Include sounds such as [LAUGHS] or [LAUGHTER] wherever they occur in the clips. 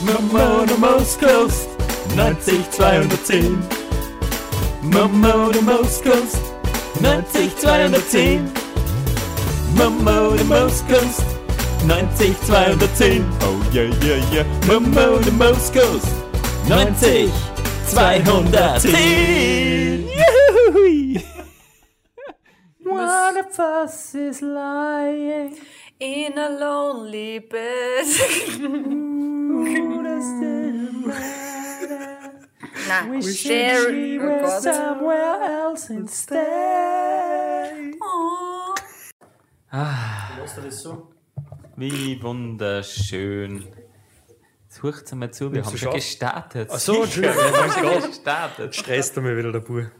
Momo Most Coast 90 210. Momo Most Coast 90 210. Momo Most Coast 90 210. Oh yeah yeah yeah. Momo Most Coast 90 210. Juhui. One of us is lying. In a lonely bed. [LAUGHS] Na, share. Oh Gott. somewhere else instead. Oh. Machst du das so? Wie wunderschön. Sucht mal zu, wir haben du schon gestartet. Ach so, Entschuldigung, wir haben [LAUGHS] mein schon Gott. gestartet. Stresst er mir wieder der Bub.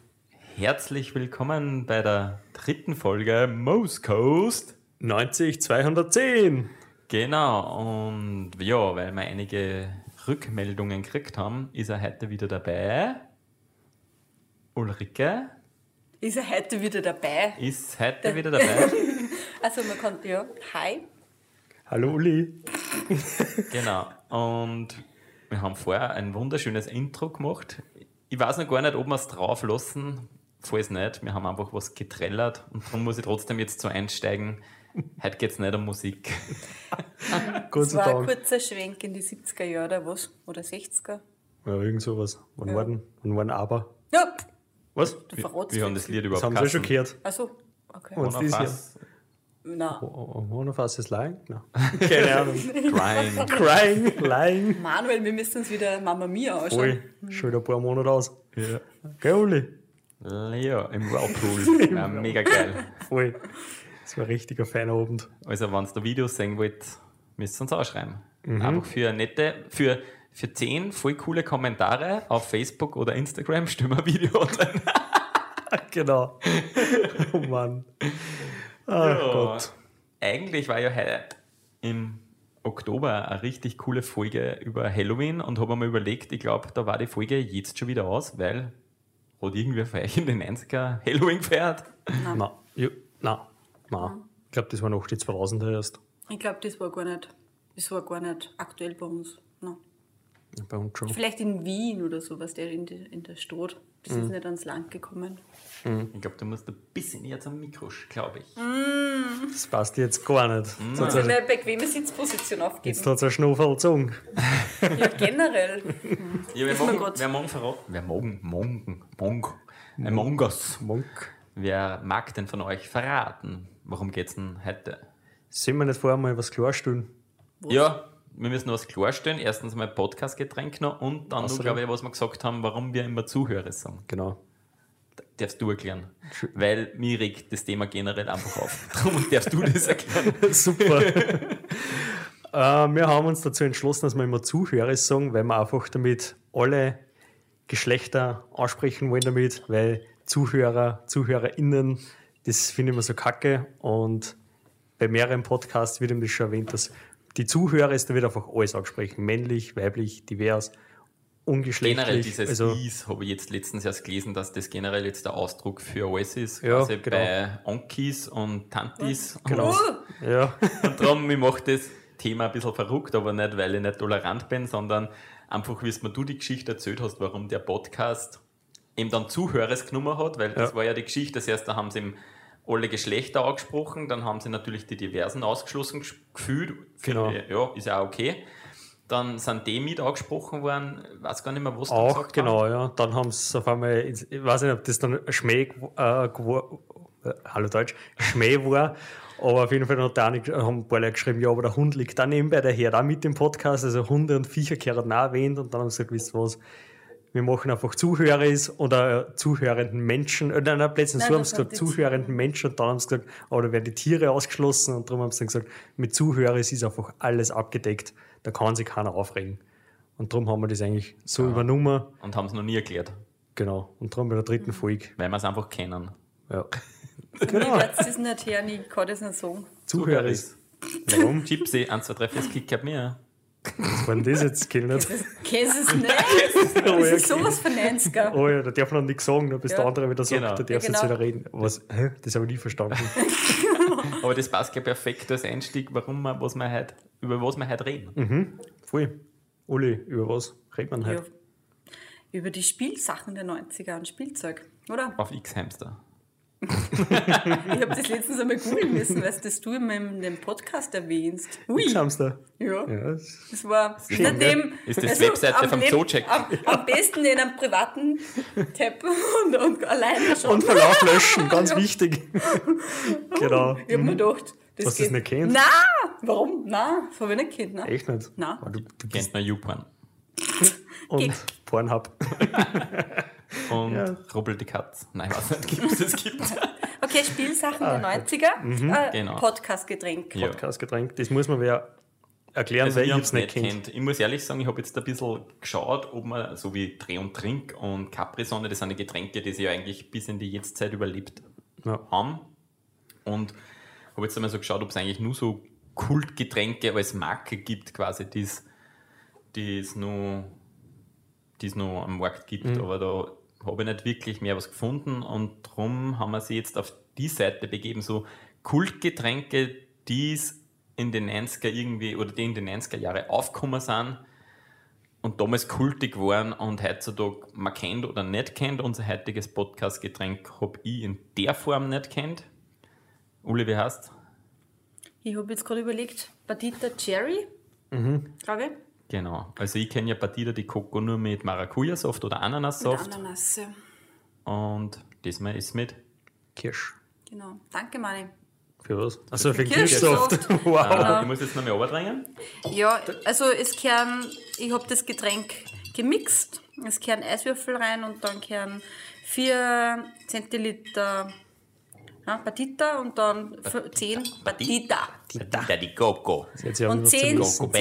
Herzlich willkommen bei der dritten Folge Most Coast. 90, 210. Genau, und ja, weil wir einige Rückmeldungen gekriegt haben, ist er heute wieder dabei. Ulrike Ist er heute wieder dabei? ist heute wieder dabei. [LAUGHS] Also man kann, ja, hi. Hallo Uli. Genau. Und wir haben vorher ein wunderschönes Intro gemacht. Ich weiß noch gar nicht, ob wir es drauf lassen. Falls nicht, wir haben einfach was getrellert und darum muss ich trotzdem jetzt so einsteigen. Heute geht es nicht um Musik. [LAUGHS] Das war ein kurzer Schwenk in die 70er Jahre oder was? Oder 60er? Ja, irgend sowas. Wann Ja. waren, wann waren aber? Ja, Was? du verratst Wir haben das Lied Das überhaupt haben sie schon gehört. Achso, okay. Und- das. Fass, Na, Oh, oh, One of us is lying? No. [LAUGHS] Keine Ahnung. Crying. [LAUGHS] Crying, lying. Manuel, wir müssen uns wieder Mama Mia anschauen. Voll. Schon wieder ein paar Monate aus. Ja. Gell, Uli? ja, im Whirlpool. Ja, mega geil. Voll. Das war ein richtiger feiner Abend. Also, wenn ihr da Videos sehen wollt, müsst ihr uns ausschreiben. Mhm. Einfach für nette, für, für 10 voll coole Kommentare auf Facebook oder Instagram stellen wir ein Video online. [LAUGHS] Genau. [LAUGHS] Oh Mann. Ach Gott. Eigentlich war ja heute im Oktober eine richtig coole Folge über Halloween und habe mir überlegt, ich glaube, da war die Folge jetzt schon wieder aus, weil hat irgendwer für euch in den 90er Halloween gefeiert? Na, ja, na, na. Ich glaube, das war noch die 2000er erst. Ich glaube, das war gar nicht, das war gar nicht aktuell bei uns. No. Bei uns schon. Vielleicht in Wien oder so, was der in, die, in der Stadt. Das ist nicht ans Land gekommen. Ich glaube, du musst ein bisschen näher zum Mikro, glaube ich. Das passt jetzt gar nicht. Hat Also er eine bequeme Sitzposition aufgeben. jetzt hat's einen Schnuffer gezogen. Ja, generell. [LAUGHS] Ja, mir morgen, wer morgen verraten? Wer morgen? Morgen. Morgen. Ein Mongos. Monk. Wer mag denn von euch verraten? Worum geht's denn heute? Sollen wir nicht vorher mal was klarstellen? Ja, wir müssen was klarstellen. Erstens mal Podcast-Getränk noch und dann glaube ich, was wir gesagt haben, warum wir immer Zuhörer sagen. Genau. Darfst du erklären? Weil mir regt das Thema generell einfach auf. [LAUGHS] Darum darfst du das erklären. [LAUGHS] Super. [LAUGHS] äh, wir haben uns dazu entschlossen, dass wir immer Zuhörer sagen, weil wir einfach damit alle Geschlechter ansprechen wollen damit, weil Zuhörer, ZuhörerInnen, das finde ich immer so kacke und bei mehreren Podcasts wird ihm das schon erwähnt, dass die Zuhörer ist, da wird einfach alles angesprochen. Männlich, weiblich, divers, ungeschlechtlich. Generell dieses also, Is habe ich jetzt letztens erst gelesen, dass das generell jetzt der Ausdruck für alles ist. Ja, quasi genau. bei Onkis und Tantis. Genau. Uh, ja, [LAUGHS] Und darum, ich mache das Thema ein bisschen verrückt, aber nicht, weil ich nicht tolerant bin, sondern einfach, wie es mir du die Geschichte erzählt hast, warum der Podcast eben dann Zuhörers genommen hat, weil das Ja. war ja die Geschichte, das erste haben sie ihm alle Geschlechter angesprochen, dann haben sie natürlich die Diversen ausgeschlossen ges- gefühlt. Genau. Ich, Ja, ist ja auch okay. Dann sind die mit angesprochen worden, ich weiß gar nicht mehr, was die auch, gesagt genau, haben. ja. Dann haben sie auf einmal, ich weiß nicht, ob das dann Schmäh, äh, äh, hallo Deutsch, Schmäh war, aber auf jeden Fall hat, der eine, haben ein paar Leute geschrieben, ja, aber der Hund liegt da nebenbei, der hört auch mit dem Podcast, also Hunde und Viecher gehören auch erwähnt und dann haben sie gesagt, wisst was, wir machen einfach Zuhörer ist oder äh, zuhörenden Menschen, äh, nein, nein, plötzlich Nein, so haben sie gesagt, zuhörenden Menschen und dann haben sie gesagt, aber da werden die Tiere ausgeschlossen und darum haben sie dann gesagt, mit Zuhörer ist einfach alles abgedeckt, da kann sich keiner aufregen. Und darum haben wir das eigentlich so übernommen. Und haben es noch nie erklärt, Genau. Und darum bei der dritten Folge. weil wir es einfach kennen. Ja. ich genau. werde das nicht hören, ich kann das nicht sagen. Zuhörer ist. Warum? Gypsy, 1, 2, 3, 4, das kickt mir. Was war denn das jetzt? Kenn ich nicht. Kennst du es nicht? [LAUGHS] Oh, Das ja, ist sowas von 90er. Oh ja, da darf man noch nichts sagen, nur bis Ja. der andere wieder sagt, Genau. da darfst du Ja, jetzt genau. wieder reden. Was? Hä? Das habe ich nie verstanden. [LAUGHS] Aber das passt ja perfekt als Einstieg, warum wir, was wir heute, über was wir heute reden. Voll. Uli, über was redet man Ja. heute? Über die Spielsachen der 90er und Spielzeug, oder? Auf X-Hamster. [LAUGHS] Ich habe das letztens einmal googeln müssen, weil das du in meinem dem Podcast erwähnst. Ui, X-Hamster. ja. Ja, das- Das war Schön, seitdem. Ist das die Webseite vom Zocheck? Am, am besten in einem privaten Tab und, und alleine schon. Und Verlauf löschen, ganz wichtig. genau. Ich hab mir gedacht, das Hast du das nicht kennt? Nein! Warum? Nein, das habe ich nicht kennt. Nein. Echt nicht? Nein. Ah, Du, du Kennt man YouPorn. [LAUGHS] und. Pornhub. [LAUGHS] Und Ja. Rubbel die Katz. Nein, was [LAUGHS] nicht, gibt es gibt. [LAUGHS] Okay, Spielsachen der 90er. Äh, Genau. Podcast-Getränk. Ja. Podcastgetränk. Das muss man wer erklären, Also weil ich es nicht kennt. kennt. Ich muss ehrlich sagen, ich habe jetzt ein bisschen geschaut, ob man so wie Dreh und Trink und Capri-Sonne, das sind die Getränke, die sie ja eigentlich bis in die Jetztzeit überlebt Ja. haben. Und habe jetzt einmal so geschaut, ob es eigentlich nur so Kultgetränke als Marke gibt, quasi, die es nur, die es nur am Markt gibt. Mhm. Aber da habe ich nicht wirklich mehr was gefunden und darum haben wir sie jetzt auf die Seite begeben, so Kultgetränke, die es in den 90er irgendwie oder die in den 90er Jahre aufgekommen sind und damals kultig waren und heutzutage man kennt oder nicht kennt. Unser heutiges Podcast-Getränk habe ich in der Form nicht kennt. Uli, wie heißt Ich habe jetzt gerade überlegt, Batita Cherry, Mhm. glaube ich. Genau. Also ich kenne ja Batida die Coco nur mit Maracuja-Saft oder Mit Ananassaft. Ananas. ja. Und diesmal ist mit. Kirsch. Genau. Danke, Mani. Für was? Also für Kirschsaft. Kirschsaft. [LAUGHS] wow. Ah, Ich muss jetzt noch mal überdrängen. Ja, also es kehren, ich habe das Getränk gemixt. Es kehren Eiswürfel rein und dann kehren 4 Zentiliter ja, Batita und dann 10 Batita. Batida die Coco. Jetzt haben Und wir 10 zum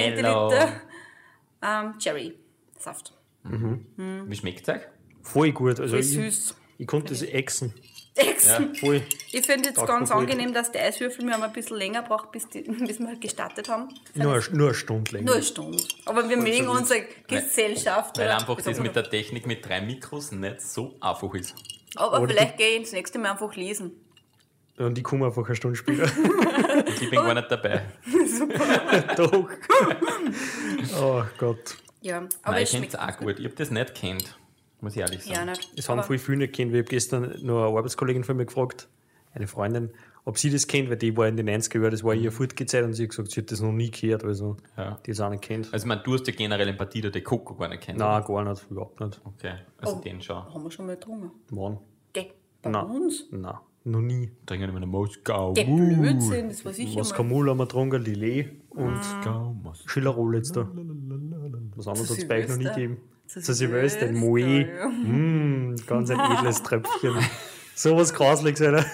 Ähm, Cherry-Saft. Wie schmeckt es euch? Voll gut. Also ich, süß. ich konnte das exen. Exen. Voll. Ich finde jetzt Taugt ganz mir angenehm, dass die Eiswürfel, haben ein bisschen länger braucht, bis, die, [LAUGHS] bis wir halt gestartet haben. Nur, eine- nur eine Stunde länger. Nur eine Stunde. Aber wir mögen unsere Gesellschaft. Weil oder- einfach das mit der Technik mit drei Mikros nicht so einfach ist. Aber Oder vielleicht gehe ich ins nächste Mal einfach lesen. Und ich komme einfach eine Stunde später. [LAUGHS] Ich bin gar nicht dabei. [LAUGHS] [LAUGHS] Doch. oh Gott. Ja, aber Nein, es ich kenne es auch gut. Ich habe das nicht kennt. Muss ich ehrlich ja sagen. nicht. Das haben voll viele nicht kennt. Ich habe gestern noch eine Arbeitskollegin von mir gefragt, eine Freundin, ob sie das kennt, weil die war in den 90er Jahren, das war ihr Furtgezeit und sie hat gesagt, sie hat das noch nie gehört, also Ja. die es auch nicht kennt. Also, ich meine, du hast ja generell in Batida die Coco gar nicht kennt. Nein, gar nicht, überhaupt nicht. Okay, also Oh. den schon. haben wir schon mal getrunken. Mann. Geh, bei Nein. uns? Nein, noch nie. Trinken wir eine Moskau. Der Blödsinn, das war sicher Was mal. Kamul haben wir getrunken, Lillet und Moskau, Moskau. Schillerol jetzt da. Was anderes hat es bei euch noch nie gegeben. Zu Silvester, ein Moe. ja. Mm, ganz ein [LAUGHS] edles Tröpfchen. So was Grausliches, Alter.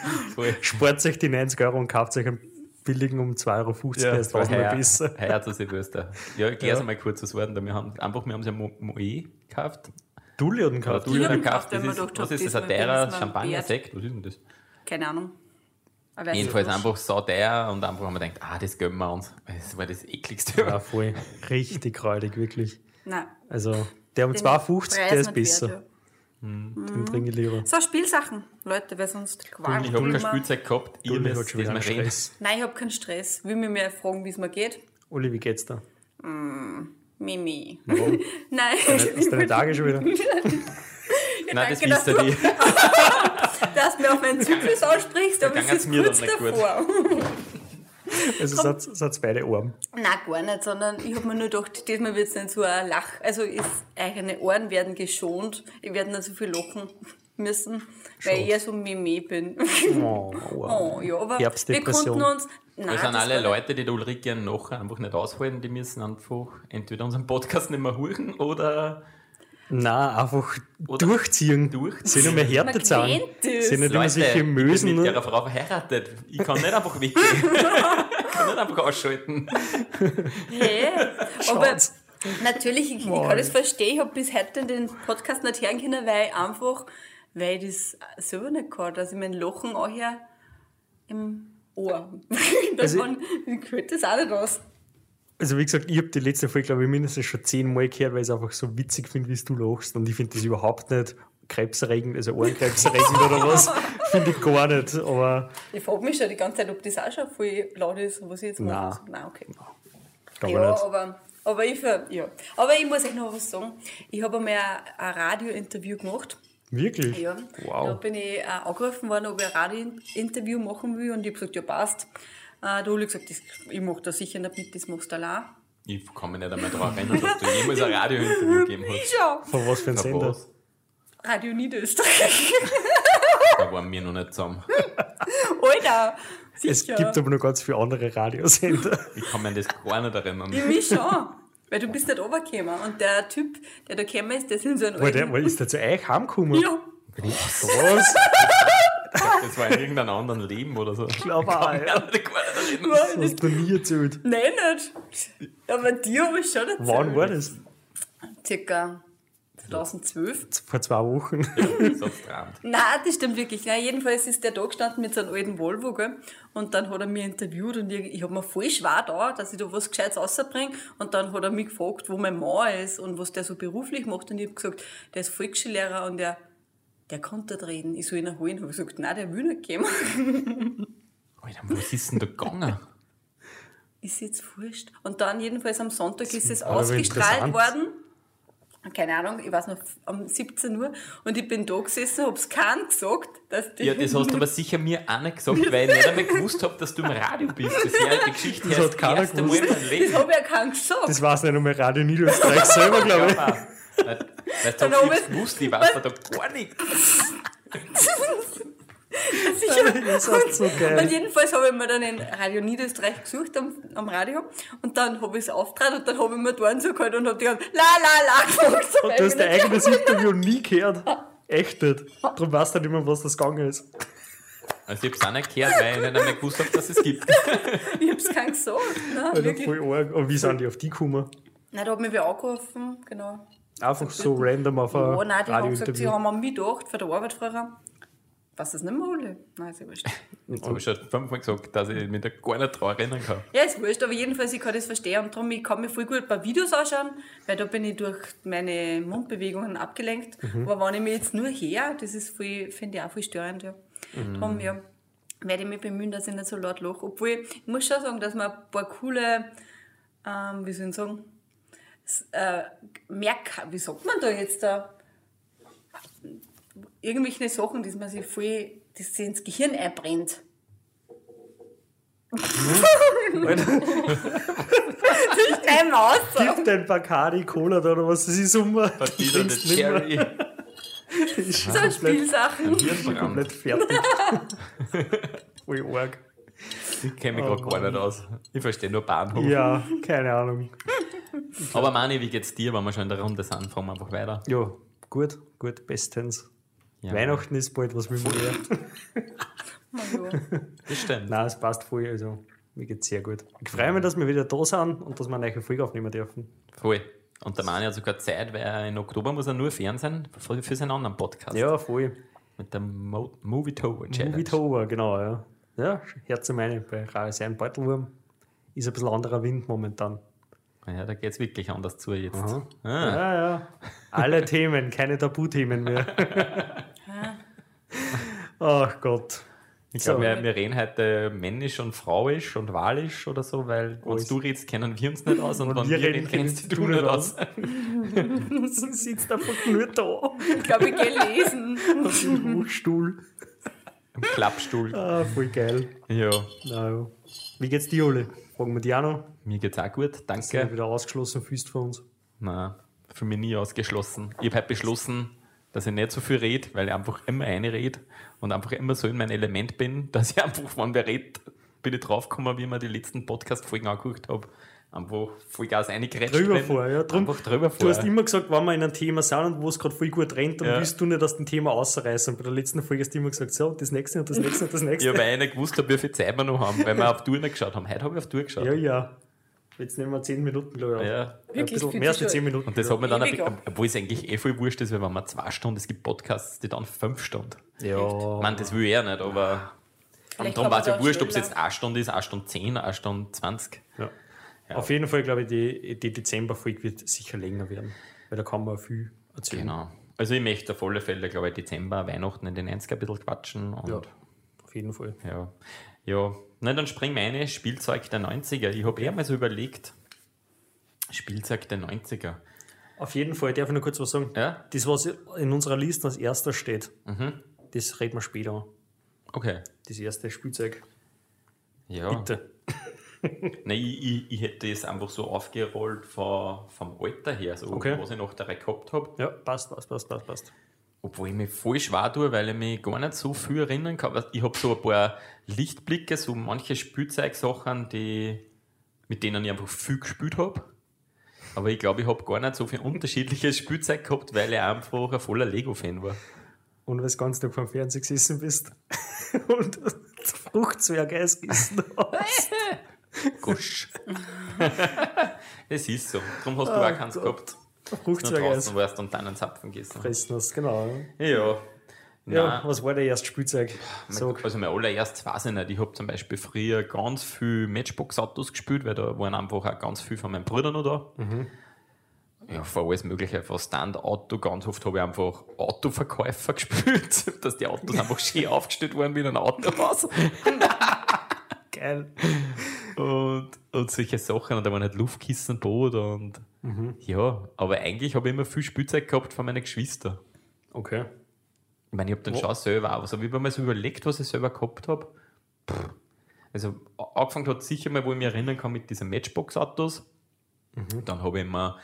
Spart sich die 90 Euro und kauft sich einen billigen um 2,50 Euro. Ja, ist tausendmal heuer, besser. heuer zu Silvester. Ja, ich erkläre es Ja. mal kurz das Wort. Wir haben einfach, wir haben ja Mo- Moe gekauft. Dulli hat ihn Oder gekauft. du Ich hab ja ihn gekauft. Das ist, was ist das? das Ein teurer ist man Champagner, wert. Sekt? Was ist denn das? Keine Ahnung. Jedenfalls einfach so teuer und einfach haben wir gedacht, ah, das gönnen wir uns. Das war das ekligste. Ja, voll. Richtig kräutig, wirklich. Nein. Also, der um den 2,50, Preis der ist besser. wert, Den trinke ich lieber. ja. So, Spielsachen, Leute, weil sonst qualen Ich habe kein. Spielzeug gehabt. Ihr müsst schon wieder das mal reden. Stress. Nein, ich habe keinen Stress. Will mir mehr fragen, wie es mir geht? Uli, wie geht's da? Mimi. Warum? [LAUGHS] Nein. Du deine Tage schon wieder? [LAUGHS] Nein, das wisst ihr du- nicht. [LAUGHS] [LAUGHS] dass du mir auf meinen Zyklus aussprichst, aber es ist mir kurz dann nicht gut. davor. [LAUGHS] Also, seid, seid beide arm. Nein, gar nicht, sondern ich habe mir nur gedacht, diesmal wird es nicht so ein Lach. Also ist, eigene Ohren werden geschont. Ich werde nicht so viel lachen müssen, weil ich eher so Meme bin. Oh, [LAUGHS] Oh, ja, aber wir konnten uns. Nein, Das sind das alle Leute, die der Ulrike nachher einfach nicht aushalten, die müssen einfach entweder unseren Podcast nicht mehr hören oder Nein, einfach Oder durchziehen. durchziehen. Sind nur mehr Härte Man zahlen. Sind nicht immer Leute, sich ich bin Mösen. mit der Frau verheiratet. Ich kann nicht einfach weggehen. [LAUGHS] ich kann nicht einfach ausschalten. Hä? Aber natürlich, ich, ich kann das verstehen. Ich habe bis heute den Podcast nicht hören können, weil ich einfach, weil ich das selber nicht kann, dass ich mein Lachen auch hier im Ohr. [LAUGHS] Also- Davon gehört das auch nicht aus. Also wie gesagt, ich habe die letzte Folge, glaube ich, mindestens schon zehnmal gehört, weil ich es einfach so witzig finde, wie du lachst. Und ich finde das überhaupt nicht krebserregend, also Ohrenkrebserregend oder was. [LAUGHS] Finde ich gar nicht. Aber Ich frage mich schon die ganze Zeit, ob das auch schon voll laut ist, was ich jetzt Nein. mache. Nein, okay. ja, nicht. aber Aber ich, ja. Aber ich muss euch noch was sagen. Ich habe einmal ein, ein Radiointerview gemacht. Wirklich? Ja. Da Wow. bin ich äh, angerufen worden, ob ich ein Radiointerview machen will. Und ich habe gesagt, ja, passt. Äh, da habe ich gesagt, das, ich mache da sicher nicht mit, das machst du allein. Ich kann mich nicht einmal daran erinnern, dass du jemals ein Radiointerview [LAUGHS] gegeben hast. Ja. Von was für ein Sender? was? Radio Niederösterreich. [LAUGHS] Da waren wir noch nicht zusammen. Alter. Es Sicher. gibt aber noch ganz viele andere Radiosender. Ich kann mich an das gar nicht erinnern. Ich mich schon. Weil du bist nicht runtergekommen. Und der Typ, der da gekommen ist, der ist in so der, alten... war, ist der zu euch heimgekommen? Ja. Was? [LAUGHS] Das war in irgendeinem anderen Leben oder so. Ich glaube auch, mich ja. das gar nicht erinnern. War Das hast du nie erzählt. Nein, nicht. Aber dir habe ich schon erzählt. Wann war das? Circa 2012. Vor zwei Wochen. Abstrakt. Nein, das stimmt wirklich. Nein, jedenfalls ist der da gestanden mit seinem alten Volvo, gell? Und dann hat er mich interviewt und ich, ich habe mir voll schwer da, dass ich da was Gescheites rausbringe. Und dann hat er mich gefragt, wo mein Mann ist und was der so beruflich macht. Und ich habe gesagt, der ist Volksschullehrer und der, der kann dort reden. Ich soll ihn holen. Habe ich gesagt, nein, der will nicht kommen. [LAUGHS] Alter, was ist denn da gegangen? ist jetzt wurscht. Und dann jedenfalls am Sonntag ist es ausgestrahlt worden. Keine Ahnung, ich weiß noch, um 17 Uhr. Und ich bin da gesessen, hab's keinem gesagt, dass die... Ja, das hast du aber sicher mir auch nicht gesagt, [LAUGHS] weil ich nicht einmal gewusst habe, dass du im Radio bist. Das ist ja die Geschichte Das das hat keiner Mal gewusst. Das habe ich ja keinem gesagt. Das weiß nicht einmal Radio Niederösterreich selber, glaube ich. Weil du Dann hast hab nichts ich- gewusst, ich weiß da gar nichts. [LAUGHS] Sicher. Das ist so Und geil. jedenfalls habe ich mir dann in Radio Niederösterreich gesucht am, am Radio und dann habe ich es auftrat und dann habe ich mir da so und habe die ganze la la la gemacht. Und du hast dein eigenes Interview nie gehört. [LAUGHS] Echt nicht. Darum weißt du nicht mehr, was das gegangen ist. Also ich habe es auch nicht gehört, weil ich nicht einmal gewusst habe, dass es gibt. [LAUGHS] Ich habe es keinem gesagt. Nein, Alter, voll arg. Und wie sind die auf die gekommen? Nein, da hat mich wer angerufen, genau. Einfach so random auf ein Ja, nein, die haben gesagt, sie haben an mich gedacht, für die Arbeit früher. Was das nicht mehr alle? Nein, ist ja wurscht. Jetzt habe ich schon fünfmal gesagt, dass ich mich da gar nicht daran erinnern kann. Ja, ist wurscht, aber jedenfalls, ich kann das verstehen und darum, ich kann mir voll gut ein paar Videos anschauen, weil da bin ich durch meine Mundbewegungen abgelenkt. Aber wenn ich mich jetzt nur her, das ist voll, finde ich auch voll störend, ja. Darum, ja, werde ich mich bemühen, dass ich nicht so laut lache. Obwohl, ich muss schon sagen, dass man ein paar coole, ähm, wie soll ich sagen, äh, Merk, wie sagt man da jetzt da? Irgendwelche Sachen, die man sich voll, das sich ins Gehirn einbrennt. Nein, Maus. Gib den Bacardi Cola da oder was das ist um. Partida [LAUGHS] der Cherry. So Spielsachen. Hirnbrand. Komplett fertig. [LAUGHS] Voll arg. Ich kenne mich gerade gar nicht aus. Ich verstehe nur Bahnhof. Ja, keine Ahnung. [LAUGHS] Aber Mani, wie geht's dir, wenn wir schon in der Runde sind? Fahren wir einfach weiter. Ja, gut, gut, bestens. Ja. Weihnachten ist bald, was will man mehr? Ja. Das stimmt. Nein, es passt voll, also mir geht's sehr gut. Ich freue mich, dass wir wieder da sind und dass wir eine neue Folge aufnehmen dürfen. Voll. Und der Mani hat sogar Zeit, weil in Oktober muss er nur Fernsehen für, für seinen anderen Podcast. Ja, voll. Mit dem Mo Movie Tower Challenge. Movie Tower, genau, ja. Ja, Herz meine, bei Rasen Beutelwurm ist ein bisschen anderer Wind momentan. Ja, da geht's wirklich anders zu jetzt. Ah, Ja, ja. Alle Themen, keine Tabuthemen mehr. Ach Gott. ich glaube, So. wir, wir reden heute männisch und frauisch und wahlisch oder so, weil wenn du redest, kennen wir uns nicht aus und, Und wenn wir reden, reden, kennst du du nicht aus. [LAUGHS] Du sitzt einfach nur da. Ich glaube, ich gehe lesen. Auf dem Hochstuhl. Im Klappstuhl. Ah, voll geil. Ja, Na ja. Wie geht's dir, Ole? Fragen wir dich auch noch. mir geht's auch gut, Sind danke. wieder ausgeschlossen fühlst von uns. Nein, für mich nie ausgeschlossen. Ich habe halt beschlossen, dass ich nicht so viel rede, weil ich einfach immer eine rede und einfach immer so in meinem Element bin, [LAUGHS] dass ich einfach, wenn wer redet, bin ich draufgekommen, wie ich mir die letzten Podcast-Folgen angeguckt habe. Einfach Vollgas reingerätscht Drüber bin. vor, ja. Drum, Einfach drüber vor. Du hast immer gesagt, wenn wir in einem Thema sind und wo es gerade voll gut rennt, dann Ja. willst du nicht aus dem Thema ausreißen. Bei der letzten Folge hast du immer gesagt, so, das nächste und das nächste und das [LAUGHS] nächste. Ja, weil ich nicht gewusst habe, wie viel Zeit wir noch haben, weil wir auf Tour nicht geschaut haben. Heute habe ich auf Tour geschaut. ja, ja. Jetzt nehmen wir 10 Minuten, glaube ich. Ja. Ein Wirklich bisschen viel mehr als zu die 10 schön. Minuten. Und das hat mir dann, ein obwohl es eigentlich eh voll wurscht ist, weil wenn man zwei Stunden, es gibt Podcasts, die dann fünf Stunden. ja. Ich meine, das will ich ja nicht, aber Vielleicht und darum war es ja wurscht, ob es jetzt eine Stunde ist, eine Stunde zehn, eine Stunde zwanzig. Ja. Auf jeden Fall, glaube ich, die, die Dezember-Folge wird sicher länger werden. Weil da kann man viel erzählen. Genau. Also ich möchte auf alle Fälle, glaube ich, Dezember, Weihnachten in den 90er ein bisschen quatschen. Ja, auf jeden Fall. ja. Ja. Na, dann springen meine Spielzeug der 90er. Ich habe eher mal so überlegt, Spielzeug der 90er. Auf jeden Fall, darf ich noch kurz was sagen? Ja? Das, was in unserer Liste als erster steht, das reden wir später an. Okay. Das erste Spielzeug. Ja. Bitte. [LAUGHS] Nein, ich, ich, hätte es einfach so aufgerollt von, vom Alter her, so Okay. was ich noch da gehabt habe. Ja, passt, passt, passt, passt, passt. Obwohl ich mich voll schwer tue, weil ich mich gar nicht so viel erinnern kann. Ich habe so ein paar Lichtblicke, so manche Spielzeugsachen, die, mit denen ich einfach viel gespielt habe. Aber ich glaube, ich habe gar nicht so viel unterschiedliches Spielzeug gehabt, weil ich einfach ein voller Lego-Fan war. Und wenn du ganz Tag vom Fernseher gesessen bist [LAUGHS] und Fruchtzwerge gegessen [LAUGHS] hast. Gosch. Es ist so. Darum hast du Oh auch keins Gott. gehabt. Nur Fruchtzwerge draußen warst und dann einen Zapfen gegessen. fressen hast, genau. Ja. Ja, Nein. was war der erste Spielzeug? So, Also mein allererstes weiß ich nicht. Ich habe zum Beispiel früher ganz viel Matchbox-Autos gespielt, weil da waren einfach auch ganz viel von meinem Bruder noch da. Ja, für alles Mögliche, von Stand-Auto. Ganz oft habe ich einfach Autoverkäufer [LAUGHS] gespielt, dass die Autos [LAUGHS] einfach schön aufgestellt waren wie in einem Autohaus. geil. Und, und solche Sachen. Und da waren halt Luftkissen da und ja, aber eigentlich habe ich immer viel Spielzeug gehabt von meinen Geschwistern. Okay. Ich meine, ich habe dann schon selber, aber so wie man mal so überlegt, was ich selber gehabt habe. Also angefangen hat sicher mal, wo ich mich erinnern kann, mit diesen Matchbox-Autos. Dann habe ich immer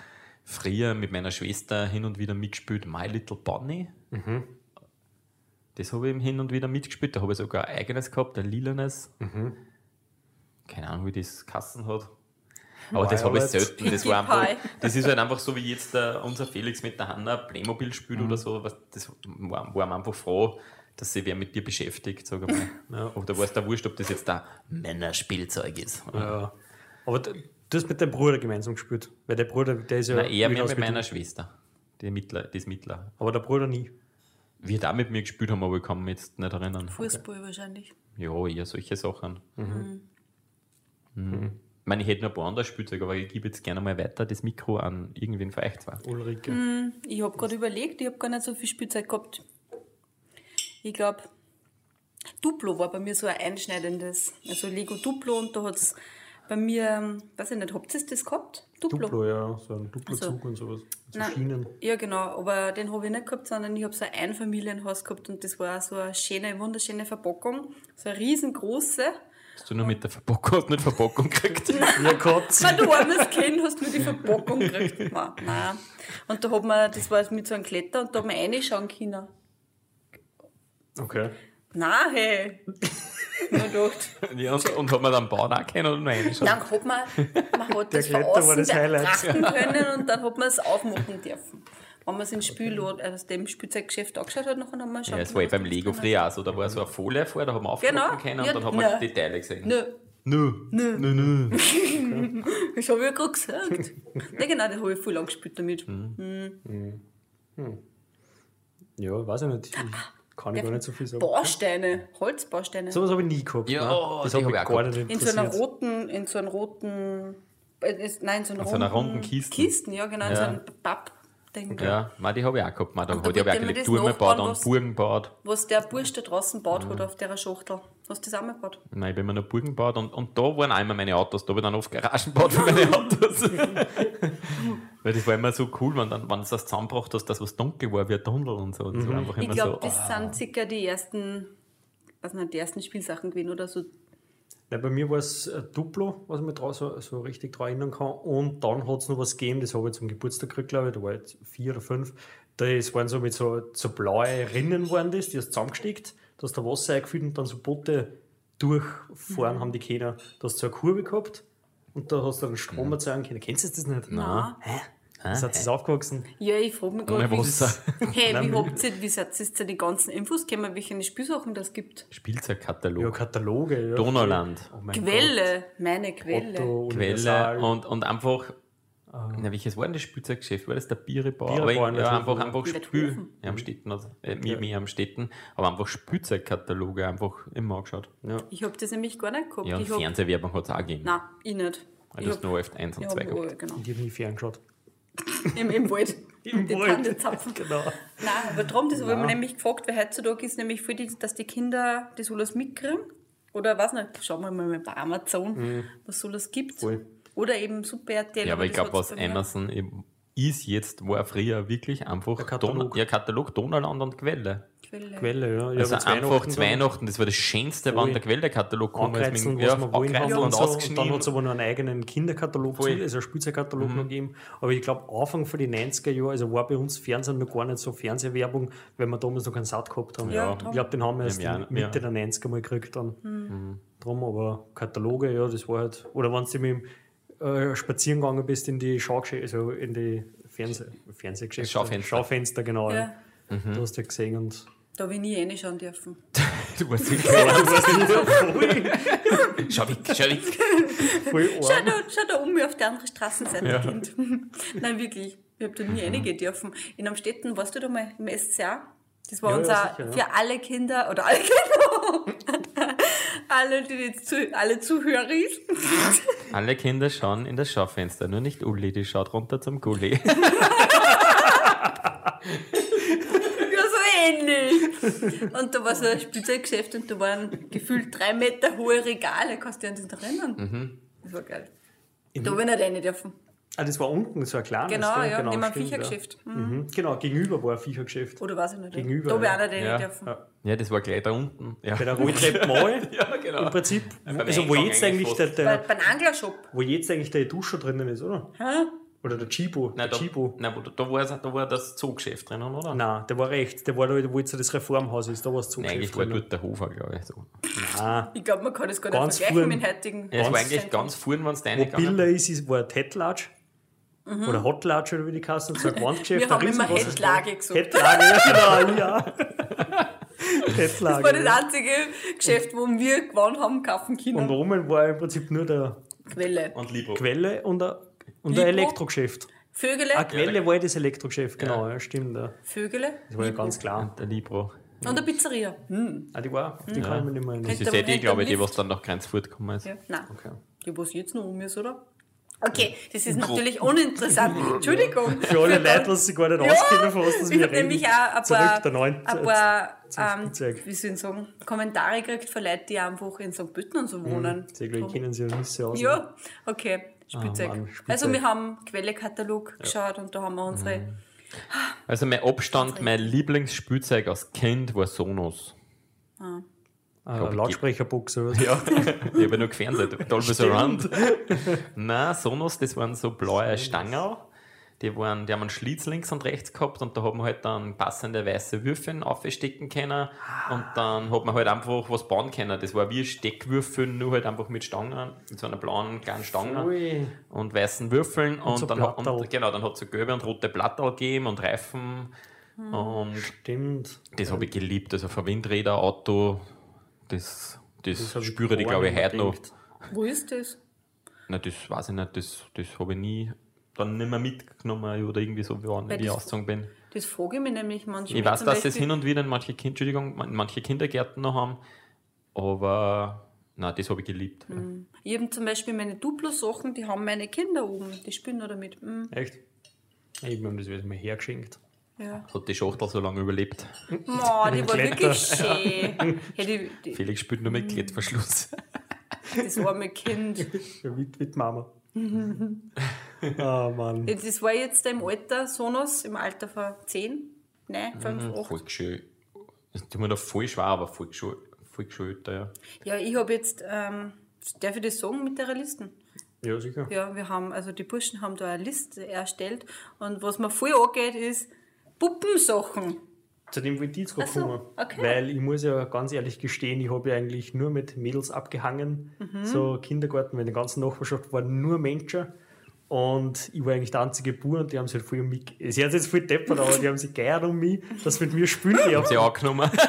früher mit meiner Schwester hin und wieder mitgespielt, My Little Bunny. Das habe ich hin und wieder mitgespielt. Da habe ich sogar ein eigenes gehabt, ein lilanes. Keine Ahnung, wie das Kassen hat. Aber das habe ich selten. Das, war [LAUGHS] einfach, das ist halt einfach so wie jetzt der, unser Felix mit der Hanna Playmobil spielt Mhm. oder so. Das war, war mir einfach froh, dass sich wer mit dir beschäftigt, sag ich mal. [LAUGHS] Ja. Oder war es da wurscht, ob das jetzt ein Männerspielzeug ist. Ja. Aber du hast mit deinem Bruder gemeinsam gespielt. Weil der Bruder, der ist ja. Nein, eher mehr überaus mit meiner. Schwester. Die Mittler, das Mittler. Aber der Bruder nie. Wir da mit mir gespielt haben, aber ich kann mich jetzt nicht erinnern. Fußball wahrscheinlich. Ja, eher solche Sachen. Mhm. Mhm. Ich meine, ich hätte noch ein paar andere Spielzeuge, aber ich gebe jetzt gerne mal weiter das Mikro an irgendwen von euch zwei. Ulrike. Mhm. Ich habe gerade überlegt, ich habe gar nicht so viel Spielzeug gehabt. Ich glaube, Duplo war bei mir so ein einschneidendes. Also Lego Duplo und da hat es bei mir, weiß ich nicht, habt ihr das gehabt? Duplo? Duplo, ja. So ein Duplo-Zug Also, und sowas. So Nein. Schienen. Ja, genau, aber den habe ich nicht gehabt, sondern ich habe so ein Einfamilienhaus gehabt und das war so eine schöne, wunderschöne Verpackung. So eine riesengroße. Hast du nur mit der Verpackung, hast nicht Verpackung gekriegt? [LAUGHS] Ja, Gott. Wenn du armes Kind hast, nur die Verpackung gekriegt. Nein, nein. Und da hat man, das war mit so einem Kletter und da hat man reinschauen können. Okay. Nein, hey. Ja, und, und hat man dann bauen auch können oder nur reinschauen? Dann hat man, man hat das von Kletter war außen das Highlight. betrachten können und dann hat man es aufmachen dürfen. Wenn man es ins Spiel oder aus dem Spielzeuggeschäft angeschaut hat, dann haben wir schon. Ja, es war eh beim Lego früher auch so. Da war so eine Folie vor, da haben wir aufmachen Genau. können Ja, und dann haben wir die Teile gesehen. Nö, Nö. Nö. Nö, nö. [LAUGHS] das habe ich ja gerade gesagt. ja, genau, das habe ich voll lang gespielt damit. Mhm. Ja, weiß ich nicht. Ich kann ich gar nicht so viel sagen. Bausteine, Holzbausteine. Sowas habe ich nie gehabt. Ja, ne? das die hat hab mich ich auch gar gehabt. nicht in so einer roten, in so einem roten, äh, nein, in so einer, In so einer runden Kisten. Kisten, ja, genau, in so Ja. einem Pappding. Ja, man, die habe ich auch gehabt. Man, da Und hat ich auch mir Turme gebaut und Burgen gebaut. Was der Bursch da draußen baut Mhm. hat auf der Schachtel. Hast du das auch mal gebaut? Nein, ich habe immer noch Burgen gebaut und, und da waren immer meine Autos. Da habe ich dann oft Garagen gebaut für meine Autos. [LAUGHS] Weil das war immer so cool, wenn, dann, wenn du das zusammengebracht hast, dass was dunkel war wie ein Tunnel und so. Das war einfach Ich glaube, so. das sind circa die ersten, was nicht, die ersten Spielsachen gewesen oder so. Nein, bei mir war es ein Duplo, was ich mich so, so richtig daran erinnern kann. Und dann hat es noch was gegeben, das habe ich zum Geburtstag gekriegt, glaube ich. Da war ich jetzt vier oder fünf. Das waren so mit so, so blaue Rinnen, waren das, die hast du zusammengesteckt. Da hast du Wasser eingefüllt und dann so Boote durchfahren Mhm. haben die Kinder. Da hast du so eine Kurve gehabt und da hast du einen Mhm. Strom erzeugen können. Kennst du das nicht? Nein. Hä? Das hat das aufgewachsen. Ja, ich frage mich gerade, wie, [LAUGHS] hey, wie habt ihr, wie seid ihr zu den ganzen Infos gekommen, welche Spielsachen das gibt? Spielzeugkatalog. Ja, Kataloge. Ja. Donauland. Oh mein Quelle, meine Gott. Quelle. Otto, Quelle und, und einfach. Na, welches war denn das Spielzeuggeschäft? War das der Bierebau? Bierebau aber ich, in ja, einfach, ja. einfach In Spiel. Ja, am Städten, also, äh, mir, mir am Städten. Aber einfach Spielzeugkataloge einfach immer angeschaut. Ja. Ich habe das nämlich gar nicht gehabt. Ja, und Fernsehwerbung hat es auch gegeben. Nein, ich nicht. du Ich hast hab- nur oft 1 und ich 2 hab, gehabt. genau. Ich habe nie ferngeschaut. Im, Im Wald. Im die Wald. Tannenzapfen. Genau. Nein, aber darum, das habe ich mir nämlich gefragt, weil heutzutage ist nämlich viel, die- dass die Kinder das alles mitkriegen. Oder weiß nicht, schauen wir mal bei Amazon, was so das gibt. Mhm. Voll. Oder eben Super RTL. Ja, aber ich glaube, was. Amazon eben ist jetzt, war früher wirklich einfach Der Katalog. Don ja, Katalog, Donauland und Quelle. Quelle. Quelle, ja. ja Also einfach zu Weihnachten, das war das Schönste, wann der Quelle-Katalog kam. als mit- ankreuzeln haben und so. dann hat es aber noch einen eigenen Kinderkatalog, Voll. zu, also einen Spielzeugkatalog noch gegeben. Aber ich glaube, Anfang von den 90er Jahren, also war bei uns Fernsehen noch gar nicht so Fernsehwerbung, weil wir damals noch keinen Saat gehabt haben. Ja, ich glaube, den haben wir erst Ja, ja. Mitte der 90er mal gekriegt dann. Hm. Drum, aber Kataloge, ja, das war halt. Oder wenn du mit dem äh, spazieren gegangen bist in die Schaugeschäfte, also in die Fernseh Fernsehgeschäfte. Schaufenster. Schaufenster, genau. Ja. Ja. Da hast du ja gesehen und. Da habe ich nie reinschauen dürfen. [LAUGHS] Du warst wirklich [LAUGHS] Schau weg, schau weg. Voll Schau da, schau da um mich auf die andere Straßenseite, Ja. Kind. [LAUGHS] Nein, wirklich. Ich habe da nie reingehen dürfen. In Amstetten, warst du da mal im SCA? Das war Ja, ja, unser, sicher, ja. für alle Kinder, oder alle Kinder, alle, die jetzt zu, alle Zuhörer Alle Kinder schauen in das Schaufenster, nur nicht Uli, die schaut runter zum Gulli. Ähnlich. Und da war so ein Spielzeuggeschäft und da waren gefühlt drei Meter hohe Regale. Kannst du dich an das erinnern? Mhm. Das war geil. Da habe ich nicht rein dürfen. Ah, das war unten, so ein kleines. Genau, gell? ja, neben einem Viechergeschäft. Ja. Mhm. Genau, gegenüber war ein Viechergeschäft. Oder weiß ich nicht. Gegenüber, Da habe ich auch nicht rein Ja. dürfen. Ja. Ja, das war gleich da unten. Ja, Bei der Rolltreppe mal. [LAUGHS] ja genau. Im Prinzip, also wo jetzt eigentlich eigentlich der. Bei, der, beim Anglershop. wo jetzt eigentlich der Duscher drinnen ist, oder? Hä? Oder der Chibo. Nein, der da, Chibo. nein, wo- da, war, da war das Zoogeschäft drinnen, oder? Nein, der war rechts. Der war da, wo jetzt das Reformhaus ist. Da war das Nein, eigentlich war dort der Hofer, glaube ich. So. Nein. Ich glaube, man kann das gar nicht Ganz vergleichen mit dem heutigen. Ja, es war eigentlich ganz vorn, wenn es da Wo Billa ist, ist, war Tetlatsch. Oder Hotlatsch oder wie die Kassen, so ein Gewandgeschäft. Mhm. Wir haben immer Hettlage gesagt. Hettlage, ja, genau, ja. [LAUGHS] Hettlage. Das war das einzige Geschäft, wo wir gewonnen haben, kaufen Und können. oben war im Prinzip nur der Quelle. Und Libro. Quelle und ein, und ein? Elektrogeschäft. Vögele. Ah, Quelle war ja das Elektrogeschäft, genau, ja, stimmt. Ja. Vögele. Das war ja ganz klar. Der Libro. Und eine Pizzeria. Hm. Ah, die war, die kann ich mir nicht mehr erinnern. Das ist ja die, glaube ich, die, was dann nach Grenzfurt gekommen ist. Ja. Nein. Okay. Die, was jetzt noch um ist, oder? Okay, das ist natürlich uninteressant. [LAUGHS] Entschuldigung. Für alle Leute, was sie gar nicht Ja, auskennen, von was das ich wir habe reden. nämlich auch ein Zurück paar, der neun- ein paar ähm, wie soll ich sagen, Kommentare gekriegt von Leuten, die einfach in St. Pölten und so wohnen. Sehr gleich kennen sie ja nicht so aus. Ja, okay, Spielzeug. Ah, Mann, Spielzeug. Also wir haben Quelle-Katalog geschaut und da haben wir unsere... Mhm. Also mein Abstand, mein Lieblingsspielzeug als Kind war Sonos. Ah, Lautsprecherbox oder was? [LAUGHS] Ja, ich habe ja nur gefernseht. [LAUGHS] Dolby Surround. Nein, Sonos, das waren so blaue Stangen. Die, waren, die haben einen Schlitz links und rechts gehabt und da hat man halt dann passende weiße Würfel aufstecken können und dann hat man halt einfach was bauen können. Das war wie Steckwürfel, nur halt einfach mit Stangen, mit so einer blauen kleinen Stange Ui. und weißen Würfeln und, so dann, hat- und genau, dann hat es so gelbe und rote Blatterl gegeben und Reifen und Stimmt. das habe ich geliebt. Also für Windräder, Auto, das, das, ich spüre ich, glaube ich, heute noch. Wo ist das? Na, das weiß ich nicht, das, das habe ich nie dann nicht mehr mitgenommen oder irgendwie so, wie ich ausgezogen bin. Das frage ich mich nämlich manchmal. Ich weiß, dass es hin und wieder in manche, kind, manche Kindergärten noch haben, aber na, das habe ich geliebt. Ich habe zum Beispiel meine Duplo-Sachen, die haben meine Kinder oben, die spielen noch damit. Hm, Echt? Ich habe das jetzt mal hergeschenkt. ja. Hat die Schachtel so lange überlebt. Mo, die [LAUGHS] war wirklich schön. Hey, die, die, Felix spielt nur mit Klettverschluss. das arme Kind. [LAUGHS] Ja, mit, mit Mama. Ah, Mann. Das war jetzt im Alter Sonos, im Alter von 10, nein, 5, 8. Volksschule. Das tut mir noch voll schwer, aber Volksschule, Volksschule ja. Ja, ich habe jetzt, ähm, darf ich das sagen mit der Listen? Ja, sicher. Ja, wir haben, also die Burschen haben da eine Liste erstellt und was mir voll angeht, ist Puppensachen. Zu dem wollte ich jetzt gerade so, kommen. okay. Weil ich muss ja ganz ehrlich gestehen, ich habe ja eigentlich nur mit Mädels abgehangen. Mhm. So Kindergarten, weil in der ganzen Nachbarschaft waren nur Menschen. Und ich war eigentlich der einzige Bub und die haben sich halt voll um mich. Es hört sich jetzt voll deppert, aber die haben sich geehrt um mich, dass sie mit mir spielen dürfen. Sie angenommen. [LAUGHS]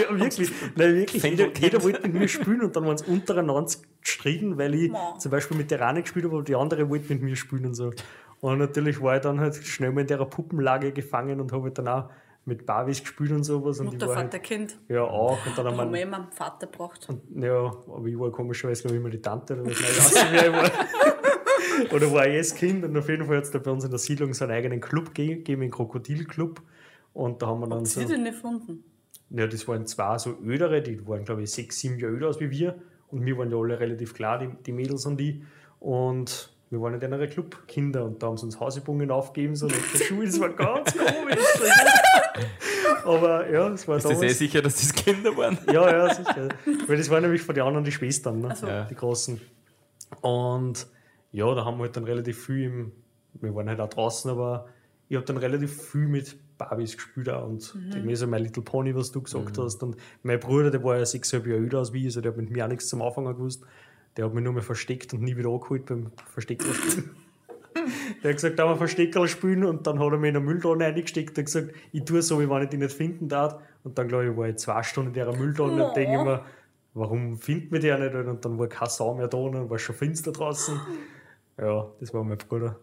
Ja, wirklich. Nein, wirklich. Jeder, jeder wollte mit mir spielen und dann waren sie untereinander gestritten, weil ich Wow. zum Beispiel mit der Rani gespielt habe und die andere wollte mit mir spielen und so. Und natürlich war ich dann halt schnell mal in der Puppenlage gefangen und habe halt dann auch mit Barbies gespielt und sowas. Und Mutter, ich war Vater, halt, Kind. ja auch. Und dann Da haben wir wir, immer einen Vater gebraucht. ja, aber ich war komischerweise, glaube ich, immer die Tante oder was. Ich ich war. [LAUGHS] Oder war ich das Kind und auf jeden Fall hat es da bei uns in der Siedlung so einen eigenen Club ge- gegeben, einen Krokodilclub. Und da haben wir dann Sie so. den nicht gefunden. Ja, das waren zwei so Ödere, die waren, glaube ich, sechs, sieben Jahre älter als wie wir. Und wir waren ja alle relativ klar, die, die Mädels und die. Und wir waren in einer Clubkinder und da haben sie uns Hausübungen aufgegeben, so nach der Schule. Das war ganz komisch. Aber ja, es war Ist das eh sicher, dass das Kinder waren? Ja, ja, sicher. Weil das waren nämlich von den anderen die Schwestern, ne? so. Ja. die Großen. Und ja, da haben wir halt dann relativ viel im, wir waren halt auch draußen, aber ich habe dann relativ viel mit Barbies gespielt auch und Mhm. mhm. so My Little Pony, was du gesagt hast. Und mein Bruder, der war ja sechseinhalb Jahre älter als ich, also der hat mit mir auch nichts zum Anfang gewusst. Der hat mich nur mal versteckt und nie wieder angeholt beim Versteckerl spielen. [LAUGHS] Der hat gesagt, da wir Versteckerl spielen und dann hat er mich in eine Mülltonne reingesteckt und gesagt, ich tue so, wie wenn ich die nicht finden darf. Und dann, glaube ich, war ich zwei Stunden in der Mülltonne und denke Oh. immer, warum findet mich der nicht? Und dann war keine Sau mehr da und war schon finster draußen. Ja, das war mein Bruder.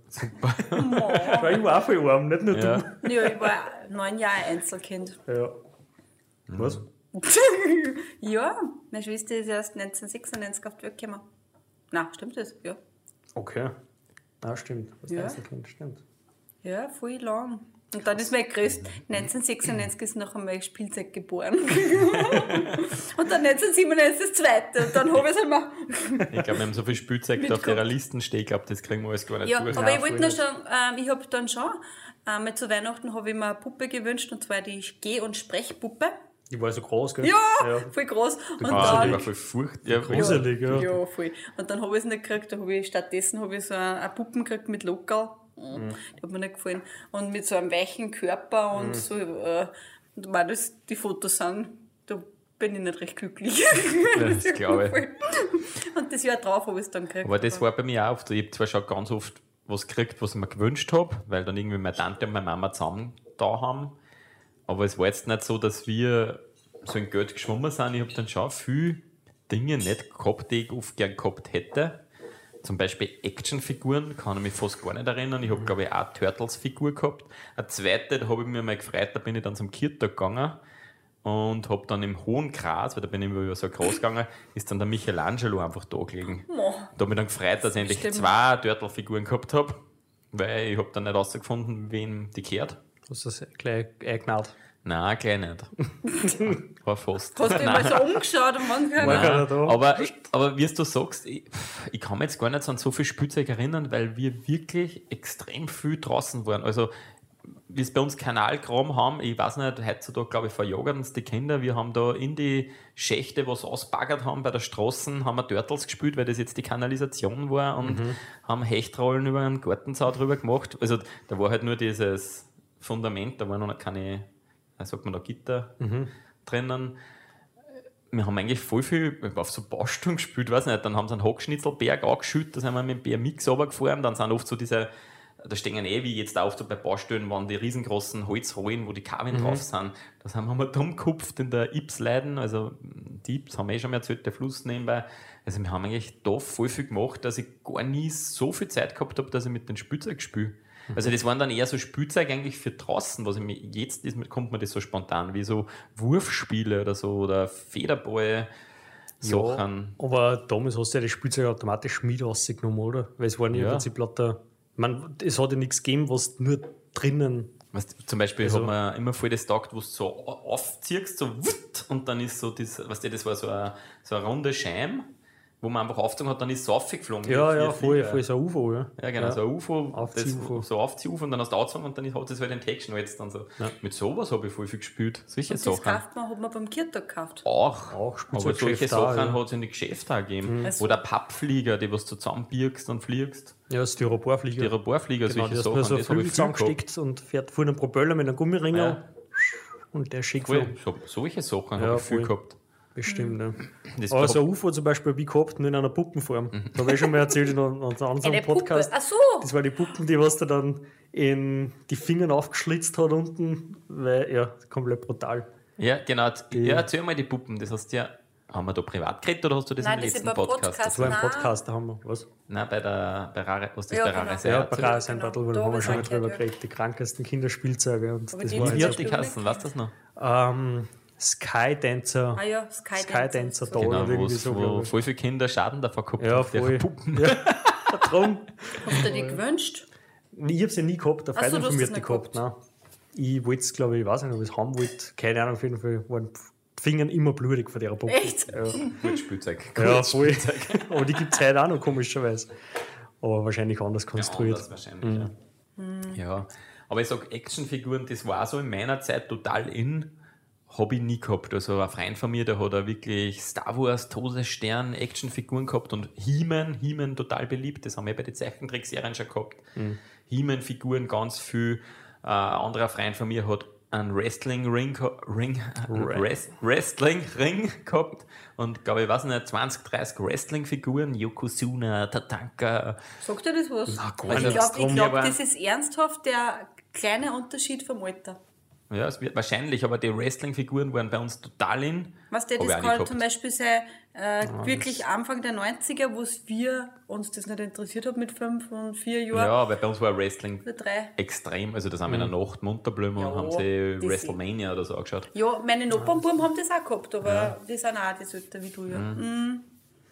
Weil [LAUGHS] ich war auch voll arm, nicht nur Ja. Ja, ich war neun Jahre Einzelkind. du. Ja. Was? [LAUGHS] Ja, meine Schwester ist erst 1996 auf die Welt gekommen. Na, stimmt das? Ja. Okay. Ah, stimmt. Was Ja. Kind, stimmt. Ja, voll lang. Und dann ist mein größt, 1996 ist noch einmal Spielzeug geboren. [LAUGHS] und dann 1997 das zweite. Und dann habe [LAUGHS] ich es einmal. Ich glaube, wir haben so viel Spielzeug da auf der Liste stehen, ich glaube, das kriegen wir alles gar nicht Ja, durch. aber ich wollte noch schon, ähm, ich habe dann schon, einmal zu Weihnachten habe ich mir eine Puppe gewünscht, und zwar die Geh- und Sprechpuppe. Die war so groß, gell? Ja, voll groß. Und die dann, war voll furcht. Ja, Gruselig, ja. Ja, voll. Und dann habe ich es nicht gekriegt, da habe ich stattdessen habe ich so eine, eine Puppen gekriegt mit Lokal. Mhm. Die hat mir nicht gefallen. Und mit so einem weichen Körper und so, äh, und weil das die Fotos sind, da bin ich nicht recht glücklich. das [LAUGHS] glaube ich. Und das Jahr drauf habe ich es dann gekriegt. Aber das war bei mir auch oft. Ich habe zwar schon ganz oft was gekriegt, was ich mir gewünscht habe, weil dann irgendwie meine Tante und meine Mama zusammen da haben. Aber es war jetzt nicht so, dass wir so in Geld geschwommen sind. Ich habe dann schon viele Dinge nicht gehabt, die ich oft gern gehabt hätte. Zum Beispiel Actionfiguren, kann ich mich fast gar nicht erinnern. Ich habe, glaube ich, auch eine Turtles-Figur gehabt. Eine zweite, da habe ich mir mal gefreut, da bin ich dann zum Kirtag gegangen und habe dann im hohen Gras, weil da bin ich über so ein Gras gegangen, ist dann der Michelangelo einfach da gelegen. Da habe ich dann gefreut, dass ich endlich Stimmt. zwei Turtle-Figuren gehabt habe, weil ich habe dann nicht herausgefunden, wem die gehört. Du hast das gleich eingenäht. Nein, gleich nicht. [LAUGHS] War fast. Hast du dich mal so umgeschaut und man kann. Da? Aber, aber wie du sagst, ich, ich kann mich jetzt gar nicht so an so viel Spielzeug erinnern, weil wir wirklich extrem viel draußen waren. Also, wie es bei uns Kanalkram haben, ich weiß nicht, heutzutage glaube ich verjagern uns die Kinder. Wir haben da in die Schächte was ausbaggert haben bei der Straße, haben wir Turtles gespielt, weil das jetzt die Kanalisation war und haben Hechtrollen über einen Gartenzaun drüber gemacht. Also da war halt nur dieses Fundament, da waren noch keine, wie sagt man da, Gitter drinnen wir haben eigentlich voll viel auf so Baustellen gespielt, weiß nicht, dann haben sie einen Hockschnitzelberg angeschüttet, da sind wir mit dem BMX runtergefahren, dann sind oft so diese, da stehen eh wie jetzt auch so bei Baustellen, waren die riesengroßen Holzrollen, wo die Kabeln drauf sind, das haben wir mal dumm gekupft in der Ips-Leiden, also die Ips haben wir eh schon mal erzählt, der Fluss nebenbei, also wir haben eigentlich da voll viel gemacht, dass ich gar nie so viel Zeit gehabt habe, dass ich mit den Spielzeug spiele. Also das waren dann eher so Spielzeug eigentlich für draußen, was ich mir jetzt ist, kommt mir das so spontan, wie so Wurfspiele oder so oder Federball Sachen. Ja, aber damals hast du ja das Spielzeug automatisch mit rausgenommen, oder? Weil es waren ja Ja. im Prinzip lauter. Meine, es hat ja nichts gegeben, was nur drinnen. Weißt, zum Beispiel Also- hat man immer voll das taugt, wo du so aufziehst, so wutt, und dann ist so das, weißt du, das war so eine, so eine runde Scheibe, wo man einfach aufgezogen hat, dann ist es aufgeflogen. Ja, ja, ein voll, voll so ein UFO, ja. Ja, genau, so ein UFO. Das, so Aufzieh-UFO und dann hast du aufgezogen und dann hat es halt den Tag jetzt dann so. Mit sowas habe ich voll viel gespielt. Solche Das Sachen. kauft man, hat man beim Kirtag gekauft. Auch. Auch Aber Spielzeuggeschäfte solche Sachen ja. hat es in die Geschäfte auch gegeben. Also- Oder Pappflieger, die was du zusammenbirgst und fliegst. Ja, Styroporflieger. Styroporflieger, Genau, solche die hast Sachen. so das habe ich zusammengesteckt und fährt vorne einen Propeller mit einem Gummiring Ja. und der schickt Voll, geflogen. so, solche Sachen Ja, habe ich viel gehabt. Bestimmt, ja. Das Aber hab- so ein UFO zum Beispiel wie gehabt, nur in einer Puppenform. Da habe ich schon mal erzählt in einem anderen. Podcast. Ach so. Das war die Puppen, die was da dann in die Finger aufgeschlitzt hat unten, weil ja, komplett brutal. Ja, genau. Ja, erzähl mal die Puppen. Das hast du ja. Haben wir da privat geredet oder hast du das Nein, im das letzten Podcast? Podcast. Das war ein Nein. Podcast, da haben wir was. Nein, bei der bei Rare, was das Ja, bei genau. Rare Ja, Seite. bei Rara sein genau. Battle, Da haben wir schon mal drüber ja. geredet. Die krankesten Kinderspielzeuge. Und Aber das die- war die die Ja. Kassen? Weißt du das noch? ähm, Skydancer. Ah ja, Skydancer. Skydancer da Genau, oder irgendwie so. wo voll viele Kinder Schaden davon gehabt Ja, voll. Puppen. Ja, [LAUGHS] drum. Hast du die gewünscht? Ich habe sie nie gehabt, der so, Freund von mir hat die gehabt. Nein. Ich wollte es, glaube ich, ich weiß nicht, ob ich es haben wollte. Keine Ahnung, auf jeden Fall waren die Finger immer blutig von der Puppe. Echt? Ja, Gut Spielzeug. ja voll. Spielzeug. [LAUGHS] Aber die gibt es heute auch noch, komischerweise. aber wahrscheinlich anders konstruiert. anders wahrscheinlich, ja. ja. Aber ich sag, Actionfiguren, das war so in meiner Zeit total in. Habe ich nie gehabt. Also ein Freund von mir, der hat auch wirklich Star Wars, Todesstern, Actionfiguren gehabt und He-Man, He-Man total beliebt. Das haben wir bei den Zeichentrickserien schon gehabt. He-Man-Figuren ganz viel. Äh, ein anderer Freund von mir hat einen Wrestling-Ring Ring, Rest, Wrestling Ring gehabt und glaube ich, weiß nicht, 20, 30 Wrestling-Figuren, Yokozuna, Tatanka, Sagt dir das was? Na, gar also ich glaube, glaub, das ist ernsthaft der kleine Unterschied vom Alter. Ja, es wird wahrscheinlich, aber die Wrestling-Figuren waren bei uns total in. Was der das kann gehabt. zum Beispiel sein, äh, wirklich Anfang der 90er, wo es wir uns das nicht interessiert hat mit fünf und vier Jahren. Ja, weil bei uns war Wrestling extrem. Also, da sind wir in der Nacht munter geblieben Ja, und haben sie das WrestleMania oder so angeschaut. Ja, meine Nachbarnbuben haben das auch gehabt, aber die sind auch das Alter wie du, ja. Mhm.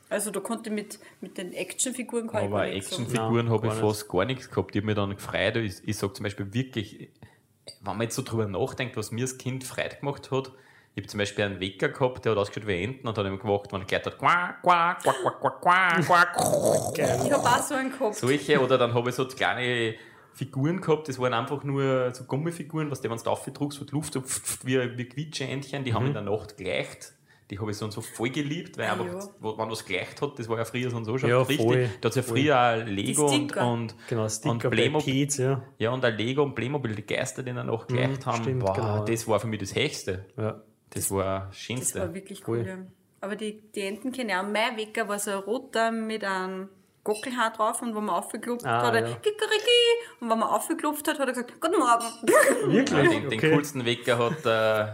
Also da konnte ich mit, mit den Actionfiguren kann Aber gar nichts sagen. Actionfiguren habe ich fast gar nichts gehabt. Ich habe mich dann gefreut. Ich, ich sage zum Beispiel wirklich, wenn man jetzt so drüber nachdenkt, was mir als Kind Freude gemacht hat, ich habe zum Beispiel einen Wecker gehabt, der hat ausgeschaut wie Enten und hat ihm gewacht, wenn er gehört hat, quack, quack, quack, quack, quack, quack, quack. [LAUGHS] Ich habe auch so einen gehabt. Solche, oder dann habe ich so kleine Figuren gehabt, das waren einfach nur so Gummifiguren, was die, wenn du aufdruckst, wird Luft so pf, pf, wie, wie Quietscheentchen, die haben in der Nacht gleicht. Die habe ich so und so voll geliebt, weil Ah, einfach, ja. wo, wenn was gleicht hat, das war ja früher so und so schon Ja, richtig. voll, Da hat es ja früher auch Lego und, und, Genau, und Playmobil. Pete, ja. Ja, und ein Lego und Playmobil, die Geister, die in der Nacht gleicht haben, stimmt, boah, genau. das war für mich das Höchste. ja. Das war das Das Schönste. war wirklich cool, ja. Aber die, die Enten kenne ich auch. Mein Wecker war so ein roter mit einem Gockelhaar drauf und wenn man aufgeklopft Ah, hat, hat er ja. Kikeriki. Und wenn man aufgeklopft hat, hat er gesagt, Guten Morgen. Ja, Wirklich? den, den okay. coolsten Wecker hat äh,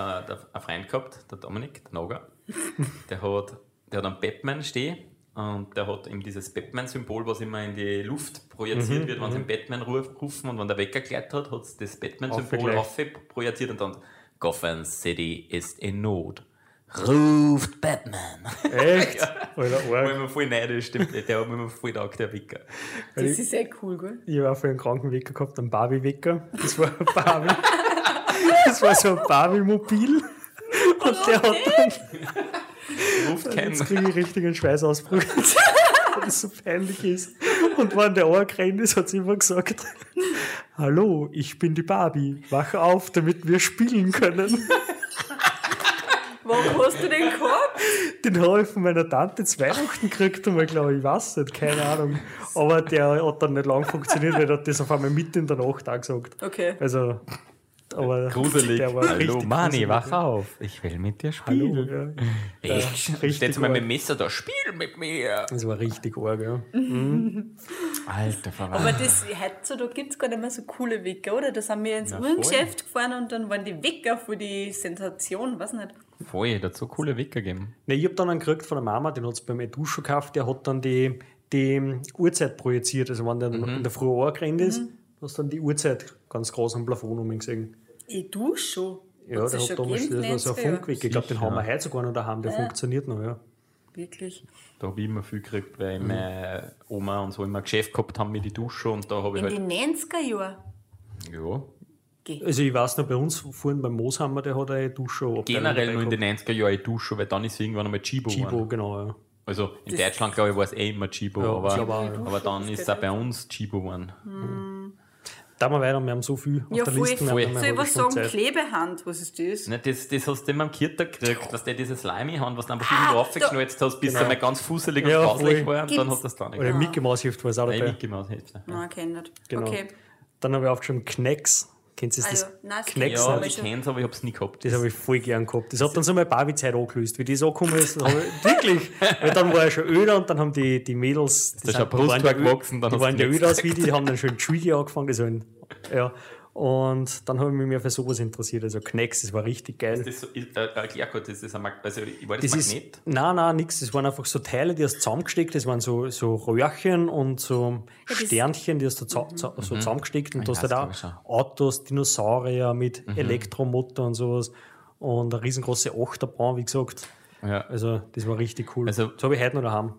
äh, der, ein Freund gehabt, der Dominik, der Nager. [LAUGHS] Der hat, der hat einen Batman stehen und der hat eben dieses Batman-Symbol, was immer in die Luft projiziert wird, wenn sie den Batman ruf, rufen und wenn der Wecker geleitet hat, hat das Batman-Symbol projiziert und dann Gotham City ist in Not. Ruft Batman. Echt? [LAUGHS] Alter, War arg. immer voll neidisch, stimmt nicht. Der hat mir immer voll taugt, der Wecker. Das ist echt cool, gell? Ich habe auch für einen Krankenwecker gehabt, einen Barbie-Wecker. Das war ein Barbie. [LAUGHS] Das war so ein Barbie-Mobil. [LAUGHS] Und der hat dann, Ruft keinen. jetzt kriege ich richtig einen Schweißausbruch, [LAUGHS] weil das so peinlich ist. Und wenn der angerannt ist, hat sie immer gesagt, Hallo, ich bin die Barbie, wach auf, damit wir spielen können. Warum hast du den gehabt? Den habe ich von meiner Tante zu Weihnachten gekriegt und ich glaube, ich weiß nicht, keine Ahnung. Aber der hat dann nicht lang funktioniert, weil er hat das auf einmal mitten in der Nacht auch gesagt. Okay. Also, aber Gruselig. der war Hallo richtig Mani, wach auf. Ich will mit dir Hallo, spielen. ja. Echt? richtig Steht mal mit dem Messer da, spiel mit mir. Das war richtig arg, ja. Alter Verwandter. Aber das, heutzutage gibt es gar nicht mehr so coole Wecker, oder? Da sind wir ins Na, Uhrengeschäft gefahren und dann waren die Wecker für die Sensation, weiß nicht. Voll, so coole Wecker gegeben. Ne, ich habe dann einen gekriegt von der Mama, den hat es beim Eduscho gekauft, der hat dann die, die Uhrzeit projiziert. Also wenn der Mhm. in der Früh angerannt ist, hast du dann die Uhrzeit ganz groß am Plafond um gesehen. Ich du schon. Ja, der das hat damals, das war so ein 90er Jahre? Funkwecker. Ich glaube, den haben wir heute sogar noch daheim, der funktioniert noch, ja. Wirklich. Da habe ich immer viel gekriegt, weil Mhm. meine Oma und so immer ein Geschäft gehabt haben mit die Dusche und da habe ich In halt. den 90er Jahren. Ja. Also ich weiß noch, bei uns vorhin beim Mooshammer, der hat eine Dusche. generell nur in den 90er Jahren ich Dusche, weil dann ist es irgendwann einmal Chibo. Chibo, geworden. genau, ja. Also in Deutschland, glaube ich, war es eh immer Chibo, Ja, aber, ja. aber dann ist es auch bei uns Chibo geworden. Da mal weiter, wir haben so viel Ja, auf der voll. Liste. voll. Soll ich was sagen? Zeit. Klebehand, was ist das? Ne, das, das hast du immer am Kirter gekriegt, dass der diese Slimy-Hand, was du einfach irgendwo Ah, aufgeschnalzt hast, bis Genau. er mal ganz fusselig Ja, und grauslich voll. war und dann hat das dann nicht Oder gemacht. Mickey Mouse Hilft war es auch Nein, dabei. Mickey Mouse Hilfe. Nein, kenn nicht. Genau. Okay. Dann habe ich aufgeschrieben Knacks. Kennst du das? Also, nein, das Knacks kenn Ja, ich schon- kenne es, aber ich habe es nie gehabt. Das habe ich voll gern gehabt. Das hat dann so meine Barbie-Zeit angelöst. Wie die so gekommen ist, ich, [LAUGHS] wirklich. Weil dann war ich schon öder und dann haben die, die Mädels, die, ist Brusthaar ja ö- gewachsen, dann die waren ja öder als wie die, die haben dann schon Trigger angefangen. Das waren, ja. Und dann habe ich mich mehr für sowas interessiert. Also Knacks, das war richtig geil. Das so, ist, äh, erklär kurz, das ist ein Mag also war das, Das ist, Magnet? nein, nein, nix. Das waren einfach so Teile, die hast du zusammengesteckt. Das waren so, so Röhrchen und so das- Sternchen, die hast du za so zusammengesteckt. Und du hast weiß, halt Autos, Dinosaurier mit Elektromotor und sowas. Und eine riesengroße Achterbahn, wie gesagt. Ja. Also, das war richtig cool. Also- das habe ich heute noch daheim.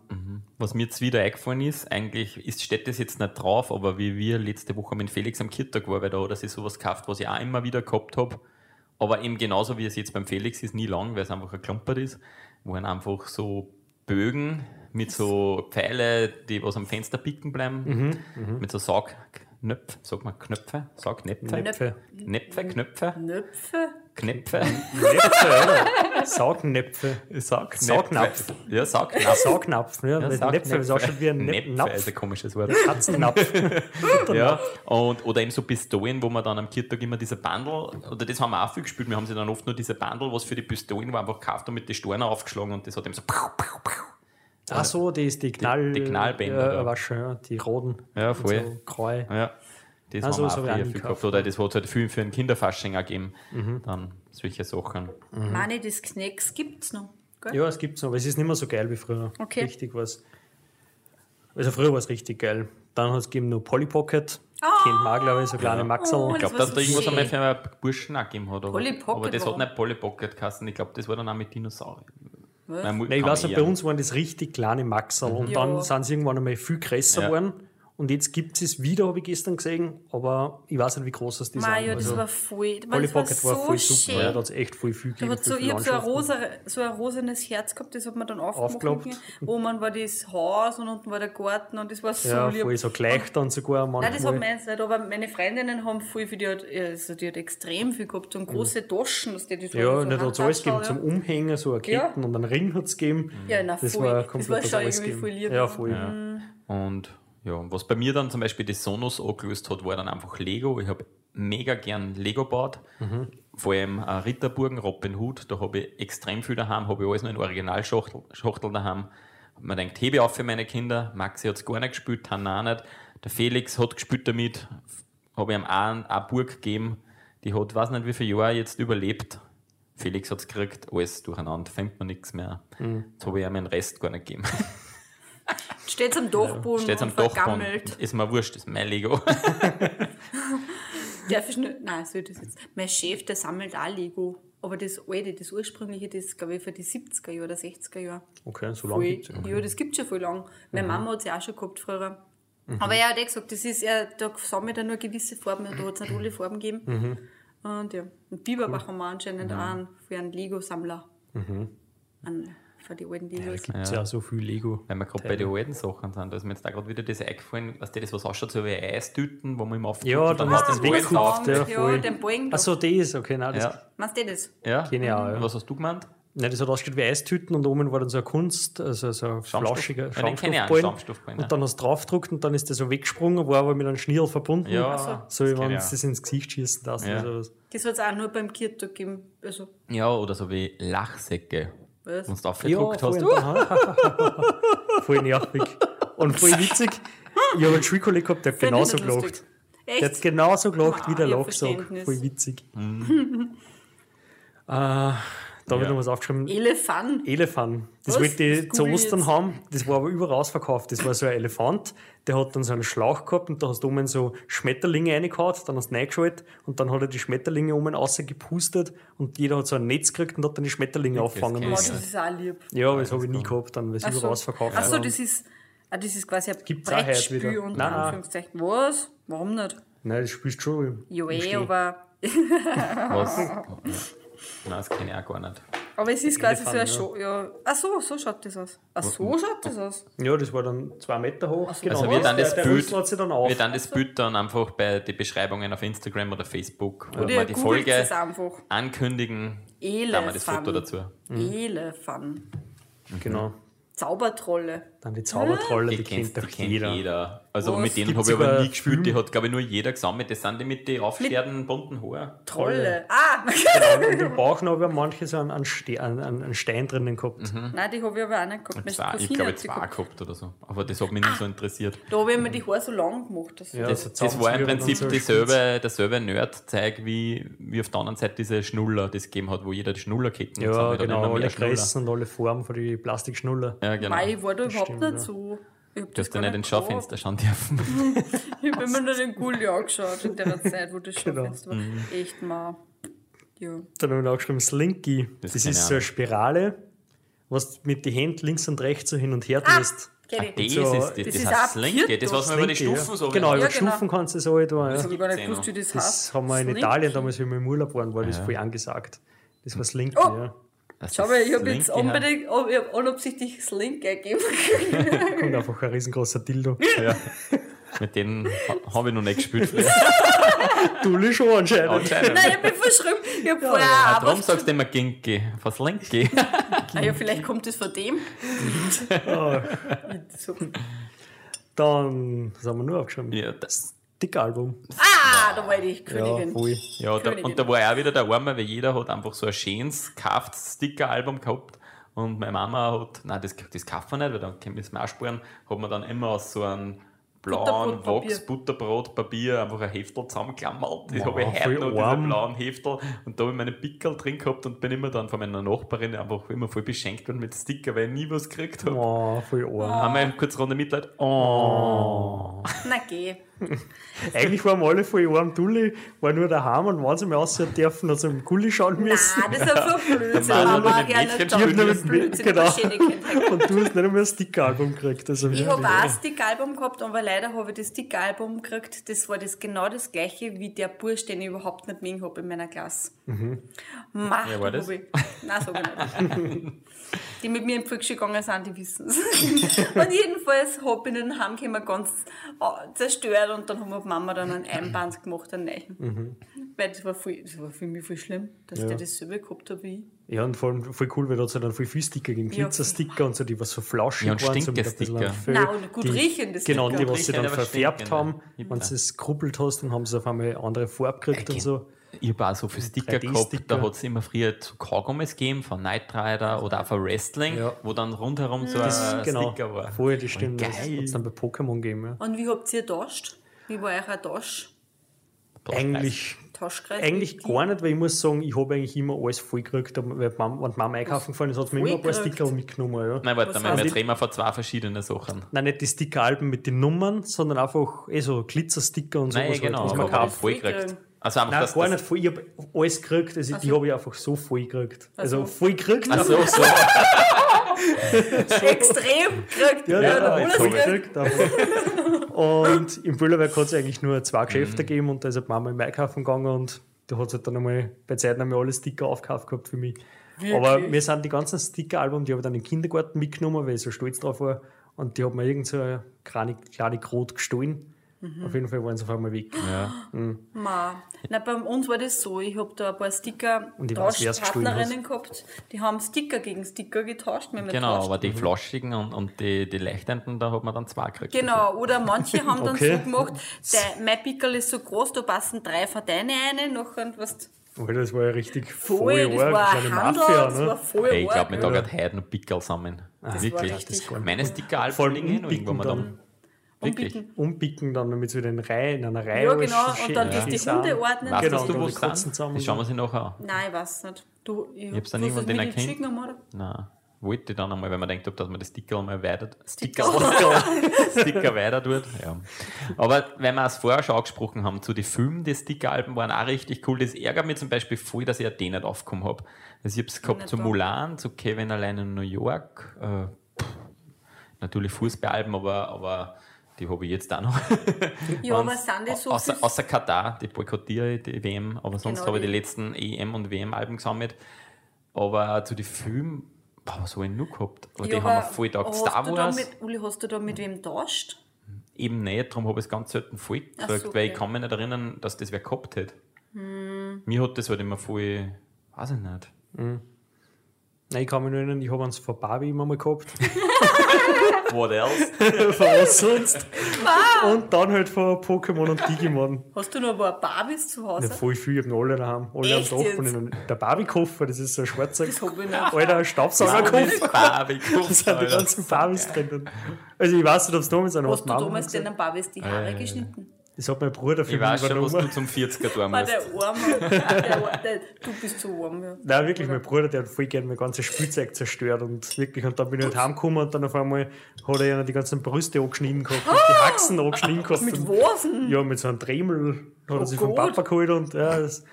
Was mir jetzt wieder eingefallen ist, eigentlich ist, steht das jetzt nicht drauf, aber wie wir letzte Woche mit Felix am Kirtag war, weil da hat er sich sowas gekauft, was ich auch immer wieder gehabt habe. Aber eben genauso wie es jetzt beim Felix ist, nie lang, weil es einfach ein Klumpert ist, wo einfach so Bögen mit so Pfeile, die was am Fenster picken bleiben. Mit so Saugnöpfen, sag mal Knöpfe, Saugnäpfe. Näpfe. Näpfe, Knöpfe, Nöpfe. Knöpfe. Näpfe, oder? Saugnäpfe. Saugnäpfe. Saugnapf. Ja, Saugnapf. Saugnapf, ja. Ja, Näpfe, Saugnäpfe. das ist auch schon wie ein Näpfe Napf. ist ein komisches Wort. Katzennapf. [LAUGHS] Ja, und, oder eben so Pistolen, wo man dann am Kirtag immer diese Bundle, oder das haben wir auch viel gespielt, wir haben sie dann oft nur diese Bundle, was für die Pistolen war, einfach gekauft und mit den Steinen aufgeschlagen und das hat eben so pau, pau, pau. Ach so, die ist die Knall... die Knallbänder Ja, war schon, ja, die roten. Ja, voll. So Kreu. Ja, das Ah, haben so- wir auch viel gehabt. Oder das hat es halt viel für einen Kinderfasching gegeben. Mhm. Dann solche Sachen. Meine, das Knacks gibt's noch. Gell? Ja, es gibt's noch, aber es ist nicht mehr so geil wie früher. Okay. Richtig was. Also früher war es richtig geil. Dann hat es gegeben nur Polly Pocket. Kennt man auch, glaube ich, so kleine Maxel. Oh, Ich glaube, Das dass da irgendwas einmal für einen Burschen auch gegeben hat. Aber, Polly Pocket, aber das hat nicht Polly Pocket geheißen. Ich glaube, das war dann auch mit Dinosauriern. Nein, ich weiß nicht, bei eher uns waren das richtig kleine Maxel und Ja. dann sind sie irgendwann einmal viel größer Ja. Und jetzt gibt es es wieder, habe ich gestern gesehen, aber ich weiß nicht, wie groß das Mei, sind. ja, das Also, war voll. Polly das war Pocket so war voll super. schön. Ja, da hat es echt voll viel Da gegeben. so, ich habe so ein, rosa, so ein rosanes Herz gehabt, das hat man dann aufgemacht. Aufgeklappt. Oben war das Haus und unten war der Garten und das war so Ja, lieb. voll so gleich dann sogar Nein, das hat manchmal. meins nicht, aber meine Freundinnen haben voll viel, die hat, also die hat extrem viel gehabt, so große Taschen, dass die, die so Ja, so nicht hat es alles gegeben. Handtaschen, Zum Umhängen, so eine Ja. Ketten und einen Ring hat es gegeben. Ja, na, das voll. war Das komplett war das schon alles irgendwie voll lieb. Ja, voll. Und ja, was bei mir dann zum Beispiel die Sonos angelöst hat, war dann einfach Lego. Ich habe mega gern Lego gebaut. Vor allem äh, Ritterburgen, Robin Hood, da habe ich extrem viel daheim, habe ich alles noch in Originalschachtel Schachtel daheim. Mir denkt, hebe auf für meine Kinder. Maxi hat es gar nicht gespielt, Hanna nicht. Der Felix hat gespielt damit. Habe ich ihm auch ein- eine Burg gegeben. Die hat, weiß nicht wie viele Jahre jetzt überlebt. Felix hat es gekriegt, alles durcheinander, findet man nichts mehr. Jetzt habe ich ihm den Rest gar nicht gegeben. [LAUGHS] Steht am Dachboden Steht am und Dachboden. vergammelt. Ist mir wurscht, ist mein Lego. [LAUGHS] Darf ich nicht? Nein, ich das jetzt? Mein Chef, der sammelt auch Lego. Aber das alte, das ursprüngliche, das glaube ich für die 70er Jahre oder 60er Jahre. Okay, so lange gibt es ja, das gibt es schon voll lang. Meine Mhm. Mama hat sie auch schon gehabt früher. Aber er hat eh gesagt, das ist, er, da sammelt er nur gewisse Farben, da hat es nicht alle Farben gegeben. Mhm. Und ja, und Biberbach haben wir anscheinend auch einen, für einen Lego-Sammler. Einen, für die alten Legos. Es gibt ja. so viel Lego. Wenn wir gerade bei den alten Sachen sind, da ist mir jetzt da gerade wieder das eingefallen, was das was ausschaut, so wie Eistüten, wo man immer auf Ja, dann hast du das Ah, weggekauft. Ja, ja, voll. den Balken. Achso, das, okay, nein, das, Ja, Meinst du das? ja. Ich auch, ja. Was hast du gemeint? nein, das hat ausgeschaut wie Eistüten und oben war dann so eine Kunst, also so ein flauschiger Ja, den Schaumstoffballen. Schaumstoffballen, ja. Und dann hast du draufgedruckt und dann ist der so weggesprungen, war aber mit einem Schnirl verbunden. Ja, So wie ich es auch. das ins Gesicht schießen darfst. Ja. oder sowas. Das hat es auch nur beim Kirtag gegeben. Also, Ja, oder so wie Lachsäcke. Was? Wenn du Ja, aufgedruckt voll, hast. [LAUGHS] voll nervig. Und voll witzig. Ich habe einen Schulkollegen gehabt, der hat genauso gelacht. lustig. Der hat Echt? genauso gelacht wie der Ah, Lachsack. Voll witzig. [LAUGHS] [LAUGHS] äh, da habe ich noch was aufgeschrieben. Elefant. Elefant. Das Was? wollte ich Das zu ich Ostern jetzt. haben. Das war aber überall ausverkauft. Das war so ein Elefant, der hat dann so einen Schlauch gehabt und da hast du oben so Schmetterlinge reingehauen, dann hast du reingeschaltet und dann hat er die Schmetterlinge oben rausgepustet und jeder hat so ein Netz gekriegt und hat dann die Schmetterlinge auffangen kenn Oh, ich. müssen. das ist auch lieb. Ja, aber das habe ich nie gehabt, dann, weil es Ach überall so, ausverkauft Ach so war. das ist, ah, das ist quasi ein Gibt's Brettspiel wieder. unter Nein. Anführungszeichen. Was? Warum nicht? Nein, das spielst du schon eh, Stehen. aber, Was? [LAUGHS] Nein, das kenne ich auch gar nicht. aber es ist quasi so ein Elefant, Show. Ja. Ach so, so schaut das aus. Ach so schaut das aus. Ja, das war dann zwei Meter hoch. Genau. Also wir dann das der, der Bild, sich dann auf. wir dann das Bild dann einfach bei den Beschreibungen auf Instagram oder Facebook, Oder ihr die Folge es einfach. ankündigen, da haben wir das Elefant. Foto dazu. Elefant. Genau. Zaubertrolle. Dann die Zaubertrolle, die, Die, kennt die doch kennt jeder. jeder. Also Was? mit denen habe ich aber nie gespielt. Die hat, glaube ich, nur jeder gesammelt. Das sind die mit den aufscherden bunten Haaren. Trolle. Ah! [LAUGHS] Genau, und im Bauchnabel haben manche so einen, einen, Ste einen, einen Stein drinnen gehabt. Nein, die habe ich aber auch nicht gehabt. Zwei, ich glaube, hat zwei gehabt. gehabt oder so. Aber das hat mich nicht so interessiert. Da habe ich mir die Haare so lang gemacht. Dass Ja, Das, das war im Prinzip so dieselbe, derselbe Nerd-Zeig, wie, wie auf der anderen Seite diese Schnuller, das gegeben hat, wo jeder die Schnullerketten Ja, gesammelt hat. genau, Immer mehr alle. Größen und alle Formen von die Plastikschnuller. Ja, genau. Mei, ich war da überhaupt Stimmt, ja. so. Ich hab Du hast ja nicht ins. Schaufenster schauen dürfen. [LAUGHS] Ich habe mir nur den Gulli angeschaut in der Zeit, wo das Genau. Schaufenster war. Echt mal. Ja. Dann habe ich auch geschrieben Slinky. Das Das, ist so eine. Spirale, was du mit den Händen links und rechts so hin und her Ah, tust. kenn ich. Das So, ist das, das das ist heißt Slinky, das was man über die Stufen ja. so Genau, Ja, über genau. Stufen kannst du das alle da. Das Ja. gar nicht gewusst, wie das, Das heißt. haben wir in Slinky. Italien damals, wie wir im Urlaub waren, war das Ja. voll angesagt. Das war Slinky, Oh. ja. Das Schau mal, ich habe jetzt unbedingt, oh, ich hab unabsichtlich das Link eingegeben. Kommt einfach ein riesengroßer Dildo. [LAUGHS] Ja. Mit denen ha- habe ich noch nicht gespielt. [LAUGHS] Du schon anscheinend. Anscheinend. Nein, ich mich verschrieben. Ich hab vorher auch Darum was- sagst du immer Ginki, was Linke. [LAUGHS] Ah, ja, vielleicht kommt das von dem. Ah. Dann, haben wir nur aufgeschrieben? Ja, das, Dickalbum. Ah, da wollte ich Ja, Königin. voll. ja da, Königin. und da war auch wieder der Arme, weil jeder hat einfach so ein schönes, gekauft Sticker-Album gehabt. Und meine Mama hat, nein, das, das kaufen wir nicht, weil dann können wir es mir auch sparen, hat man dann immer aus so einem blauen. Wachs, Butterbrotpapier einfach ein Heftel zusammengeklammert. Das Wow, habe ich heute noch, diese blauen Heftel. Und da habe ich meine Pickel drin gehabt und bin immer dann von meiner Nachbarin einfach immer voll beschenkt worden mit Sticker, weil ich nie was gekriegt habe. Oh, voll arm. Einmal kurz Runde Mitleid. Oh. Na geh. [LAUGHS] Eigentlich waren wir alle voll arm. Dulli war nur daheim und wenn sie mal aussehen dürfen, hat sie im Gulli schauen müssen. Nein, das ist [LAUGHS] mit dem ja, spielen doch, müssen. Blödsinn, Genau. Und du hast nicht einmal ein Sticker-Album gekriegt. Also, Ich habe auch ein Stick-Album gehabt, aber leider habe ich das Stick-Album gekriegt. Das war das genau das gleiche wie der Bursch, den ich überhaupt nicht mögen habe in meiner Klasse. Mhm. Mach, Wer war das? Ich. Nein, sag ich nicht. [LAUGHS] Die mit mir in die Volksschule gegangen sind, die wissen es. [LAUGHS] und jedenfalls habe ich den heimgekommen ganz äh, zerstört und dann haben wir Mama dann einen Einband gemacht, einen neuen. Mhm. Weil das war, voll, das war für mich voll schlimm, dass der dasselbe gehabt hat wie ich. Ja, und vor allem voll cool, weil da hat es ja dann voll viele Sticker gegeben. Ja. Glitzer-Sticker und so, die was so flauschig Ja, und waren. so mit ein bisschen Fell. Nein, und gut die, riechende Genau, und die, Sticker. was sie dann verfärbt stinkende. haben. Wenn du es gerubbelt hast, dann haben sie auf einmal andere Farbe gekriegt und so. Ich habe auch so viele Sticker gehabt, 3D-Sticker. da hat es immer früher so Kaugummis gegeben von Knight Rider oder auch von Wrestling, Ja. wo dann rundherum so Das, ein genau, Sticker war. vorher, die stimmt. Das geil. hat es dann bei Pokémon gegeben. Ja. Und wie habt ihr tauscht? Wie war euer Tausch? Eigentlich, Tauschkreis? eigentlich Die- gar nicht, weil ich muss sagen, ich habe eigentlich immer alles voll gekriegt. aber Weil die Mama, wenn die Mama einkaufen gefahren ist, hat sie mir immer ein paar? Sticker mitgenommen. Ja. Nein, warte mal, wir reden wir von zwei verschiedenen Sachen. Nein, nicht die Stickeralben mit den Nummern, sondern einfach eh so Glitzersticker und so, Nein, was, genau, halt, was man kauft. voll voll gekriegt. gekriegt. Also einfach, Nein, dass gar das, nicht voll. Ich habe alles gekriegt. Also, Die so. habe ich einfach so voll gekriegt. Also, so. voll gekriegt. Ach so, so. [LAUGHS] [LAUGHS] Extrem gekriegt. Ja, Ja, ja, alles voll gekriegt. [LAUGHS] Und im Büllerwerk hat es eigentlich nur zwei Mhm. Geschäfte gegeben und da ist halt die Mama im Einkaufen gegangen und da hat es halt dann einmal bei Zeiten einmal alle Sticker aufgekauft gehabt für mich. Aber mir sind die ganzen Sticker-Alben, die habe ich dann in den Kindergarten mitgenommen, weil ich so stolz drauf war. Und die hat mir irgend so eine kleine, kleine Krot gestohlen. Mhm. Auf jeden Fall waren sie auf einmal weg. Ja. Ma. Na, bei uns war das so, ich habe da ein paar Sticker Und. Tauschpartnerinnen gehabt, die haben Sticker gegen Sticker getauscht. Ja Genau, getauscht. aber die flaschigen und, und die, die leuchtenden, da hat man dann zwei gekriegt. Genau, oder manche haben dann Okay. so gemacht, [LAUGHS] der, mein Pickel ist so groß, da passen drei von deine rein, nachher was Alter, das war ja richtig voll, voll das war eine Handel, Mafia. das Ne? war voll Hey, ich glaube, mit da geht heute noch Pickel zusammen. Wirklich. richtig gut. Meine Sticker Vor allem liegen noch irgendwo mal da. Wirklich. Umbieten. Umpicken dann, damit sie in, den Reihe, in einer Reihe Ja, genau, und dann schön die. Hunde ordnen. Weißt Genau, du, wo die sie kotzen sind? zusammen. Das schauen wir sich nachher an. Nein, ich weiß nicht. Du, ich hab's dann irgendwann den nicht erkannt. geschickt, oder? Nein, wollte ich dann einmal, wenn man denkt, ob dass man das Sticker mal weiter, Sticker. Sticker, [LAUGHS] Sticker weiter tut. Ja. Aber wenn wir es vorher schon angesprochen haben, zu den Filmen, die Sticker-Alben waren auch richtig cool. Das ärgert mich zum Beispiel voll, dass ich ja den nicht aufgekommen habe. Also ich habe es gehabt zu. Mulan, zu Kevin allein in New York. Äh, pff, natürlich Fußballalben, aber, aber die habe ich jetzt auch noch. [LAUGHS] Ja, aber sind die so außer, außer Katar, die boykottiere ich, die WM, aber sonst Genau, habe ich die letzten EM- und WM-Alben gesammelt. Aber zu den Filmen, boah, was habe ich noch gehabt? Aber die haben wir voll da. hast Star Wars mit, Uli, hast du da mit wem tauscht? eben nicht, darum habe ich es ganz selten voll gekriegt, so, weil ich okay. kann mich nicht erinnern, dass das wer gehabt hätte. Mir hat das halt immer voll, weiß ich nicht. Nein, ich kann mich nur erinnern, ich habe eins von Barbie immer mal gehabt. [LAUGHS] What else? [LAUGHS] von was sonst? Und dann halt von Pokémon und Digimon. Hast du noch ein paar Barbies zu Ja, Hause? voll viel, ich habe noch alle daheim. Alle Echt am Dach. in der Barbie-Koffer, das ist so ein schwarzer, Das hab ich nicht. alter Staubsaugerkoffer. Barbie [LAUGHS] Da sind die ganzen Barbies drin. Also ich weiß nicht, ob es damals einer Hast du damals den Barbies die Haare Äh, geschnitten? Das hat mein Bruder für Ich mich weiß schon, was du zum 40er tun War musst. [LAUGHS] der Arme. Der, der, du bist so warm, ja. Nein, wirklich, mein Bruder, der hat voll gerne mein ganzes Spielzeug zerstört und wirklich, und dann bin ich halt heimgekommen und dann auf einmal hat er ja die ganzen Brüste angeschnitten gehabt und die Haxen angeschnitten gehabt. Mit denn? ja, mit so einem Dremel hat er Oh sich vom. Papa geholt und ja, das,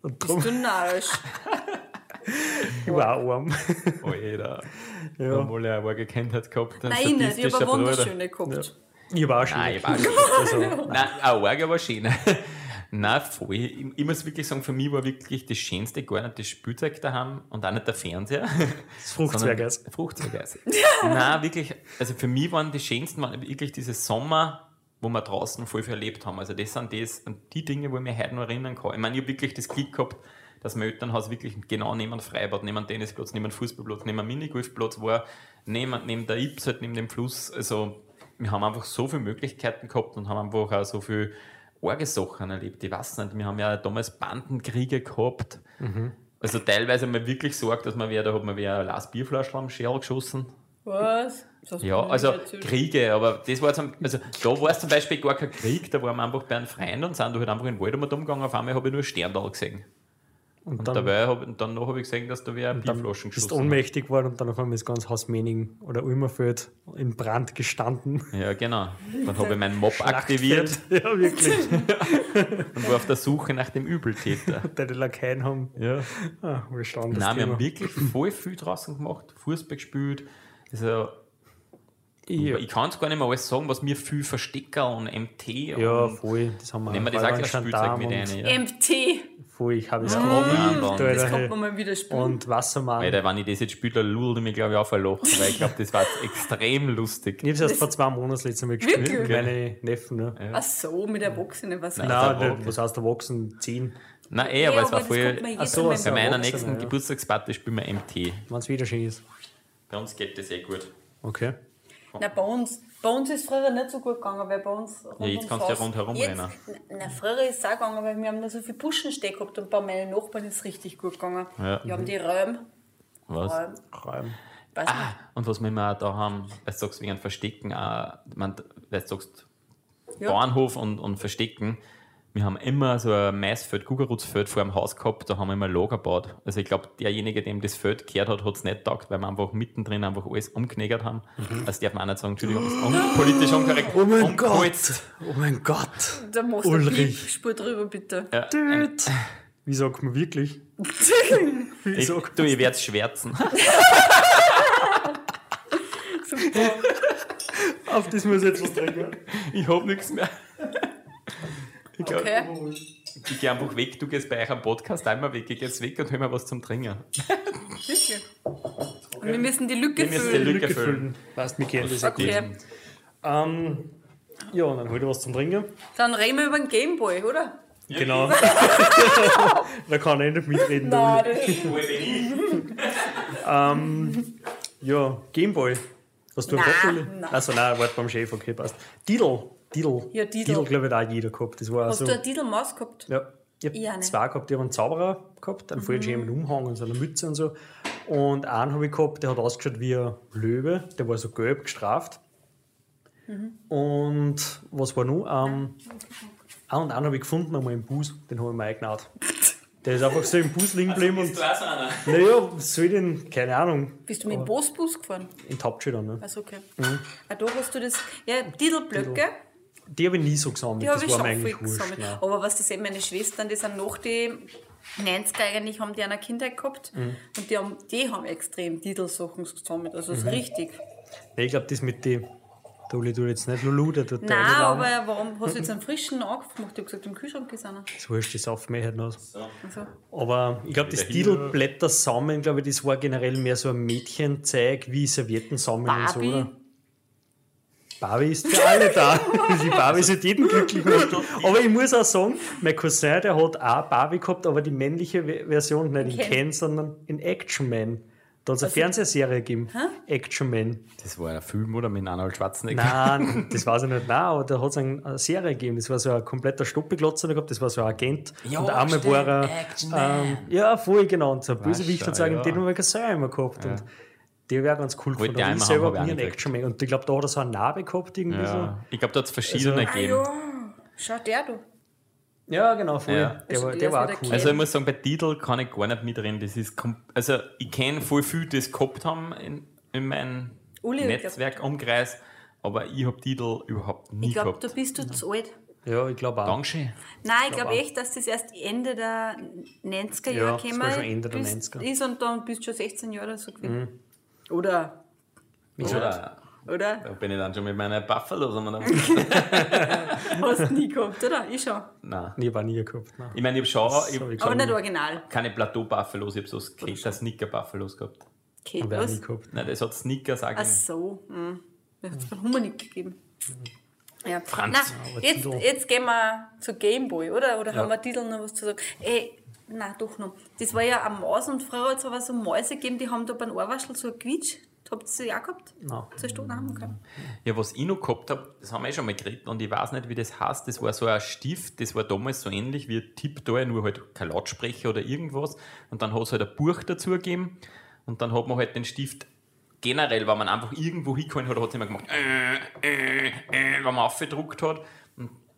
und drum, Du narrisch. [LAUGHS] ich war auch arm. Alter. Ja. Ja. Obwohl er eine Kindheit gehabt hat. Nein, ich nicht. Ich habe eine wunderschöne gehabt. Ich war auch schon. Nein, ich war schon. [LAUGHS] Also, Nein, auch arg, aber schön. [LAUGHS] Nein, voll. Ich, ich muss wirklich sagen, für mich war wirklich das Schönste gar nicht das Spielzeug daheim und auch nicht der Fernseher. Das Fruchtzwergeis. Fruchtzwergeis. [LAUGHS] Nein, wirklich, also für mich waren die schönsten waren wirklich diese Sommer, wo wir draußen voll viel erlebt haben. Also das sind das, die Dinge, wo ich mich heute noch erinnern kann. Ich meine, ich habe wirklich das Glück gehabt, dass mein Elternhaus wirklich genau neben einem Freibad, neben einem Tennisplatz, neben einem Fußballplatz, neben einem Minigolfplatz war, neben, neben der Ips, halt neben dem Fluss. Also wir haben einfach so viele Möglichkeiten gehabt und haben einfach auch so viel arge Sachen erlebt. Ich weiß nicht, wir haben ja damals Bandenkriege gehabt. Also teilweise haben wir wirklich Sorge, dass man wer, da hat man wer ein Glas Bierflaschen am Scherl geschossen. Was? Ja, also. Kriege, aber das war zum, also da war es zum Beispiel gar kein Krieg, da waren wir einfach bei einem Freund und sind da halt einfach in den Wald einmal umgegangen, auf einmal habe ich nur Sterndal gesehen. Und, Und dann, dabei hab, und dann noch habe ich gesehen, dass da wer Bierflaschen geschossen hat. ohnmächtig geworden und dann auf einmal ist ganz Hausmening oder Ulmerfeld in Brand gestanden. Ja, genau. Dann habe ich meinen Mob aktiviert [LAUGHS] ja, wirklich. [LAUGHS] und war auf der Suche nach dem Übeltäter. [LAUGHS] Deine Lakaien haben Ja. ah, das Nein, wir Thema. haben wirklich voll viel draußen gemacht, Fußball gespielt. Also, ja, Ich kann es gar nicht mehr alles sagen, was mir viel Verstecker und MT ja, und voll. Das haben wir nehmen wir das auch als Spielzeug mit rein. Ja. MT. Voll, ich habe es Ja, geliebt, Alter, Das hey. man mal wieder spielen. Und Wassermann. Alter, wenn ich das jetzt spiele, dann lullt ich mich, glaube ich, auch verlocht, weil ich glaube, das war extrem lustig. Ich habe es erst vor zwei Monaten das letzte Mal gespielt. Wirklich? Mit meinen Neffen. Ne? Ach so, mit Erwachsenen, was Nein. Nein, was heißt erwachsen? 10. Nein, eh, aber Ja, es war voll. kommt mir Ach jetzt so, einmal ach Bei meiner nächsten ja. Geburtstagsparty spielen wir MT. Wenn es wieder schön ist. Bei uns geht das eh gut. Okay. Na, bei uns, bei uns ist früher nicht so gut gegangen, weil bei uns. Ja, jetzt kannst du ja rundherum jetzt, rennen. Na, früher ist es auch gegangen, weil wir haben da so viel Buschensteck gehabt und bei meinen Nachbarn ist es richtig gut gegangen. Ja. Die haben die Räume. Was? Räume. Räum. Weiß Ah, und was wir immer auch da haben, weil du sagst, wegen Verstecken, auch, man, weil du sagst, Ja. Bauernhof und, und Verstecken, wir haben immer so ein Maisfeld, Kugerutzfeld vor dem Haus gehabt, da haben wir immer ein Lager gebaut. Also ich glaube, derjenige, dem das Feld gehört hat, hat es nicht gedacht, weil wir einfach mittendrin einfach alles umknegert haben. Also darf man auch nicht sagen, Entschuldigung, das ist un politisch unkorrekt. Oh mein Umgeholzt. Gott! Oh mein Gott! Da machst du Ulrich. Piep, spur drüber, bitte. Ja, ein. Wie sagt man wirklich? [LAUGHS] Wie ich, sagt du, ich werde schwärzen. Super. Auf das muss ich jetzt was trinken. Ich hab nichts mehr. Ich glaub, Okay. Ich gehe einfach weg, du gehst bei euch am Podcast einmal weg, ich gehe jetzt weg und hol mir was zum Trinken. Und wir müssen die Lücke Wir müssen die füllen. Lücke Lücke füllen. füllen. Weißt wir kennen das ja gut. Okay. Ähm, ja, dann hol dir was zum Trinken. Dann reden wir über den Gameboy, oder? Genau. [LAUGHS] da kann ich nicht mitreden. Nein, das- Ja, Gameboy. Hast du einen nein. Achso, nein, warte beim Chef, okay, passt. Didel. Didel. Ja, Didel. Didel, glaube ich, hat auch jeder gehabt. Das war Hast so. du eine Didelmaus gehabt? Ja. Ich habe zwei gehabt, die haben einen Zauberer gehabt, einen voll schönen Umhang und so eine Mütze und so. Und einen habe ich gehabt, der hat ausgeschaut wie ein Löwe, der war so gelb gestraft. Mhm. Und was war noch? Ähm, ah, und einen habe ich gefunden, einmal im Bus, den habe ich mir eingenaut. [LAUGHS] Der ist einfach so im Bus liegen geblieben und. auch so einer? Naja, was soll ich denn? Keine Ahnung. Bist du mit dem Bossbus gefahren? In dann, ne? Also okay. Mhm. Ah, da hast du das. Ja, Didelblöcke, Die habe ich nie so gesammelt, die habe das ich war schon mir viel gesammelt. nein. Aber was das eben meine Schwestern, die sind nach die 90er eigentlich, haben die eine Kindheit gehabt. Mhm. Und die haben, die haben extrem Didelsachen gesammelt. Also Mhm. so richtig. Nee, ich glaube, das mit den. Da will ich du jetzt nicht Lulu, der tut Nein, aber warum hast du jetzt einen frischen angemacht? Ich habe gesagt, im Kühlschrank ist einer. Das wurscht, das sauft mir halt noch. Also, Aber ich glaube, das. Didelblätter sammeln, glaube ich, das war generell mehr so ein Mädchenzeug wie Servietten sammeln und so, Barbie. oder? Barbie ist für alle da. Die Barbie sollte jeden glücklich machen. Aber ich muss auch sagen, mein Cousin, der hat auch Barbie gehabt, aber die männliche Ve- Version nicht in Ken. Sondern in Action Man. Da hat es eine Fernsehserie gegeben. Action Man. Das war ein Film, oder? Mit Arnold Schwarzenegger. Nein, [LAUGHS] das weiß ich nicht. Nein, aber da hat es eine, Serie gegeben. Das war so ein kompletter Stoppeglotzer gehabt, das war so ein Agent. Ja, und einmal war er. Ähm, ja, voll genau. Und so ein Bösewicht und sagen, ja. den haben wir Cousin immer gehabt. Und der wäre ganz cool gefunden. ich Aber ich selber habe hab nie ich einen Action Man. Und ich glaube, da hat er so eine Narbe gehabt, irgendwie Ja. Ich glaube, da hat es verschiedene ah gegeben. ja, schau der du. so. Ja, genau, voll. Ja. Der, Also war, der ist war cool. Also ich muss sagen, bei Titel kann ich gar nicht mitreden. Das ist also ich kenne voll viele, die es gehabt haben in, in meinem Netzwerkumkreis, aber ich habe Titel überhaupt nie Ich glaube, gehabt. da bist du zu alt. ja, ich glaube auch. Dankeschön. Nein, ich glaube auch. echt, dass das erst Ende der 90er Ja, Jahre das gekommen war schon Ende der bist- 90er. ist und dann bist du schon 16 Jahre oder so gewesen. Mhm. Oder gesagt, Oder oder? Da bin ich dann schon mit meiner Buffalo. sondern- [LAUGHS] Hast du nie gehabt, oder? Ich schon. Nein. Ich habe auch nie gehabt. Nein. Ich meine, ich habe schon ich hab ich Aber nicht original. keine Plateau-Buffalos, ich habe so Skater Sneaker-Buffalos gehabt. Gehabt. Nein, das hat Sneaker Ach sagen. so. Hm. Das hat es von Hummer nicht gegeben. Ja. Franz. Na, jetzt, jetzt gehen wir zu Gameboy, oder? Oder Ja. haben wir Titel noch was zu sagen? Ey, nein, doch noch. Das war ja eine Maus und früher hat es aber so Mäuse gegeben, die haben da beim Ohrwaschel so ein Quietsch. Habt ihr sie auch gehabt? Nein. So eine Stunde haben können. Ja, was ich noch gehabt habe, das haben wir eh schon mal geredet und ich weiß nicht, wie das heißt. Das war so ein Stift, das war damals so ähnlich wie ein Tipptoy, nur halt kein Lautsprecher oder irgendwas. Und dann hat es halt ein Buch dazu gegeben und dann hat man halt den Stift generell, wenn man einfach irgendwo hingehalten hat, hat es immer gemacht, äh, äh, äh, wenn man aufgedruckt hat.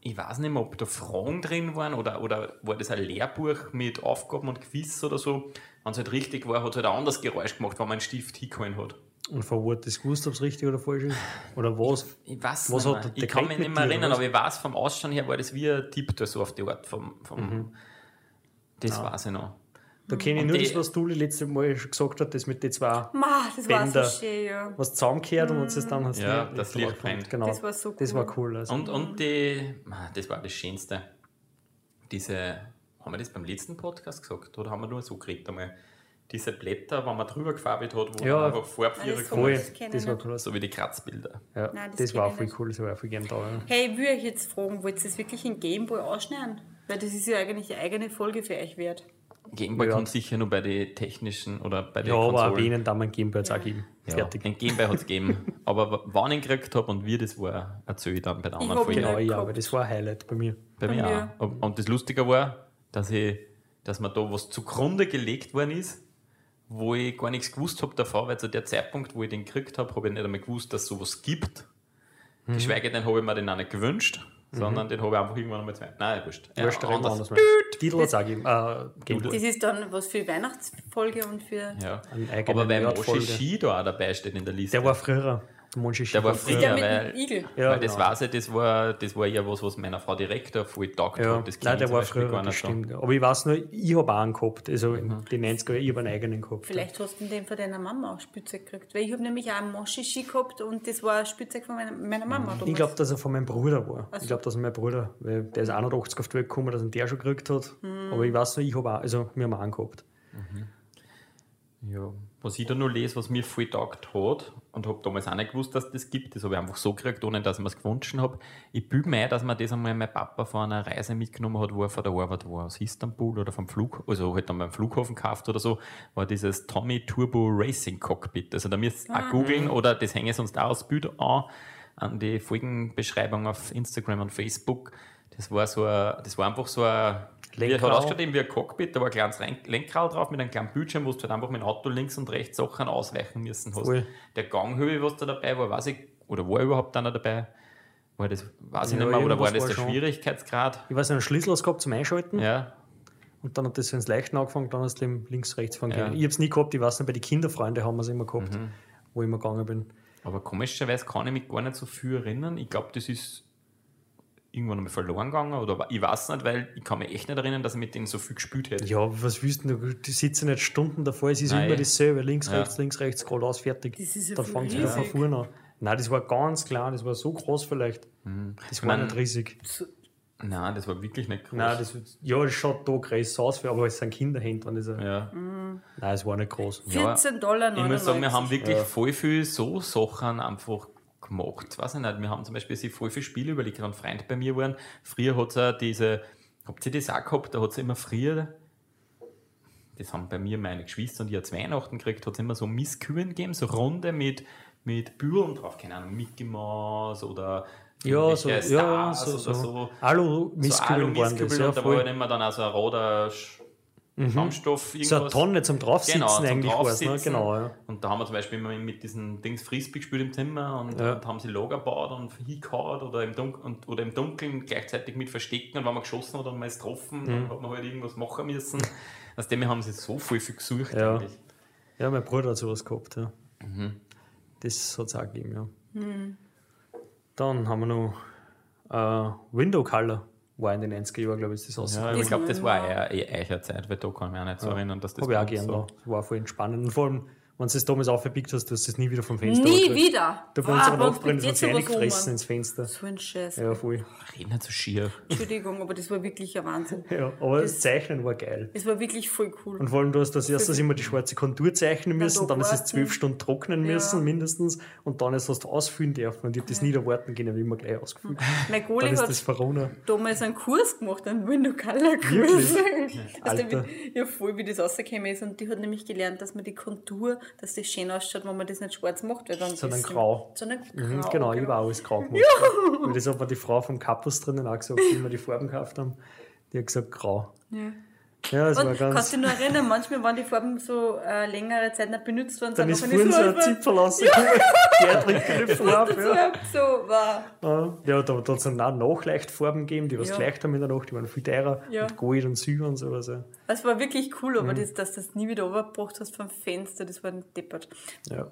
Ich weiß nicht mehr, ob da Fragen drin waren oder, oder war das ein Lehrbuch mit Aufgaben und Quiz oder so. Wenn es halt richtig war, hat es halt ein anderes Geräusch gemacht, wenn man einen Stift hingehalten hat. Und von wo hat das gewusst, ob es richtig oder falsch ist? Oder was? Ich weiß Was nicht mehr. Ich kann mich nicht mehr erinnern, aber ich weiß, vom Ausschauen her war das wie ein Tipp, so auf die Art. Vom, vom Mhm. Das weiß ich noch. Da kenne ich Und nur die- das, was du letzte Mal schon gesagt hast, das mit den zwei, Ma, das war Bänder. so schön, ja. was zusammengehört und uns das dann hast Ja, du das nicht Licht brennt. Genau. Das war so Das cool. war cool. Also. Und, und die, das war das Schönste. Diese, haben wir das beim letzten Podcast gesagt? Oder haben wir nur so geredet einmal? Diese Blätter, wenn man drüber gefarbelt hat, wo Ja. man einfach Farbvierer das kommen. Das ich das war cool. So wie die Kratzbilder. Ja, Nein, das das, war auch voll cool, das war auch voll gern da. Ja. Hey, ich würde euch jetzt fragen, wollt ihr das wirklich in Gameboy ausschneiden? Weil das ist ja eigentlich eine eigene Folge für euch wert. Gameboy Ja. kommt sicher nur bei den technischen oder bei den Ja, aber auch Konsolen. denen da man Gameboy jetzt auch geben. Ja, Fertig. Den Gameboy hat es gegeben. [LAUGHS] aber wann ich ihn gekriegt habe und wie das war, erzähle ich dann bei der anderen Folge. Genau, Ja, ja, aber das war ein Highlight bei mir. Bei, Bei mir, mir. auch. Und- das Lustige war, dass, ich, dass mir da was zugrunde gelegt worden ist, wo ich gar nichts gewusst habe davor, weil zu der Zeitpunkt, wo ich den gekriegt habe, habe ich nicht einmal gewusst, dass es sowas gibt. Mhm. Geschweige denn habe ich mir den auch nicht gewünscht, sondern den habe ich einfach irgendwann einmal zwei. Nein, wurscht. Ja, ja, anders. anders. Titel auch gegeben. Äh. Das ist dann was für Weihnachtsfolge und für. Ja. Eine eigene Aber weil. Shi da auch dabei steht in der Liste. Der war früher. Der Monchi Der war früher. Mit weil- dem Igel. Ja, weil das genau. weiß ich, das war, das war ja was, was meiner Frau direkt voll taugt Ja, hat. Das nein, der war früher, gar nicht so. stimmt. Aber ich weiß nur, ich habe auch einen gehabt. Also Mhm. in den 90er, ich habe einen eigenen gehabt. Vielleicht hast du den von deiner Mama auch Spielzeug gekriegt. Weil ich habe nämlich auch einen Moshi-Ski gehabt und das war ein Spielzeug von meiner, meiner Mama. damals. Ich glaube, dass er von meinem Bruder war. Ach so. Ich glaube, dass er mein Bruder, weil der ist 81 auf die Welt gekommen, dass er der schon gekriegt hat. Hm. Aber ich weiß nur, ich habe auch, also wir haben auch einen gehabt. Ja, was ich da nur lese, was mir voll taugt hat, und habe damals auch nicht gewusst, dass das gibt, das habe ich einfach so gekriegt, ohne dass ich mir es gewünscht habe. Ich bübe mir ein, dass mir das einmal mein Papa von einer Reise mitgenommen hat, wo er von der Arbeit war, aus Istanbul oder vom Flug, also halt dann beim Flughafen gekauft oder so, war dieses Tommy Turbo Racing Cockpit. Also da müsst ihr auch googeln oder das hänge ich sonst auch als Bild an, an die Folgenbeschreibung auf Instagram und Facebook. Das war so ein, das war einfach so ein wie, hat Lenkrad. ausgeschaut eben wie ein Cockpit, da war ein kleines Lenk- Lenkrad drauf mit einem kleinen Bildschirm, wo du halt einfach mit dem Auto links und rechts Sachen ausweichen müssen hast. Voll. Der Ganghöhe, was da dabei war, weiß ich, oder war überhaupt einer dabei? War das, weiß ich Ja, nicht mehr, oder war das war der schon. Schwierigkeitsgrad? Ich weiß nicht, einen Schlüssel hast du gehabt zum Einschalten Ja, und dann hat das so ins Leichten angefangen, dann hast du eben links, rechts fahren Ja. Ich habe es nie gehabt, ich weiß nicht, bei den Kinderfreunden haben wir es immer gehabt, Mhm. wo ich immer gegangen bin. aber komischerweise kann ich mich gar nicht so viel erinnern. Ich glaube, das ist irgendwann einmal verloren gegangen, oder ich weiß nicht, weil ich kann mich echt nicht erinnern, dass ich mit denen so viel gespielt hätte. Ja, was willst du? Die sitzen nicht Stunden davor, es ist Nein. immer dasselbe, links, Ja. rechts, links, rechts, geradeaus, fertig. Das ist ja fängt es wieder von vorne an. Nein, das war ganz klein, das war so groß vielleicht. Das war Mhm. Nein. nicht riesig. Nein, das war wirklich nicht groß. Nein, das, ja, das schaut da größer aus, aber es sind Kinderhände. wenn das ja. Nein, es war nicht groß. Ja. 14 Dollar. Ich muss sagen, wir haben 99. wirklich voll viel so Sachen einfach gemacht. Weiß ich nicht, wir haben zum Beispiel sich voll viele Spiele überlegt. Ein Freund bei mir waren. Früher hat es diese, habt ihr das auch gehabt? Da hat es immer früher, das haben bei mir meine Geschwister und ich zu Weihnachten gekriegt, hat es immer so Misskühen gegeben, so Runde mit, mit Bügeln drauf, keine Ahnung, Mickey Mouse oder Ja, so, irgendwelche ja, Stars so, oder so. so. Alu-Mistkübeln so waren das, Alu-Mistkübel ja, und da war halt voll. immer dann auch so ein roter Sch- Schaumstoff, So irgendwas. eine Tonne zum Draufsitzen Genau, zum eigentlich ne? Draufsitzen. Genau, ja. Und da haben wir zum Beispiel immer mit diesen Dings Frisbee gespielt im Zimmer und, Ja. und haben sie Lager gebaut und hingehauen oder im, Dun und, oder im Dunkeln gleichzeitig mit Verstecken und wenn man geschossen hat und man ist getroffen, Mhm. dann hat man halt irgendwas machen müssen. Aus dem haben sie so viel, viel gesucht Ja. eigentlich. Ja, mein Bruder hat sowas gehabt, ja. Mhm. Das hat es auch gegeben, ja. Dann haben wir noch äh, Window Color, war in den 90er Jahren, glaube ich, ist das Ja, rausgekommen. aber ich glaube, das war eher, eher eicher Zeit, weil da kann ich mich auch nicht so erinnern, dass das Habe ich auch bei uns gern da. Das war voll entspannend. Und vor allem wenn du es damals aufgepickt hast, du hast es nie wieder vom Fenster Nie runtergekriegt. wieder. Da Wow, unserer Nachbarin ist uns sowas reingefressen um. ins Fenster. So ein Scheiß. Ja, voll. Red nicht so schier. Entschuldigung, aber das war wirklich ein Wahnsinn. [LAUGHS] Ja, aber das Zeichnen war geil. Es war wirklich voll cool. Und vor allem, du hast als erstes immer die schwarze Kontur zeichnen müssen, da dann ist es zwölf Stunden trocknen Ja. müssen, mindestens, und dann ist, hast du ausfüllen dürfen. Und ich habe das nie erwarten können, wie immer gleich ausgefüllt. Mein Dann Goli ist hat das Verona. damals einen Kurs gemacht, einen Window Color Kurs. Wirklich? [LAUGHS] Also Alter. wie, ja, voll, wie das rausgekommen ist. Und die hat nämlich gelernt, dass man die Kontur, dass das schön ausschaut, wenn man das nicht schwarz macht. Weil dann Sondern grau. Sondern Mhm, grau. genau, ich habe auch alles grau gemacht. Weil das hat mir die Frau vom Campus drinnen auch gesagt, wie wir die Farben gekauft haben. Die hat gesagt, grau. Ja. Ja, das war Und kannst du ganz. dich noch erinnern, manchmal, wenn die Farben so äh, längere Zeit nicht benutzt worden Dann ist vorhin so ein Zipfel rausgekommen. Der Farbe. so, Ja, so war. ja da, hat es dann auch Nachleichtfarben gegeben, die was Ja. gleich haben in der Nacht, die waren viel teurer. Ja. Mit Gold und Silber und sowas. Ja. Das war wirklich cool, Mhm. aber das, dass du das nie wieder runtergebracht hast vom Fenster, das war ein deppert. Ja.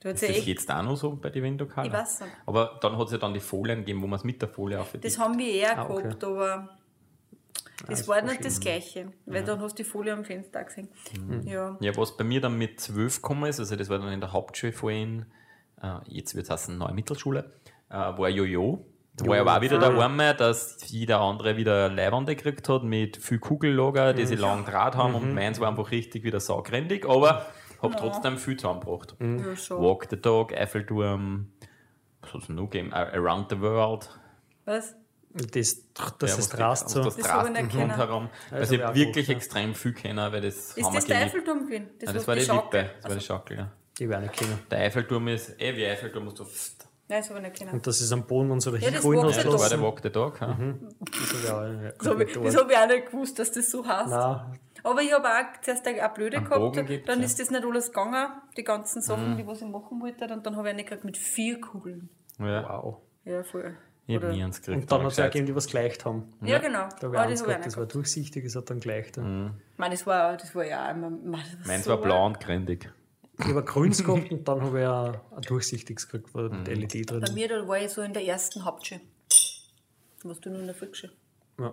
Du Ist ja das echt, jetzt auch noch so bei den Window-Color? Ich weiß nicht. Aber dann hat es ja dann die Folien gegeben, wo man es mit der Folie aufgedeckt das haben wir eher Ah, okay. gehabt, aber das war nicht das Gleiche, weil dann hast du die Folie am Fenster gesehen. Mhm. Ja. Ja, was bei mir dann mit 12 gekommen ist, also das war dann in der Hauptschule vorhin, äh, jetzt wird es heißen Neue Mittelschule, äh, war Jojo. Da war ja aber auch wieder der Arme, dass jeder andere wieder Leibwande gekriegt hat mit viel Kugellager, die sie lang Draht haben und meins war einfach richtig wieder saugrendig, aber hab trotzdem viel zusammengebracht. ja, schon. Walk the Dog, Eiffelturm, was hat es noch gegeben? Ar- Around the World. Was? Das, das Ja, ist Rast die- so. Das Das hab kennen. rundherum. das Also hab hab auch wirklich ja. extrem viel kennen, weil das Ist haben das wir der. Eiffelturm gewesen? Ja, was das war die Wippe, das war die Schaukel, ja. Die werden nicht kennen. Der Eiffelturm ist eh wie Eiffelturm, musst du. pst. Nein, das habe ich nicht kennen. Und das ist am Boden und so Ja, das dahin Walk hast the Das war der. Walk the Dog. Ja. Das hab ich ja, Das habe ich, das hab ich auch nicht gewusst, dass das so heißt. Nein, Aber ich habe auch zuerst eine blöde Einen gehabt, dann ja. ist das nicht alles gegangen, die ganzen Sachen, die was ich machen wollte, und dann habe ich eine gekriegt mit vier Kugeln. Ja. wow. Ja, voll. Ich hab Oder- nie eins gekriegt. Und dann hat es auch gegeben, die was gleicht haben. Ja, genau. Da war eins das habe auch das war durchsichtig, es hat dann gleicht. Ja. Mhm. Ich meine, das war, das war ja immer. man, das war Meins so war blau und grindig. Ich habe ein grünes [LAUGHS] gehabt und dann habe ich ein, ein durchsichtiges gekriegt, wo mit LED drin. Bei mir, da war ich so in der ersten Hauptschule. Warst du nur in der Volksschule? Ja.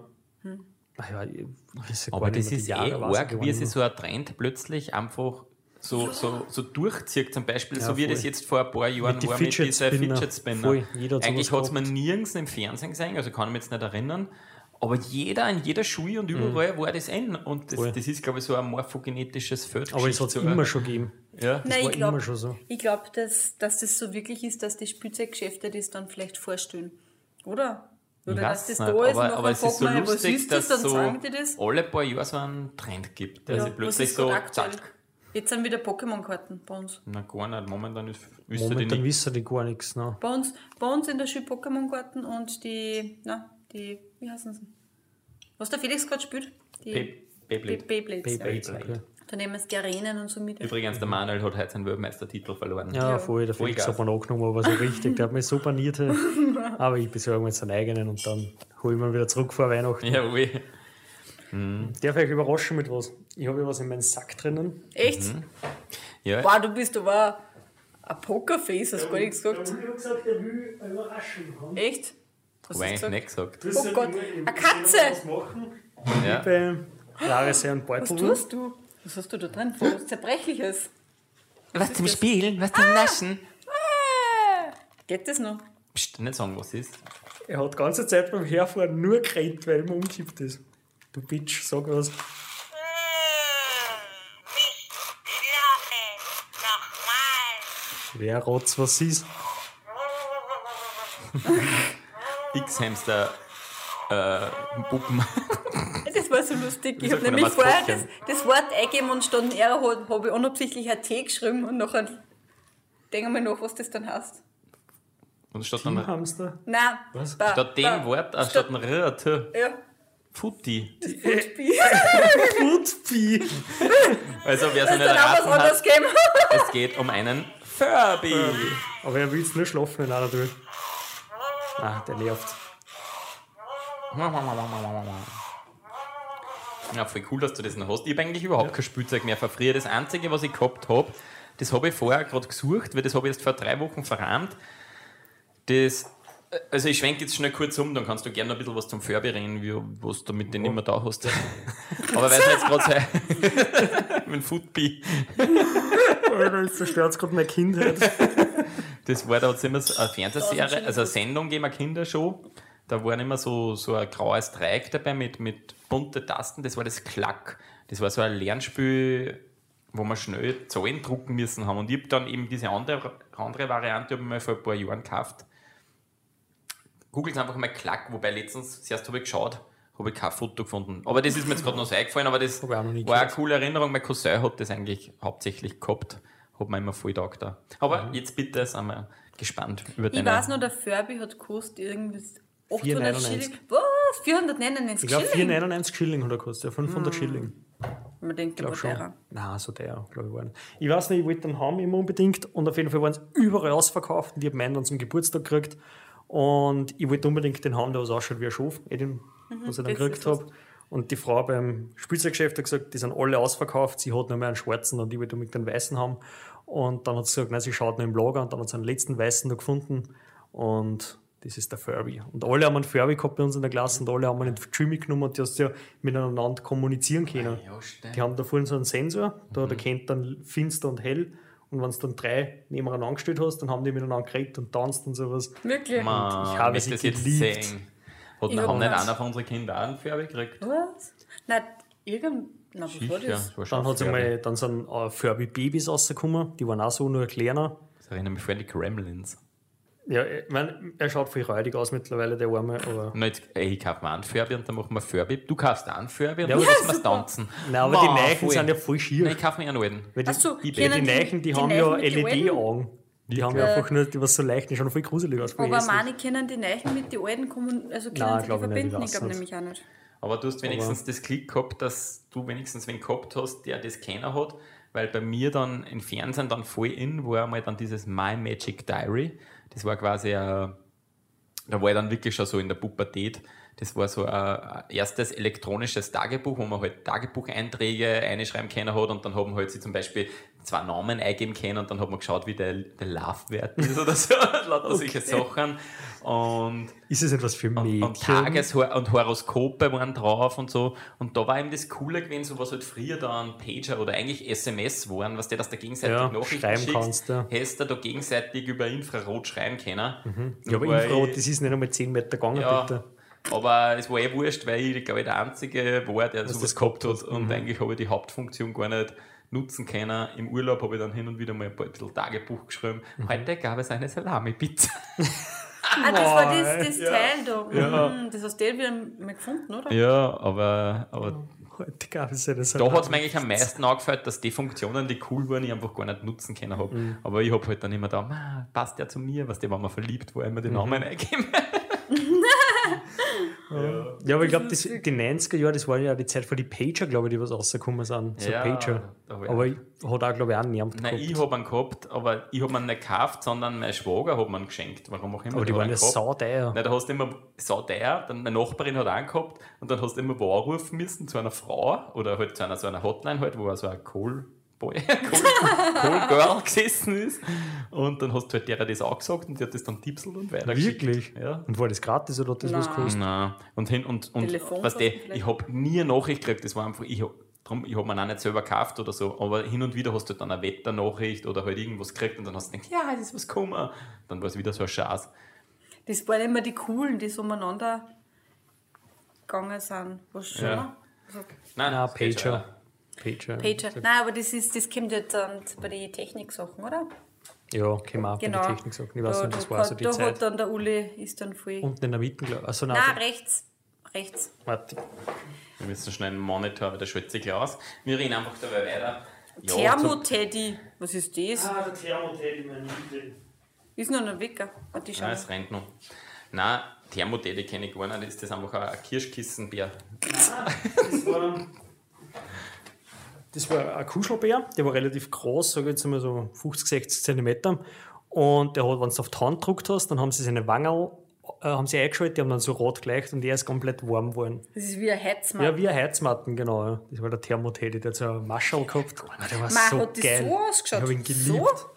Ah ja, ich weiß ja gar Aber das ist eh arg, wie mehr. so ein Trend plötzlich einfach so, so, so durchzieht. Zum Beispiel, Ja, so wie voll. das jetzt vor ein paar Jahren Mit die war mit Fidget dieser Spinner. Fidget Spinner. Hat Eigentlich hat es man nirgends im Fernsehen gesehen, also kann ich mich jetzt nicht erinnern. Aber jeder in jeder Schule und überall war das in. Und das, Mhm. Das ist, glaube ich, so ein morphogenetisches Feld. Aber es hat es ein- immer schon gegeben. Ja. Nein, war ich glaube, immer schon so. ich glaub, dass, dass das so wirklich ist, dass die Spielzeuggeschäfte das dann vielleicht vorstellen. Oder? Oder dass das nicht, da ist aber, und aber es ist so fragt man, was lustig, ist das, dass dann so sagen die das. alle paar Jahre so einen Trend gibt, der Ja, plötzlich ist so gerade zack. Jetzt sind wieder Pokémon-Karten bei uns. Na gar nicht, momentan ist, Momentan wissen die gar nichts. Ne? Bei uns, bei uns in der Schule Pokémon-Karten und die, na, die, wie heißen sie? Was der Felix gerade spielt? Die Bey- Beyblade. Bey- Beyblades. ja. Beyblades. Da nehmen sie die Arenen und so mit. Übrigens, der Manuel hat heute seinen Weltmeistertitel verloren. Ja, Ja. voll, der Voll Felix hat mir angenommen, aber so richtig. Der hat mich so paniert. [LAUGHS] aber ich besorge mir jetzt einen eigenen und dann hole ich mir wieder zurück vor Weihnachten. Jawohl. Darf ich euch überraschen mit was? Ich habe ja was in meinem Sack drinnen. Echt? Ja, Wow, du bist aber ein Pokerface, hast du gar nichts gesagt. Ich habe gesagt, er will eine Überraschung haben. Echt? Was hast du nicht gesagt. Oh Gott, eine Katze! Was machen. Ja. Bei Jahresherr und Was Beutel. tust du? Was hast du da drin? Was Zerbrechliches? Was zum Spielen, was zum Naschen. Ah, geht das noch? Psst, nicht sagen, was es ist. Er hat die ganze Zeit beim Herfahren nur gerannt, weil ihm umkippt ist. Du Bitch, sag was. Nicht schlafen. Nochmal. Wer rat's, was ist? X-Hamster äh, Puppen. Das war so lustig. Ich habe nämlich vorher das, das Wort eingegeben und statt R habe ich unabsichtlich ein T geschrieben und nachher denke mal nach, was das dann heißt. Und statt, einem, Teamhamster? Nein. Was? ba- statt dem ba- Wort, äh, statt einem R, T, Ja. Futti. Footbee. Footbee! [LAUGHS] Also, wer es hat, gegeben. es geht um einen Furby. Aber er will jetzt nur schlafen, wenn einer tut. Ah, der nervt. Ja, voll cool, dass du das noch hast. Ich habe eigentlich überhaupt kein Spielzeug mehr früher. Das Einzige, was ich gehabt habe, das habe ich vorher gerade gesucht, weil das habe ich erst vor drei Wochen verrammt. Das, also ich schwenke jetzt schnell kurz um, dann kannst du gerne ein bisschen was zum Furby reden, wie, was du mit denen immer da hast. Aber weil es jetzt gerade sei, [LAUGHS] mit dem Footbee. Das zerstört gerade meine Kindheit. [LAUGHS] Das war, da hat es immer so eine Fernsehserie, also eine Sendung gegeben, eine Kindershow. Da waren immer so, so ein graues Dreieck dabei mit, mit bunte Tasten. Das war das Klack. Das war so ein Lernspiel, wo wir schnell Zahlen drucken müssen haben. Und ich habe dann eben diese andere, andere Variante ich mal vor ein paar Jahren gekauft. Googelt einfach mal Klack, wobei letztens, zuerst habe ich geschaut, habe ich kein Foto gefunden. Aber das ist mir jetzt gerade noch so eingefallen, aber das ich war eine gehört. coole Erinnerung. Mein Cousin hat das eigentlich hauptsächlich gehabt. Hat mir immer voll taugt da. Aber Mhm. jetzt bitte sind wir gespannt über Ich deine... weiß noch, der Furby hat gekostet irgendwie 800 4,99. Schilling. Was? 499 Ich glaube, Schilling? 4,99 Schilling hat er gekostet, ja, 500 Schilling. Man denkt, war schon. teurer. Nein, so der, glaube ich, war nicht. Ich weiß nicht, ich wollte den haben immer unbedingt und auf jeden Fall waren sie überall ausverkauft und ich habe meinen dann zum Geburtstag gekriegt und ich wollte unbedingt den haben, der was ausschaut wie ein Schaf, den, was ich dann gekriegt habe. Und die Frau beim Spielzeuggeschäft hat gesagt, die sind alle ausverkauft, sie hat nur mehr einen schwarzen und ich wollte unbedingt den weißen haben. Und dann hat sie gesagt, nein, sie schaut noch im Lager und dann hat sie einen letzten weißen noch gefunden und das ist der Furby. Und alle haben einen Furby gehabt bei uns in der Klasse und alle haben einen Jimmy genommen und die hast ja miteinander kommunizieren können. Ja, stimmt. Die haben da vorne so einen Sensor, da der kennt dann finster und hell. Und wenn du dann drei nebeneinander angestellt hast, dann haben die miteinander geredet und tanzt und sowas. Wirklich? Man, ich habe sie das jetzt geliebt. sehen. Hat haben nicht einer von unseren Kindern auch einen Färbe gekriegt? Was? Nein, irgend... Na, was war Sicher, das? das war schon Dann, hat's Färbe. einmal, dann sind äh, Furby-Babys rausgekommen, die waren auch so nur kleiner. Das erinnert mich voll an die Gremlins. Ja, ich mein, er schaut viel räudig aus mittlerweile, der Arme, aber. Und jetzt, ey, ich kaufe mir einen Färbe und dann machen wir Färbe. Du kaufst auch einen Färbe und Ja, dann müssen wir super. tanzen. Nein, aber die Ma, Neichen voll. sind ja voll schier. Nein, ich kaufe mir einen alten. Weil die, so, die, die die- Neichen, die, die haben ja Neichen den LED-Augen. Die haben ja Äh. einfach nur, die was so leicht, die schauen voll gruselig aus. Aber meine können die Neichen mit den alten kommun also können Nein, sie die nicht, verbinden? Ich glaube nicht. nämlich auch nicht. Aber du hast wenigstens das Klick gehabt, dass du wenigstens wen gehabt hast, der das keiner hat, weil bei mir dann im Fernsehen dann voll in war einmal dann dieses My Magic Diary. Das war quasi ein, da war ich dann wirklich schon so in der Pubertät. Das war so ein, ein erstes elektronisches Tagebuch, wo man halt Tagebucheinträge einschreiben können hat und dann haben halt sie zum Beispiel zwei Namen eingeben können und dann hat man geschaut, wie der, der Laufwert ist oder so, [LAUGHS] lauter solche Sachen. Und Ist es etwas für und, Mädchen? und Tages- und Horoskope waren drauf und so. Und da war eben das Coole gewesen, so was halt früher da ein Pager oder eigentlich SMS waren, was der, dass der gegenseitig Ja, Nachrichten schreiben schickst, kannst, ja. hast du da gegenseitig über Infrarot schreiben können. ja, aber Weil- Infrarot, das ist nicht einmal 10 Meter gegangen, ja, bitte. aber es war eh wurscht, weil ich, glaube ich, der Einzige war, der sowas das gehabt hat. Und Mhm. eigentlich habe ich die Hauptfunktion gar nicht nutzen können. Im Urlaub habe ich dann hin und wieder mal ein paar- ein bisschen Tagebuch geschrieben. Mhm. Heute gab es eine Salami-Pizza. Ah, das war das, das Ja. Teil da. Ja. Mhm, Das hast du wieder mal gefunden, oder? Ja, aber, aber Heute gab es eine Da hat es mir eigentlich am meisten angefällt, dass die Funktionen, die cool waren, ich einfach gar nicht nutzen können habe. Mhm. Aber ich habe halt dann immer da, "Ma, passt der zu mir, was der, wenn man verliebt war, immer den Namen eingeben. Ja, aber ich glaube, die 90er Jahre, das war ja die Zeit, wo die Pager, glaube ich, die was rausgekommen sind. So Ja, Pager. Aber ich hat auch, glaube ich, auch niemand Nein, ich habe einen gehabt, aber ich habe ihn nicht gekauft, sondern mein Schwager hat mir ihn geschenkt. Warum auch immer. Aber die waren ja einen sauteuer. Nein, da hast du immer der, dann meine Nachbarin hat auch einen gehabt und dann hast du immer wo anrufen müssen zu einer Frau oder halt zu einer, so einer Hotline halt, wo so ein Callboy, Call, [LAUGHS] Callgirl gesessen ist und dann hast du halt der das auch gesagt und die hat das dann tipselt und weitergeschickt. Wirklich? Ja. Und war das gratis oder hat das was Nein. gekostet? Nein. Und, hin, und, und was die, vielleicht? ich habe nie eine Nachricht gekriegt, das war einfach, ich habe drum, ich hab mir auch nicht selber gekauft oder so, aber hin und wieder hast du dann eine Wetternachricht oder halt irgendwas gekriegt und dann hast du gedacht, ja, es ist was gekommen. Dann war es wieder so ein Schatz. Das waren immer die coolen, die so umeinander gegangen sind. Was schon? Ja. Also, Nein, Nein, das schon. Pager. Pager. Pager. Nein, aber das, ist, das kommt ja dann bei den Techniksachen, oder? Ja, wir auch Genau. bei der Technik sagen. Ich weiß da, nicht, das da, war so die da Zeit. hat dann der Uli, ist dann voll... Unten in der Mitte, glaube ich. Also, nein, Nein, rechts. Rechts. warte. Wir müssen schnell einen Monitor, weil der schwitzt sich aus. Wir reden einfach dabei weiter. Ja, Thermoteddy. Was ist das? Ah, der Thermoteddy, mein Liebling. Ist noch ein Wecker. Warte, schau Nein, es rennt noch. Nein, Thermodäde kenne ich gar nicht. Ist das einfach ein Kirschkissenbär? Das war, das war ein Kuschelbär, der war relativ groß, sage ich jetzt mal so 50, 60 Zentimeter. Und der hat, wenn du auf die Hand gedruckt hast, dann haben sie seine Wangerl äh, haben sie eingeschaltet, die haben dann so rot gleicht und er ist komplett warm geworden. Das ist wie ein Heizmann. Ja, wie ein Heizmatten, genau. Ja. Das war der Thermoteddy, der hat so ein Maschel gehabt. Ah, Der war Man, so hat das geil. so ausgeschaut? Ich habe ihn geliebt. So?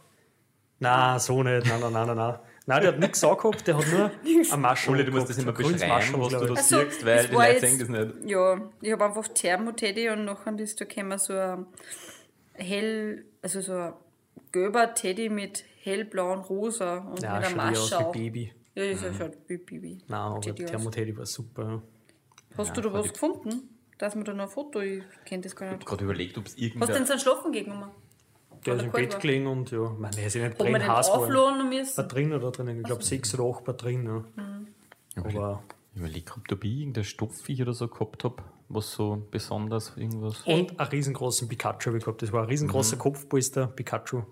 Nein, so nicht. Nein, nein, nein, nein, nein. Nein, der hat nichts angehabt, der hat nur [LAUGHS] ein Maschel Uli, du musst das immer ein beschreiben, was du da ich. Ach so, siehst, weil die Leute sehen das nicht. Ja, ich habe einfach Thermoteddy und nachher ist da käme so ein hell, also so ein gelber Teddy mit hellblau und rosa und Ja, mit schaut einer eher aus Masche. wie auch. Baby. Ja, das mhm. schaut wie Baby. Nein, aber Teddy. Thermoteddy war super. ja. Hast du da was gefunden? Dass man da noch ein Foto, ich kenne das gar Ich nicht. habe gerade überlegt, ob es Hast du denn so einen Schlafen gegangen? Der ist im Bett gelegen und ja, ich meine, der ist ja nicht den heiß geworden. müssen? drin oder drinnen? Ich glaube, sechs oder acht drin. Ja. Aber Ich überlege, ob da bei irgendein Stoffviech oder so gehabt habe, was so besonders irgendwas. Und einen riesengroßen Pikachu habe ich gehabt. Das war ein riesengroßer Kopfpolster Pikachu.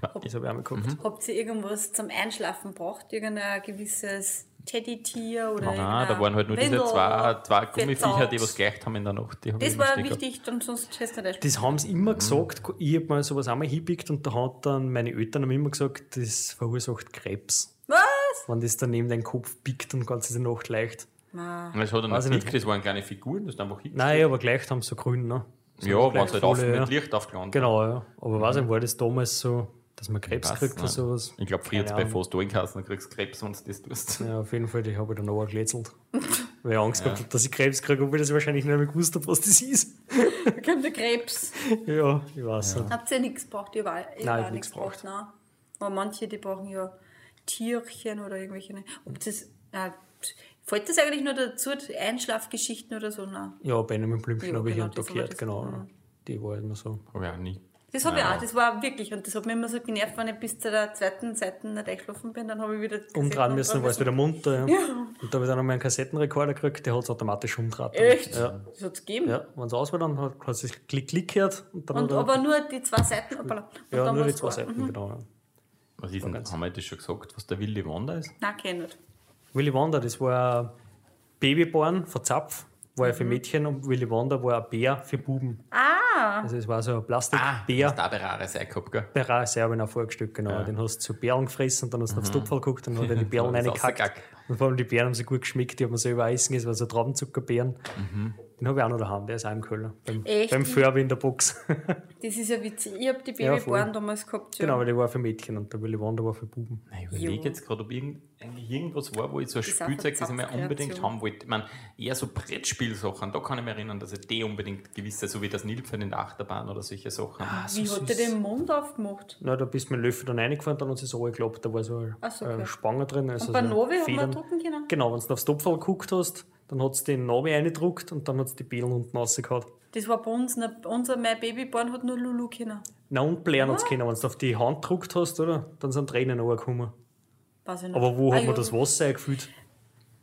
Das habe ich auch mal gehabt. Habt ihr irgendwas zum Einschlafen braucht? Irgendein gewisses Teddy-Tier oder Nein, da waren halt nur diese Windel, zwei, zwei Gummiviecher, die was gleicht haben in der Nacht. Das war wichtig, und sonst hast du nicht Das haben sie immer gesagt. Ich habe mal sowas einmal hingepickt und da hat dann meine Eltern haben immer gesagt, das verursacht Krebs. Was? Wenn das dann neben deinen Kopf pickt und ganze Nacht leicht. Gehabt. Das hat ich nicht nicht. das waren kleine Figuren, das ist einfach hingestellt. Nein, aber gleich haben sie so grün, ne? So Ja, wenn es halt auf, ja. mit Licht aufgelandet Genau, ja. Aber weiß ich, war das damals so, dass man Krebs Weiß kriegt oder sowas? Ich glaube, jetzt bei fast allen Kassen kriegst du Krebs, wenn du das tust. Ja, auf jeden Fall, die habe ich dann auch geglätzelt. [LAUGHS] Weil ich Angst gehabt habe, dass ich Krebs kriege, obwohl ich das wahrscheinlich nicht mehr gewusst habe, was das ist. Da [LAUGHS] kommt der Krebs. Ja, ich weiß nicht. Habt ihr nichts gebraucht? Ich war, ich Nein, hab nichts gebraucht. Nein. Aber manche, die brauchen ja Tierchen oder irgendwelche. Ob das, na, fällt das eigentlich nur dazu, Einschlafgeschichten oder so? Nein. Ja, Benjamin Blümchen Ja, habe ich genau, hier und da das war gehört, genau. Ja. Die war immer so. Habe ich auch nie. Das habe ich auch, das war wirklich, und das hat mich immer so genervt, wenn ich bis zu der zweiten Seite nicht eingeschlafen bin, dann habe ich wieder Umdrehen müssen, war es wieder munter. Ja. Und da habe ich dann noch mal einen Kassettenrekorder gekriegt, der hat es automatisch umgedreht. dann. Echt? Ja. Das hat es gegeben. Ja, wenn es aus war, dann hat es Klick, Klick gehört. Und dann Und er, aber nur die zwei Seiten. hoppala. Und ja, nur die zwei klar. Seiten, genau. Ja. Was ist denn, haben wir das schon gesagt, was der Willy Wander ist? Nein, kenn ich nicht. Willy Wonder, das war ein Babyborn von Zapf, war ja für Mhm. Mädchen und Willy Wonder war ein Bär für Buben. Ah, Also es war so ein Ah, Plastikbär. hast du auch bei Rare Sei gehabt, gell? Bei Ra- Serbien auch vorgestellt, genau. Den hast du zu Bären gefressen und dann hast du aufs Topfel geguckt und dann hat er die [LAUGHS] Bären reingekackt. Und vor allem die Bären haben so gut geschmeckt, die haben wir selber essen, das war so Traubenzuckerbeeren. Den habe ich auch noch daheim, der ist auch im Keller. Beim, Echt? beim Färbe in der Box. das ist ja witzig. Ich habe die Ja, Babyborn voll. damals gehabt. Ja. genau, weil der war für Mädchen und der Willy Wonder war für Buben. Ich überlege jetzt gerade, ob irgend, eigentlich irgendwas war, wo ich so ein Das Spielzeug, das ich mir unbedingt haben wollte. Ich meine, eher so Brettspielsachen, da kann ich mich erinnern, dass ich die unbedingt gewisse, so wie das Nilpferd in der Achterbahn oder solche Sachen. Wie hat der den Mund aufgemacht? Na, da bist du mit dem Löffel dann reingefahren, dann hat sie so geklappt, da war so ein Ach so, äh, okay. Spanger drin. Also Und bei so Novi man Federn. drucken können? Genau, wenn du aufs Topfel geguckt hast, dann hat es den Navi reingedruckt und dann hat es die Bälen unten rausgehauen. Das war bei uns, nicht- unser mein Babyborn hat nur Lulu können. Na und blären hat's können, wenn du auf die Hand gedruckt hast, oder? Dann sind Tränen runtergekommen. Weiß ich nicht. Aber wo Ah, hat man ja. das Wasser eingefüllt?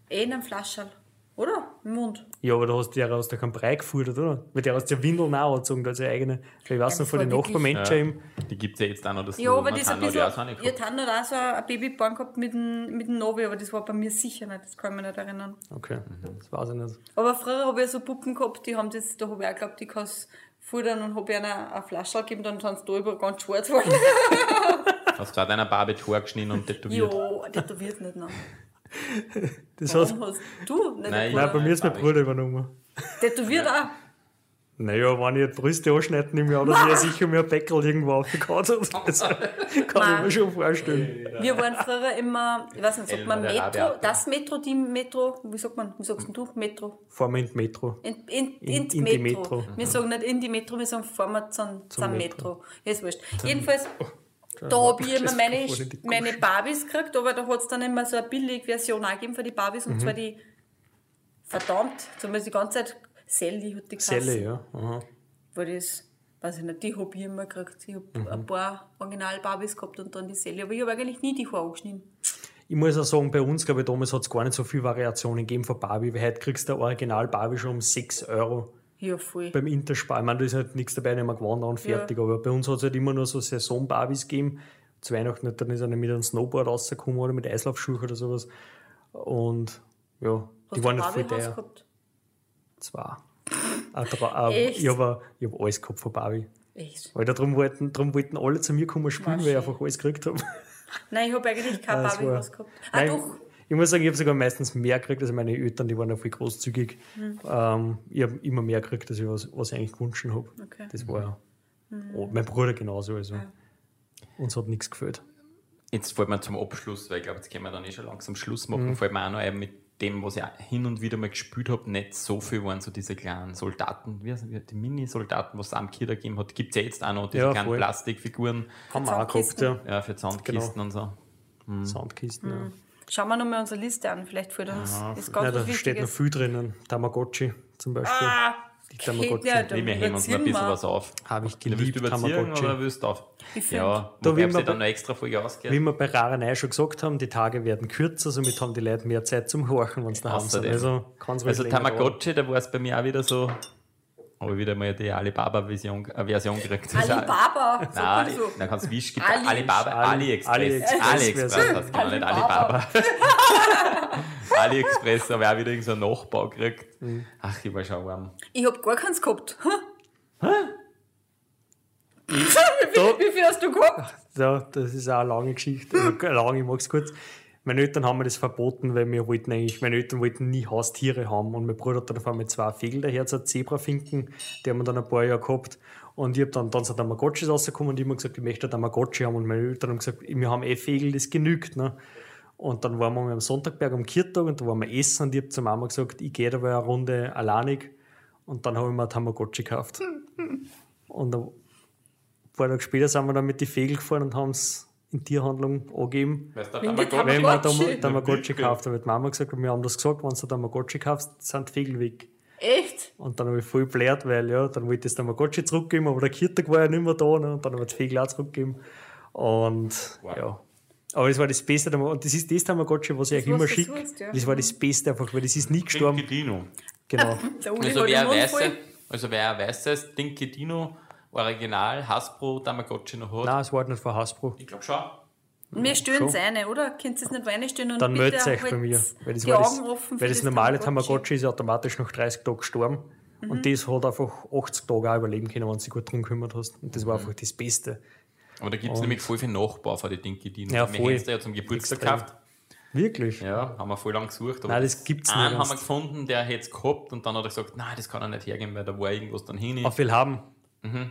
Eh in einem Flascherl. Oder? Im Mund. Ja, aber da hast du ja aus der keinen Brei gefordert, oder? Weil der hast ja Windeln auch angezogen, also eigene. Ich weiß Ja, noch von den Nachbarmenschen Ja. Die gibt es ja jetzt auch noch. Das Ja, aber das ist ein hat bisschen. auch so eine Ja, gehabt. Tan hat auch so ein Babyborn gehabt mit dem, mit dem Novi, aber das war bei mir sicher nicht. Das kann ich mich nicht erinnern. Okay, Mhm. das weiß ich nicht. Aber früher habe ich so Puppen gehabt, die haben das, da habe ich auch geglaubt, ich kann es futtern und habe ihnen eine Flasche gegeben, dann sind sie da über ganz schwarz geworden. Hast du auch deiner Barbie Tor geschnitten und tätowiert? ja, tätowiert nicht noch. Das Warum hast du nicht Nein, nein, bei mir ist mein Bruder übernommen. Tätowiert auch. Naja, wenn ich die Brüste anschneiden im Jahr, dann wäre sicher mir ein Bäckel irgendwo aufgehauen hat. Also, [LAUGHS] kann ich mir schon vorstellen. Wir waren früher immer, ich weiß nicht, sagt man Metro, das Metro, die Metro, wie sagt man, wie sagst denn du, Metro? Fahren wir in die Metro. In, in, In- in die Metro. Wir sagen nicht in die Metro, wir sagen fahren wir zum, zum, Metro. Metro. Ja, ist wurscht. Jedenfalls, da habe ich immer meine, meine Barbies gekriegt, aber da hat es dann immer so eine billige Version auch gegeben für die Barbies, und Mhm. zwar die, verdammt, zumindest die ganze Zeit, Sally hat die geheißen. Selle, ja. Aha. Weil das, weiß ich nicht, die habe ich immer gekriegt. Ich habe Mhm. ein paar Original-Barbies gehabt und dann die Sally, aber ich habe eigentlich nie die Haare geschnitten. Ich muss auch sagen, bei uns, glaube ich, damals hat es gar nicht so viele Variationen gegeben von Barbie, weil heute kriegst du ein Original Barbie schon um 6 Euro Ja, voll. beim Interspar. Ich meine, da ist halt nichts dabei, nicht mehr gewandert und fertig. Aber bei uns hat es halt immer nur so Saison-Barbies gegeben. Zu Weihnachten, dann ist einer mit einem Snowboard rausgekommen oder mit Eislaufschuhen oder sowas. Und ja, Hast die waren nicht voll Barbie-Haus teuer. gehabt? Zwei. Echt? Ich habe ich hab alles gehabt von Barbie. Echt? Weil darum wollten, darum wollten alle zu mir kommen spielen, weil ich einfach alles gekriegt habe. Nein, ich habe eigentlich kein [LAUGHS] war- Barbie-Haus gehabt. Ah, Nein, doch. Ich muss sagen, ich habe sogar meistens mehr gekriegt. Also meine Eltern, die waren ja viel großzügig. Hm. Ähm, ich habe immer mehr gekriegt, als ich was, was ich eigentlich gewünscht habe. Okay. Das war oh, mein Bruder genauso. Also. Uns hat nichts gefällt. Jetzt fällt mir zum Abschluss, weil ich glaube, jetzt können wir dann eh schon langsam Schluss Mhm. machen, fällt mir auch noch ein mit dem, was ich auch hin und wieder mal gespielt habe, nicht so viel waren so diese kleinen Soldaten, wie heißen die, die Mini-Soldaten, was es am Kinder gegeben hat, gibt es ja jetzt auch noch, diese Ja, kleinen voll. Plastikfiguren Haben wir auch gehabt, ja. ja, für Zahnkisten und so. Sandkisten, ja. Schauen wir nochmal unsere Liste an, vielleicht fällt uns ist ganz Ja, da was steht noch viel drinnen. Tamagotchi zum Beispiel. Ah, die Tamagotchi. ja, Nee, wir hängen uns noch ein bisschen wir. was auf. Habe ich du geliebt, überziehen Tamagotchi. oder willst du auf? Ja, Da man sie dann eine extra Folge ausgehen? Wie wir bei Rarerei schon gesagt haben, die Tage werden kürzer, somit haben die Leute mehr Zeit zum Horchen, wenn sie daheim sind. Also Also Tamagotchi, da war es bei mir auch wieder so, habe ich wieder mal die Alibaba-Version äh, Version gekriegt. Alibaba. Nein, so. dann kannst du Wisch Ali- Alibaba, Ali- AliExpress. AliExpress AliExpress, heißt genau nicht Alibaba. [LAUGHS] AliExpress habe ich auch wieder irgendeinen so einen Nachbau gekriegt. Mhm. Ach, ich war schon warm. Ich hab gar keins gehabt. [LAUGHS] Da, Wie viel hast du gehabt? ja, das ist auch eine lange Geschichte. Also, lange, ich mag es kurz. Meine Eltern haben mir das verboten, weil wir wollten eigentlich, meine Eltern wollten nie Haustiere haben. Und mein Bruder hat dann auf einmal zwei Vögel daher, so Zebrafinken, die haben wir dann ein paar Jahre gehabt. Und ich habe dann, dann so Tamagotchis rausgekommen und ich habe gesagt, ich möchte Tamagotchi haben. Und meine Eltern haben gesagt, wir haben eh Vögel, das genügt. Ne? Und dann waren wir am Sonntagberg am Kirchtag und da waren wir essen und ich habe zur Mama gesagt, ich gehe da mal eine Runde alleinig. Und dann habe ich mir ein Tamagotchi gekauft. [LAUGHS] Und ein paar Tage später sind wir dann mit den Vögeln gefahren und haben es in Tierhandlung angegeben. Weißt du, Wenn die Tamagotchi? Wenn wir Tamagotchi? Haben, hat die Mama gesagt, und wir haben das gesagt, wenn du Tamagotchi kaufst, sind die Vögel weg. Echt? Und dann habe ich voll blärt, weil ja, dann wollte ich das Tamagotchi zurückgeben, aber der Kirtag war ja nicht mehr da. Ne? Und dann habe ich die Vögel auch zurückgegeben. Und Wow. ja. Aber das war das Beste. Und das ist das Tamagotchi, was ich euch was immer du schicke. ja. Das war das Beste einfach, weil das ist nie gestorben. Dinky Dino. Genau. [LAUGHS] Also hat wer, weiß, also wer weißes Dinky Dino Original Hasbro Tamagotchi noch hat, Nein, es war nicht von Hasbro. ich glaube schon. Wir stören es eine, oder? Könnt ihr es nicht reinstellen und Dann meldet euch bei mir. Weil das, die das, Augen offen weil für das normale Tamagotchi. Tamagotchi ist automatisch nach 30 Tagen gestorben. Mhm. Und das hat einfach 80 Tage auch überleben können, wenn du dich gut drum gekümmert hast. Und das Mhm. war einfach das Beste. Aber da gibt es nämlich voll viel Nachbau von den Dinky Dino. Ja, wir voll. haben es ja zum Geburtstag Extrem. gekauft. Wirklich? Ja, haben wir voll lang gesucht. aber Nein, das gibt's Einen nicht haben wir gefunden, der hätte es gehabt und dann hat er gesagt, nein, das kann er nicht hergeben, weil da war irgendwas dann hin. Auf viel haben.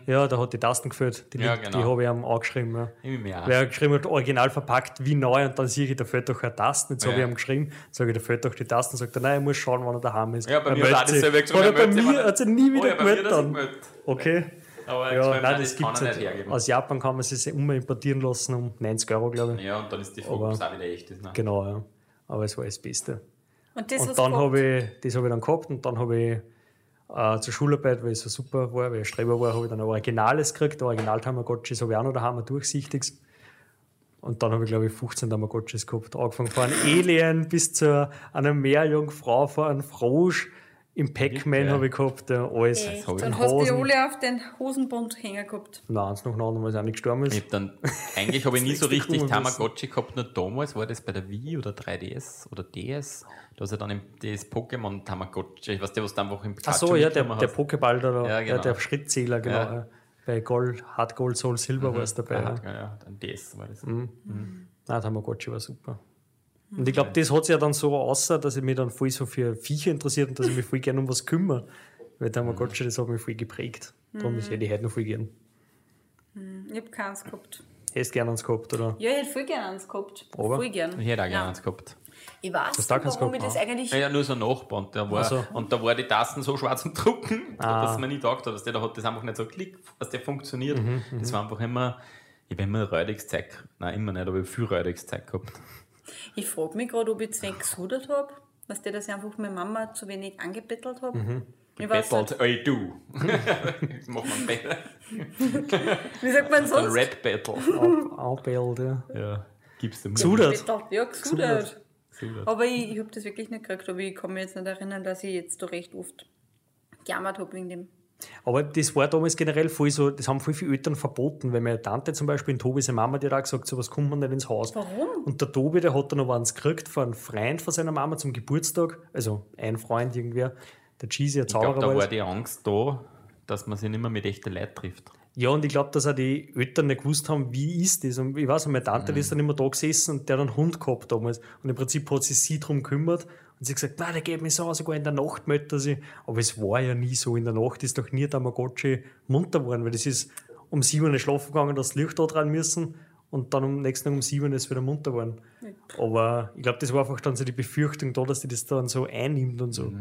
Ja, da hat die Tasten gefällt. Die, Mhm. Ja, genau. die habe ich ihm angeschrieben. Ja. Ich mir auch. Weil er geschrieben hat, original verpackt, wie neu, und dann sehe ich, da fehlt doch eine Taste. Jetzt habe Ja. ich ihm geschrieben, sage ich, da fehlt doch die Taste. Sagt er, nein, ich muss schauen, wann er daheim ist. Ja, bei Er mir hat er meldet sich. dasselbe gesagt, bei sich, mir er- hat sich nie Oh wieder mir gemeldet sich dann. Okay. Aber Ja, nein, nein, das, das kann gibt's er nicht hergeben. Aus Japan kann man es immer importieren lassen um 90 Euro, glaube ich. ja, und dann ist die Frage, Aber- ob es auch wieder echt ist. Ne? Genau, ja. Aber es war das Beste. Und das und dann habe ich, das habe ich dann gehabt und dann habe ich äh, zur Schularbeit, weil ich so super war, weil ich Streber war, habe ich dann ein Originales gekriegt, Original Tamagotchis habe ich auch noch daheim, ein durchsichtiges. Und dann habe ich, glaube ich, 15 Tamagotchis gehabt. Angefangen von einem Alien bis zu einer Meerjungfrau, von einem Frosch. Im Pac-Man habe ich gehabt, ja, alles. Echt? hab ich Dann in hast du die. Uli auf den Hosenbund hängen gehabt. Nein, eins nach dem anderen, weil es auch nicht gestorben ist. Ich hab dann, eigentlich habe [LAUGHS] ich nie so du richtig. Tamagotchi gehabt, nur damals war das bei der Wii oder 3DS oder DS. Da ist ja dann im, das Pokémon Tamagotchi, ich weiß nicht, was du einfach im Ach Pikachu so, ja, der, der hast. Pokéball, da, Ja, ja, genau. der Schrittzähler, genau. Ja. ja. Bei Gold, Hard Gold, Soul, Silber war es dabei. Ja. ja, ja, dann DS war das. Mhm. Nein, Tamagotchi war super. Und ich glaube, das hat sich ja dann so außer, dass ich mich dann voll so für Viecher interessiert und dass ich mich voll gerne um was kümmere. Weil Tamagotchi, das hat mich voll geprägt. Darum hätte ich heute noch voll gern. Ich hab keins gehabt. Hättest gerne eins gehabt, oder? Ja, ich hätte voll gerne eins gehabt. Aber? Voll gern. Ich hätte auch gerne ja. eins gehabt. Ich weiß Hast nicht, du auch keins warum ich gehabt? das eigentlich... Ja, ja, nur so ein Nachbar. Und, der war, Ach so. und da war die Tasten so schwarz zum Drucken, Ah. dass man nicht gedacht hat, dass der da hat das einfach nicht so klick, dass der funktioniert. Mhm, das war einfach immer, ich habe immer räudiges Zeug, nein, immer nicht, aber ich hab viel räudiges Zeug gehabt. Ich frage mich gerade, ob ich zu wenig gesudert habe. Was der, dass ich einfach meine Mama zu wenig angebettelt habe. Mhm. Ich weiß nicht. Bettelt, ey du. [LAUGHS] das macht man Battle. [LAUGHS] Wie sagt man Ein sonst? Rap Battle. Anbellt, ja. Gibst du mir. Zudert. Bettelt. Ja, gesudert. Aber ich, ich habe das wirklich nicht gekriegt. Aber ich kann mich jetzt nicht erinnern, dass ich jetzt da recht oft gejammert habe wegen dem. Aber das war damals generell voll so, das haben voll viele Eltern verboten, weil meine Tante zum Beispiel, in Tobi, seine Mama, die hat auch gesagt, sowas kommt man nicht ins Haus. Warum? Und der Tobi, der hat dann noch eins gekriegt von einem Freund von seiner Mama zum Geburtstag, also ein Freund irgendwer, der Cheesy, ein Ich glaube, Zauberer da war die Angst da, dass man sich nicht mehr mit echten Leuten trifft. Ja, und ich glaube, dass auch die Eltern nicht gewusst haben, wie ist das. Und ich weiß, meine Tante die ist dann immer da gesessen und der hat einen Hund gehabt damals. Und im Prinzip hat sie sich drum gekümmert. Und sie hat gesagt, nein, der geht mir so, sogar in der Nacht meldet er sich. Aber es war ja nie so. In der Nacht ist doch nie Tamagotchi munter geworden, weil das ist um sieben Uhr schlafen gegangen, dass das Licht da dran müssen. und dann am nächsten Tag um sieben ist wieder munter geworden. Aber ich glaube, das war einfach dann so die Befürchtung da, dass die das dann so einnimmt und so.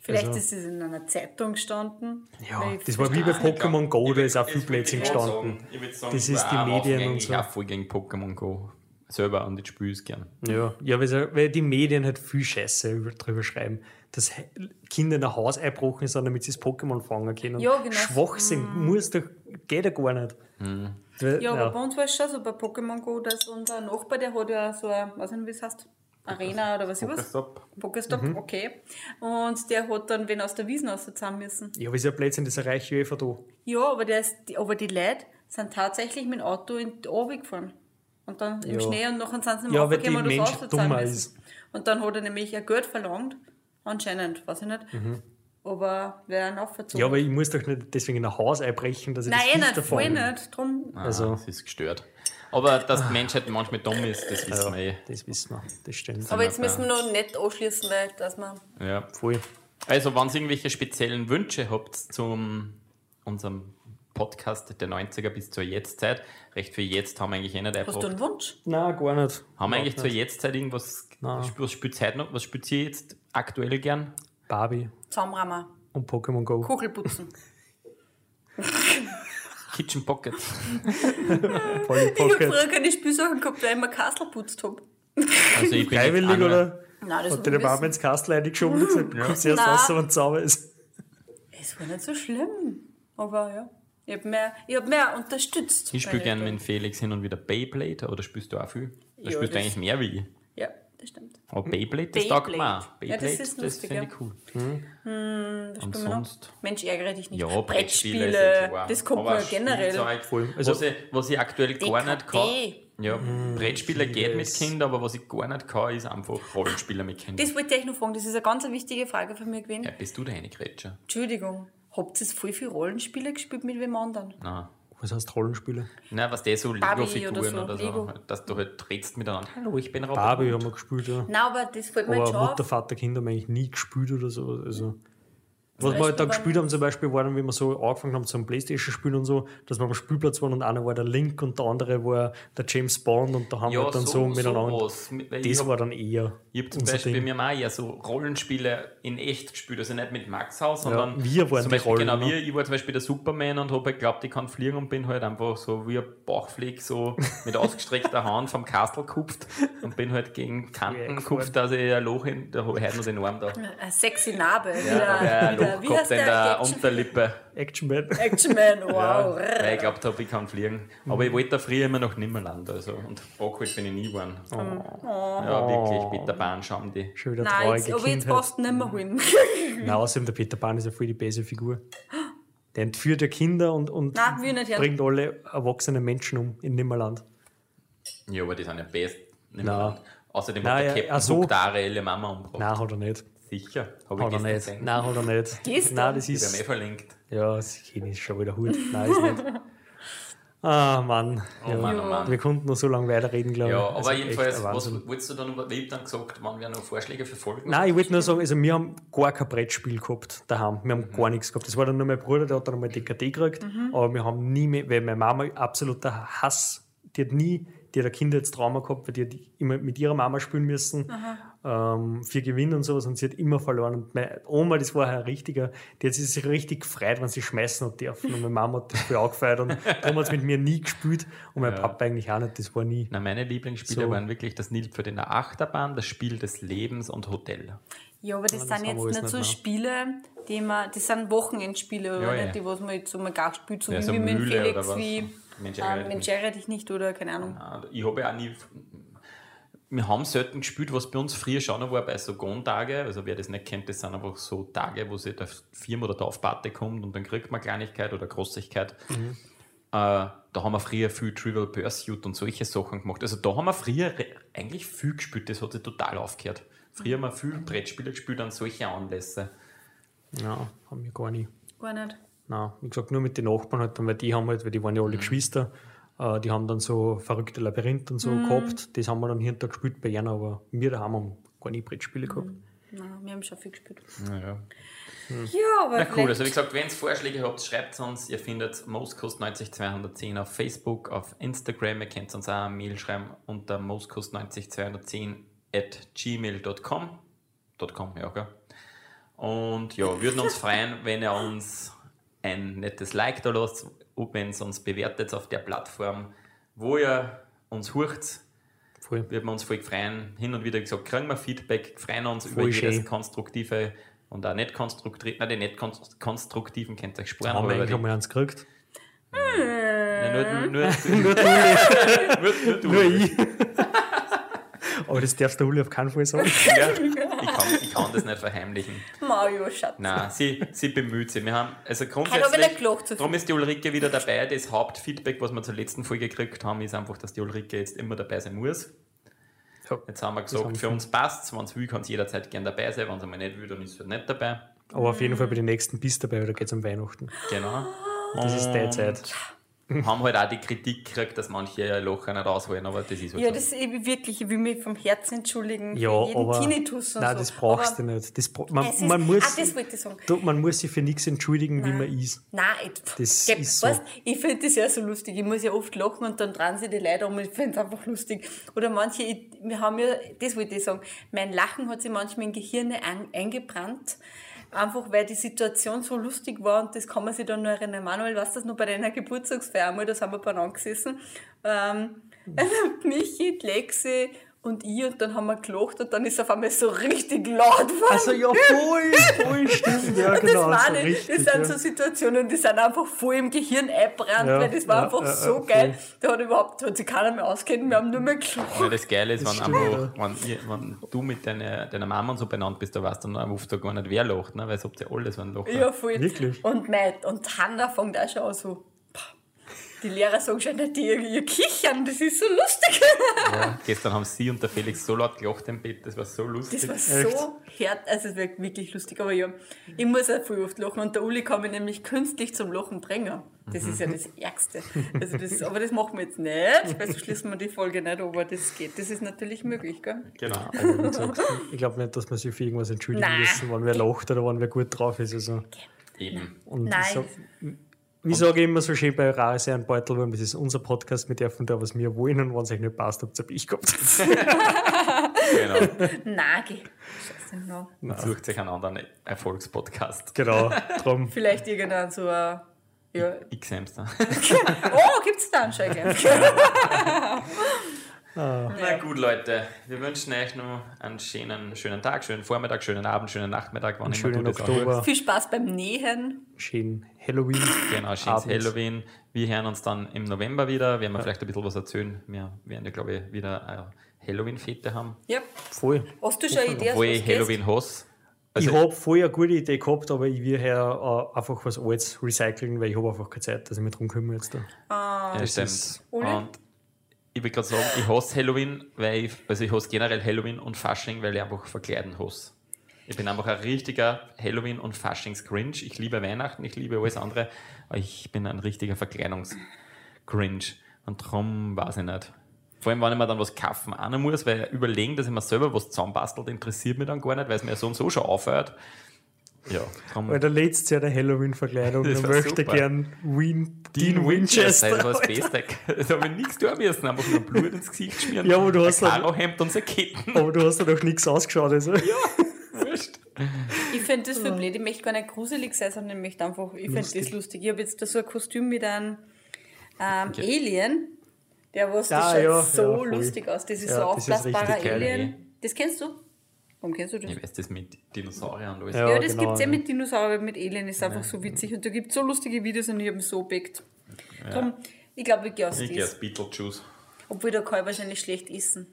Vielleicht Also- ist es in einer Zeitung gestanden. Ja, ich das war wie bei Pokémon Go, da ist auch Ich viel Blödsinn ich gestanden. sagen- ich sagen, Das ich ist die Medien und so. auch voll gegen Pokémon Go selber und ich spiele es gern. Ja, ja weil, weil die Medien halt viel Scheiße über- drüber schreiben, dass Kinder in ein Haus einbrochen sind, damit sie das Pokémon fangen können. Ja, genau. Schwachsinn, muss doch, geht ja gar nicht. Weil- Ja, aber bei uns war es schon so bei Pokémon Go, dass unser Nachbar, der hat ja so ein, weiß nicht, wie es heißt, Arena oder was ich was. Pokestop. Pokestop, Mhm. okay. Und der hat dann wen aus der Wiesen rauszahlen müssen. ja, aber ist ja Blödsinn, das erreicht einfach da. Ja, aber, der ist, die, aber die Leute sind tatsächlich mit dem Auto in die Obi gefahren. Und dann im Ja. Schnee und nachher sind sie Ja, weil die aufgekommen und das Mensch dummer müssen. ist. Und dann hat er nämlich ein Geld verlangt, anscheinend, weiß ich nicht. Aber wer ihn aufverzogen Mhm. Ja, aber ich muss doch nicht deswegen in ein Haus einbrechen, dass ich Nein, das nicht, voll davon- nicht. Drum, Also- Also, das ist gestört. Aber dass die Menschheit manchmal dumm ist, das wissen wir Ja, eh. das wissen wir, das stimmt. aber jetzt wir müssen wir noch nicht anschließen, weil dass wir Ja. Voll. Also, wenn ihr irgendwelche speziellen Wünsche habt zum unserem Podcast der 90er bis zur Jetztzeit, recht viel jetzt haben wir eigentlich eh nicht Hast du eingebracht. einen Wunsch? Nein, gar nicht. Haben wir eigentlich Überhaupt zur nicht. Jetztzeit irgendwas, Nein. was spielt ihr heute noch? Was spielt ihr jetzt aktuell gern? Barbie Zaumrammer, und Pokémon Go. Kugelputzen. [LAUGHS] Kitchen Pocket. [LAUGHS] Polly Ich habe Pocket. früher keine Spielsachen gehabt, weil ich immer Kastel putzt habe. Also ich [LAUGHS] bin Freiwillig oder? Nein, das Hat wissen. Mama ins Kastel eingeschoben und gesagt, kommst erst raus, wenn es sauber ist. Es war nicht so schlimm. Aber ja, ich habe mehr, ich hab mehr unterstützt. Ich spiele gerne mit Felix hin und wieder Beyblade, oder spielst du auch viel? Da Ja, spielst du das- eigentlich mehr wie ich. Ja, das stimmt. Aber Beyblade, das taugt mir auch. Beyblade. Ja, das ist das, lustig, finde ich cool. Das Und spielen wir noch. sonst? Mensch, ärgere dich nicht. Ja, Brettspiele, Brettspiele, das kommt mir generell. Spielzeug, Voll. Also- was, ich, was ich aktuell gar nicht kann. Ja, Brettspiele geht mit. Kindern, aber was ich gar nicht kann, ist einfach Rollenspiele mit Kindern. Das wollte ich noch fragen, das ist eine ganz wichtige Frage von mir gewesen. Ja, bist du der eine Grätscher? Entschuldigung, habt ihr voll viele Rollenspiele gespielt mit wem anderen? Nein. Was heißt Rollenspiele? Nein, was der so Lego-Figuren oder so, oder so, Lego. dass du halt redst miteinander. Hallo, ich bin Robert. Barbie haben wir gespielt, ja. Nein, aber das fällt mir jetzt Aber schon Mutter. Vater, Kinder haben wir eigentlich nie gespielt oder so. Also, was wir halt da gespielt haben, zum Beispiel, war dann, wie wir so angefangen haben zum Playstation-Spielen und so, dass wir am Spielplatz waren und einer war der Link und der andere war der James Bond und da haben wir Ja, halt dann so, so, miteinander. ich Das war dann eher. Ich habe zum unser Beispiel, Ding. wir haben auch eher so Rollenspiele in echt gespielt, also nicht mit Max Haus, sondern wir waren zum die Beispiel, Rollen, genau wir, ich war zum Beispiel der Superman und habe halt geglaubt, ich kann fliegen und bin halt einfach so wie ein Bauchflieg so mit [LAUGHS] ausgestreckter Hand vom Castle gekupft und bin halt gegen Kanten Ja, gekupft, dass ich ein Loch in, ich heute noch den Arm da. Eine sexy Narbe. Ja, wäre ein Loch wie gehabt in der? der Action, Action Unterlippe. Man. Action Man, [LAUGHS] wow. Weil ich glaubt habe, ich kann fliegen. Aber ich wollte da früher immer nach Nimmerland. Also, und Rockwood bin ich nie geworden. Ja, wirklich, Peter Pan, schauen die. Schon wieder Nein, traurige jetzt, aber jetzt Kindheit. passt nicht mehr hin. [LAUGHS] Nein, außerdem der Peter Pan ist ja voll die böse Figur. Der entführt ja Kinder und, und Nein, will hören. bringt alle erwachsenen Menschen um in Nimmerland. Ja, aber die sind ja best. Nimmerland. Außerdem Nein, hat der ja, Captain ach so. Hook ihre Mama umgebracht. Nein, hat er nicht. Sicher. Habe Hat er ich nicht. gesehen. Nein, hat er nicht. Gestern? Nein, das Die haben eh ist. verlinkt. Ja, das ich schon wieder Hut. Nein, ist nicht. [LAUGHS] Ah, Mann. Oh ja. Mann, oh Mann. Wir konnten noch so lange weiterreden, glaube ich. Ja, aber Also jedenfalls, was wolltest du dann, über- ich hab dann gesagt, wann wir noch Vorschläge für Folgen? Nein, ich wollte nur sagen, also wir haben gar kein Brettspiel gehabt daheim. Wir Mhm. haben gar nichts gehabt. Das war dann nur mein Bruder, der hat dann einmal DKT gekriegt. Aber wir haben nie mehr, weil meine Mama absoluter Hass, die hat nie, die hat ein Kindheitstrauma gehabt, weil die hat immer mit ihrer Mama spielen müssen. Ähm, für Gewinn und sowas und sie hat immer verloren. Und meine Oma, das war ein richtiger, die hat sich richtig gefreut, wenn sie schmeißen hat dürfen. Und meine Mama hat das voll angefeiert und darum hat es mit mir nie gespielt. Und mein Papa eigentlich auch nicht, das war nie. Na, meine Lieblingsspiele So. waren wirklich das Nilpferd in der Achterbahn, das Spiel des Lebens und Hotel. Ja, aber das, das sind jetzt nicht nicht so mehr. Spiele, die man, das sind Wochenendspiele, oder Ja, nicht? ja. Die, was man jetzt so mal gar spielt, so Ja, wie, so wie mit Mühle Felix, oder wie Mensch, ärgere ähm, dich Mensch, nicht. ärgere dich nicht, oder keine Ahnung. Ah, Ich habe ja auch nie. Wir haben selten gespielt, was bei uns früher schon war bei so Gon-Tage. Also wer das nicht kennt, das sind einfach so Tage, wo sich der Firma oder der Aufpate kommt und dann kriegt man Kleinigkeit oder Großigkeit. Mhm. Äh, da haben wir früher viel Trivial Pursuit und solche Sachen gemacht. Also da haben wir früher eigentlich viel gespielt, das hat sich total aufgehört. Früher haben wir viel Brettspiele gespielt an solche Anlässe. Ja, haben wir gar nie. Gar nicht. Nein, wie gesagt, nur mit den Nachbarn halt, dann, weil die haben halt, weil die waren ja Mhm. alle Geschwister, äh, die haben dann so verrückte Labyrinthe und so Mhm. gehabt. Das haben wir dann hier und da gespielt bei ihnen, aber wir daheim haben gar nie Brettspiele gehabt. Nein, wir haben schon viel gespielt. Naja. Ja, aber Na cool, vielleicht- also wie gesagt, wenn ihr Vorschläge habt, schreibt es uns. Ihr findet mostcost90210 auf Facebook, auf Instagram. Ihr könnt uns auch eine Mail schreiben unter mostcost90210 at gmail.com. .com, ja, gell? Und ja, würden uns [LAUGHS] freuen, wenn ihr uns ein nettes Like da lasst, wenn ihr uns bewertet auf der Plattform, wo ihr uns hört. Voll. Würden wir uns voll freuen. Hin und wieder gesagt, kriegen wir Feedback, freuen uns über Voll jedes schön. konstruktive und auch nicht konstruktive, nein, die nicht konst- konstruktiven könnt ihr euch sparen. Haben wir aber eigentlich einmal eins gekriegt? nur, nur, nur, Nur du, [LAUGHS] nur, nur du. Nur ich. [LAUGHS] Aber das darfst der Uli auf keinen Fall sagen. Ja, ich, kann, ich kann das nicht verheimlichen. Mario, Schatz. Nein, sie, sie bemüht sich. Wir haben, also grundsätzlich, darum ist die Ulrike wieder dabei. Das Hauptfeedback, was wir zur letzten Folge gekriegt haben, ist einfach, dass die Ulrike jetzt immer dabei sein muss. Jetzt haben wir haben gesagt, wir für uns passt es. Wenn es will, kann es jederzeit gerne dabei sein. Wenn es einmal nicht will, dann ist es halt nicht dabei. Aber auf jeden Fall bei den nächsten bist dabei, weil da geht es um Weihnachten. Genau. Das ist die Zeit. [LAUGHS] haben halt auch die Kritik gekriegt, dass manche ihr Loch nicht rausholen, aber das ist halt Ja, so. das ist eben wirklich, ich will mich vom Herzen entschuldigen Ja, für jeden aber. Tinnitus und nein, so. das brauchst aber du nicht. Das, man, ist, man, ah, muss, das wollte ich sagen. du, man muss sich für nichts entschuldigen, wie man ist. Nein, ich, Das Gell, ist so. weißt, ich finde das ja so lustig. Ich muss ja oft lachen und dann dran sie die Leute um. Ich finde es einfach lustig. Oder manche, ich, wir haben ja, das wollte ich sagen, mein Lachen hat sich manchmal in Gehirne ein, eingebrannt. Einfach weil die Situation so lustig war und das kann man sich dann noch erinnern. Manuel, du das noch bei deiner Geburtstagsfeier einmal, da sind wir beieinander gesessen. Ähm, [LAUGHS] Michi, die Lexi und ich und dann haben wir gelacht und dann ist auf einmal so richtig laut geworden. Also ja, voll, voll stimmt. Ja, [LAUGHS] Und genau. das, so meine, ich. richtig, das sind ja. so Situationen, die sind einfach voll im Gehirn eingebrannt, Ja, weil das war ja, einfach ja, so ja, geil. Da hat überhaupt hat sich keiner mehr auskennt, wir haben nur mehr gelacht. Weil das Geile ist, wenn, stimmt, einfach, wenn, ihr, wenn du mit deiner, deiner Mama und so benannt bist, da weißt du dann oft gar nicht, wer lacht, ne? weil es habt ihr alles, wenn lacht. Ja, voll. Wirklich? Und, mein, und Hanna fängt auch schon an so. Die Lehrer sagen schon, die ihr kichern, das ist so lustig. [LAUGHS] Ja. Gestern haben sie und der Felix so laut gelacht im Bett, das war so lustig. Das war so hart, also es war wirklich lustig. Aber ja, ich muss auch voll oft lachen und der Uli kann mich nämlich künstlich zum Lachen bringen. Das ist ja das Ärgste. Also das, aber das machen wir jetzt nicht, weil so schließen wir die Folge nicht, aber das geht. Das ist natürlich möglich, gell? genau. Ich glaube nicht, dass man sich für irgendwas entschuldigen Nein. müssen, wenn wer lacht oder wenn wer gut drauf ist. Also. Eben. Und Nein. Ich, sag, ich sage immer so schön bei Rare Sehr ein Beutelwurm, das ist unser Podcast, wir dürfen da, was wir wollen und wenn es euch nicht passt, habt ihr ich gehabt. genau. [LAUGHS] Nein, geh. Scheiße, no. Man sucht sich einen anderen Erfolgspodcast. genau, drum. Vielleicht irgendein so ein. Ja. X-Hamster. [LAUGHS] [LAUGHS] Oh, gibt's da einen Scheiße? Na gut, Leute, wir wünschen euch noch einen schönen, schönen Tag, schönen Vormittag, schönen Abend, schönen Nachmittag, wann immer Schönen du das Oktober, Viel Spaß beim Nähen. schönen Halloween. Genau, schönes Abend. Halloween. Wir hören uns dann im November wieder. Werden wir vielleicht ein bisschen was erzählen. Wir werden ja, glaube ich, wieder eine Halloween-Fete haben. Ja. Voll. Hast du schon eine Idee, Obwohl ich? Halloween ich Also, habe voll eine gute Idee gehabt, aber ich will her äh, einfach was Altes recyceln, weil ich habe einfach keine Zeit, dass ich mich drum kümmere jetzt da. ja, das stimmt. Und ich will gerade sagen, ich hasse Halloween, weil ich, also ich hasse generell Halloween und Fasching, weil ich einfach verkleiden hasse. Ich bin einfach ein richtiger Halloween- und Faschings-Grinch. Ich liebe Weihnachten, ich liebe alles andere, aber ich bin ein richtiger Verkleidungs-Grinch. Und darum weiß ich nicht. Vor allem, wenn ich mir dann was kaufen noch muss, weil überlegen, dass ich mir selber was zusammenbastelt, interessiert mich dann gar nicht, weil es mir so und so schon aufhört. Ja, darum Weil der letztes Jahr der Halloween-Verkleidung war möchte super. gern Win Dean Winchester, Winchester. das war das Beste. Da habe ich nichts tun müssen, einfach nur Blut ins Gesicht [LAUGHS] schmieren. Ja, aber du ein hast dann- Karohemd und Ketten. Aber du hast ja doch nichts ausgeschaut. Also. Wurscht. Ich finde das für blöd. Ich möchte gar nicht gruselig sein, sondern ich möchte einfach, ich finde das lustig. Ich habe jetzt da so ein Kostüm mit einem ähm, Alien. Der was, das Ja, schaut ja, so ja, lustig aus. Das ist Ja, so das ist aufblasbarer richtig geil, Alien. Das kennst du? Warum kennst du das? Ich weiß das mit Dinosauriern und alles. Ja. Ja, das genau, gibt's ja ja. mit Dinosauriern, aber mit Alien ist einfach so witzig. Und da gibt es so lustige Videos und ich habe mich so backt. Darum, ich glaube, ich gehe aus Ich gehe das. als Beetlejuice. Obwohl, da kann ich wahrscheinlich schlecht essen.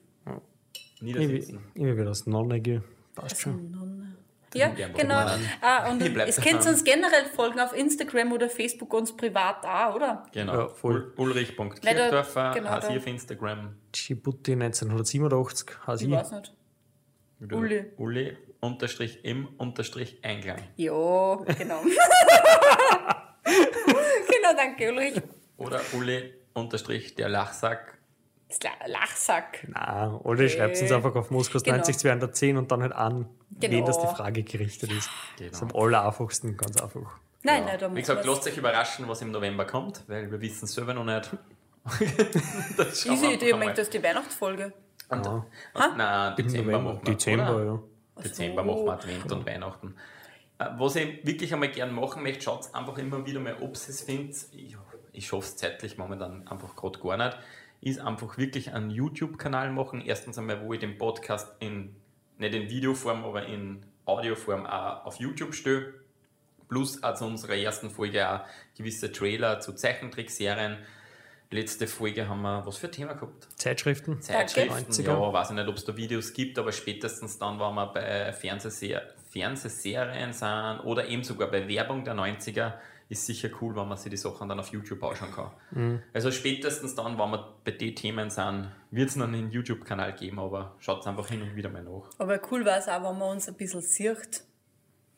Ich will, Niedersitzen. ich will wieder aus Nonne gehen. Passt schon. Ja, gern genau. Ah, und es könnt uns generell folgen auf Instagram oder Facebook uns privat auch, oder? Genau. Ja, voll. Ul Ulrich.kirchdorfer, Genau, ich auf Instagram. Djibouti 1987, heißt Ich weiß nicht. Uli. Uli unterstrich im unterstrich Einklang. Ja, genau. [LAUGHS] genau, danke, Ulrich. Oder Uli unterstrich der Lachsack. Lachsack. Nein, oder schreibt uns einfach auf Moskos Genau. 90 210 und dann halt an. Genau. wen das die Frage gerichtet ist. Genau. Das ist am aller einfachsten, ganz einfach. Nein, nein, da Wie muss gesagt, lasst euch überraschen, was im November kommt, weil wir wissen es selber noch nicht. [LAUGHS] das Easy Idee, meint mal. das die Weihnachtsfolge. Und, Ja. und, nein, Dezember November, machen wir, Dezember, oder? ja. Dezember so. machen wir Advent und Weihnachten. Äh, Was ich wirklich einmal gern machen möchte, schaut einfach immer wieder mal, ob ihr es findet. Ich, ich schaffe es zeitlich momentan einfach gerade gar nicht. Ist einfach wirklich einen YouTube-Kanal machen. Erstens einmal, wo ich den Podcast in, nicht in Videoform, aber in Audioform auch auf YouTube stelle. Plus auch zu unserer ersten Folge auch gewisse Trailer zu Zeichentrickserien. Letzte Folge haben wir was für ein Thema gehabt? Zeitschriften. Zeitschriften, 90er. ja, weiß ich nicht, ob es da Videos gibt, aber spätestens dann, wenn wir bei Fernsehser Fernsehserien sind oder eben sogar bei Werbung der 90er, ist sicher cool, wenn man sich die Sachen dann auf YouTube anschauen kann. Mhm. Also spätestens dann, wenn wir bei den Themen sind, wird es noch einen YouTube-Kanal geben, aber schaut einfach hin und wieder mal nach. Aber cool war es auch, wenn man uns ein bisschen sieht.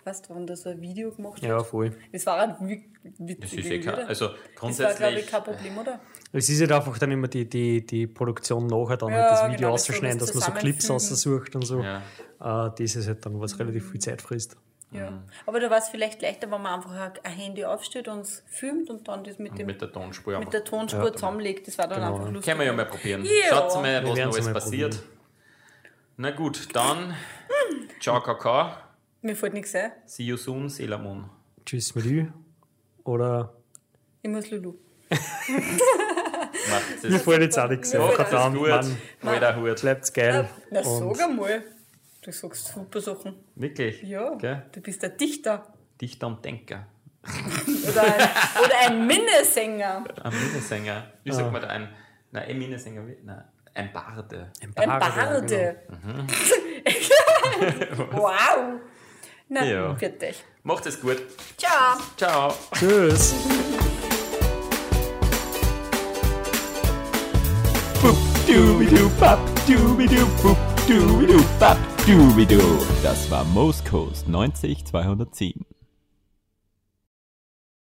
Weißt du, wenn da so ein Video gemacht hat? Ja, voll. Das war ein wi- Das ist eh kein, also Das war, glaube grundsätzlich, ich, kein Problem, oder? Es ist halt einfach dann immer die, die, die Produktion nachher, dann Ja, halt das Video genau, auszuschneiden, sowas dass man so Clips aussucht und so. Ja. Äh, das ist halt dann, was relativ viel Zeit frisst. Ja. Mhm. Aber da war es vielleicht leichter, wenn man einfach ein- Handy aufstellt und es filmt und dann das mit, dem, mit der Tonspur. mit der Tonspur zusammenlegt. Das war dann Genau. einfach lustig. Können wir ja mal probieren. Ja. Schaut mal, Wir was Neues mal passiert. probieren. Na gut, dann ciao Kakao, Mir fällt nichts ein. see you soon, Selamon. Tschüss mit Ü. Oder Ich muss Lulu. [LAUGHS] Macht mir es. fällt jetzt auch nichts Mir ein. fällt Macht es Verdammt, gut. Mann. Bleibt's geil. Na, Und sag einmal. Du sagst super Sachen. Wirklich? Ja, Gell? du bist ein Dichter. Dichter und Denker. [LAUGHS] Oder ein, oder ein Minnesänger. Ein Minnesänger. Wie sagt man da? Ein, nein, ein Minnesänger. wie- Nein, ein Barde. Ein Barde, ja, Barde. genau. [LAUGHS] wow. Na, Ja. dich. Macht es gut. Ciao. Ciao. Tschüss. Boop, doobidu, bap, doobidu, boop, doobidu, bap, doobidu. Das war Most Coast 90207.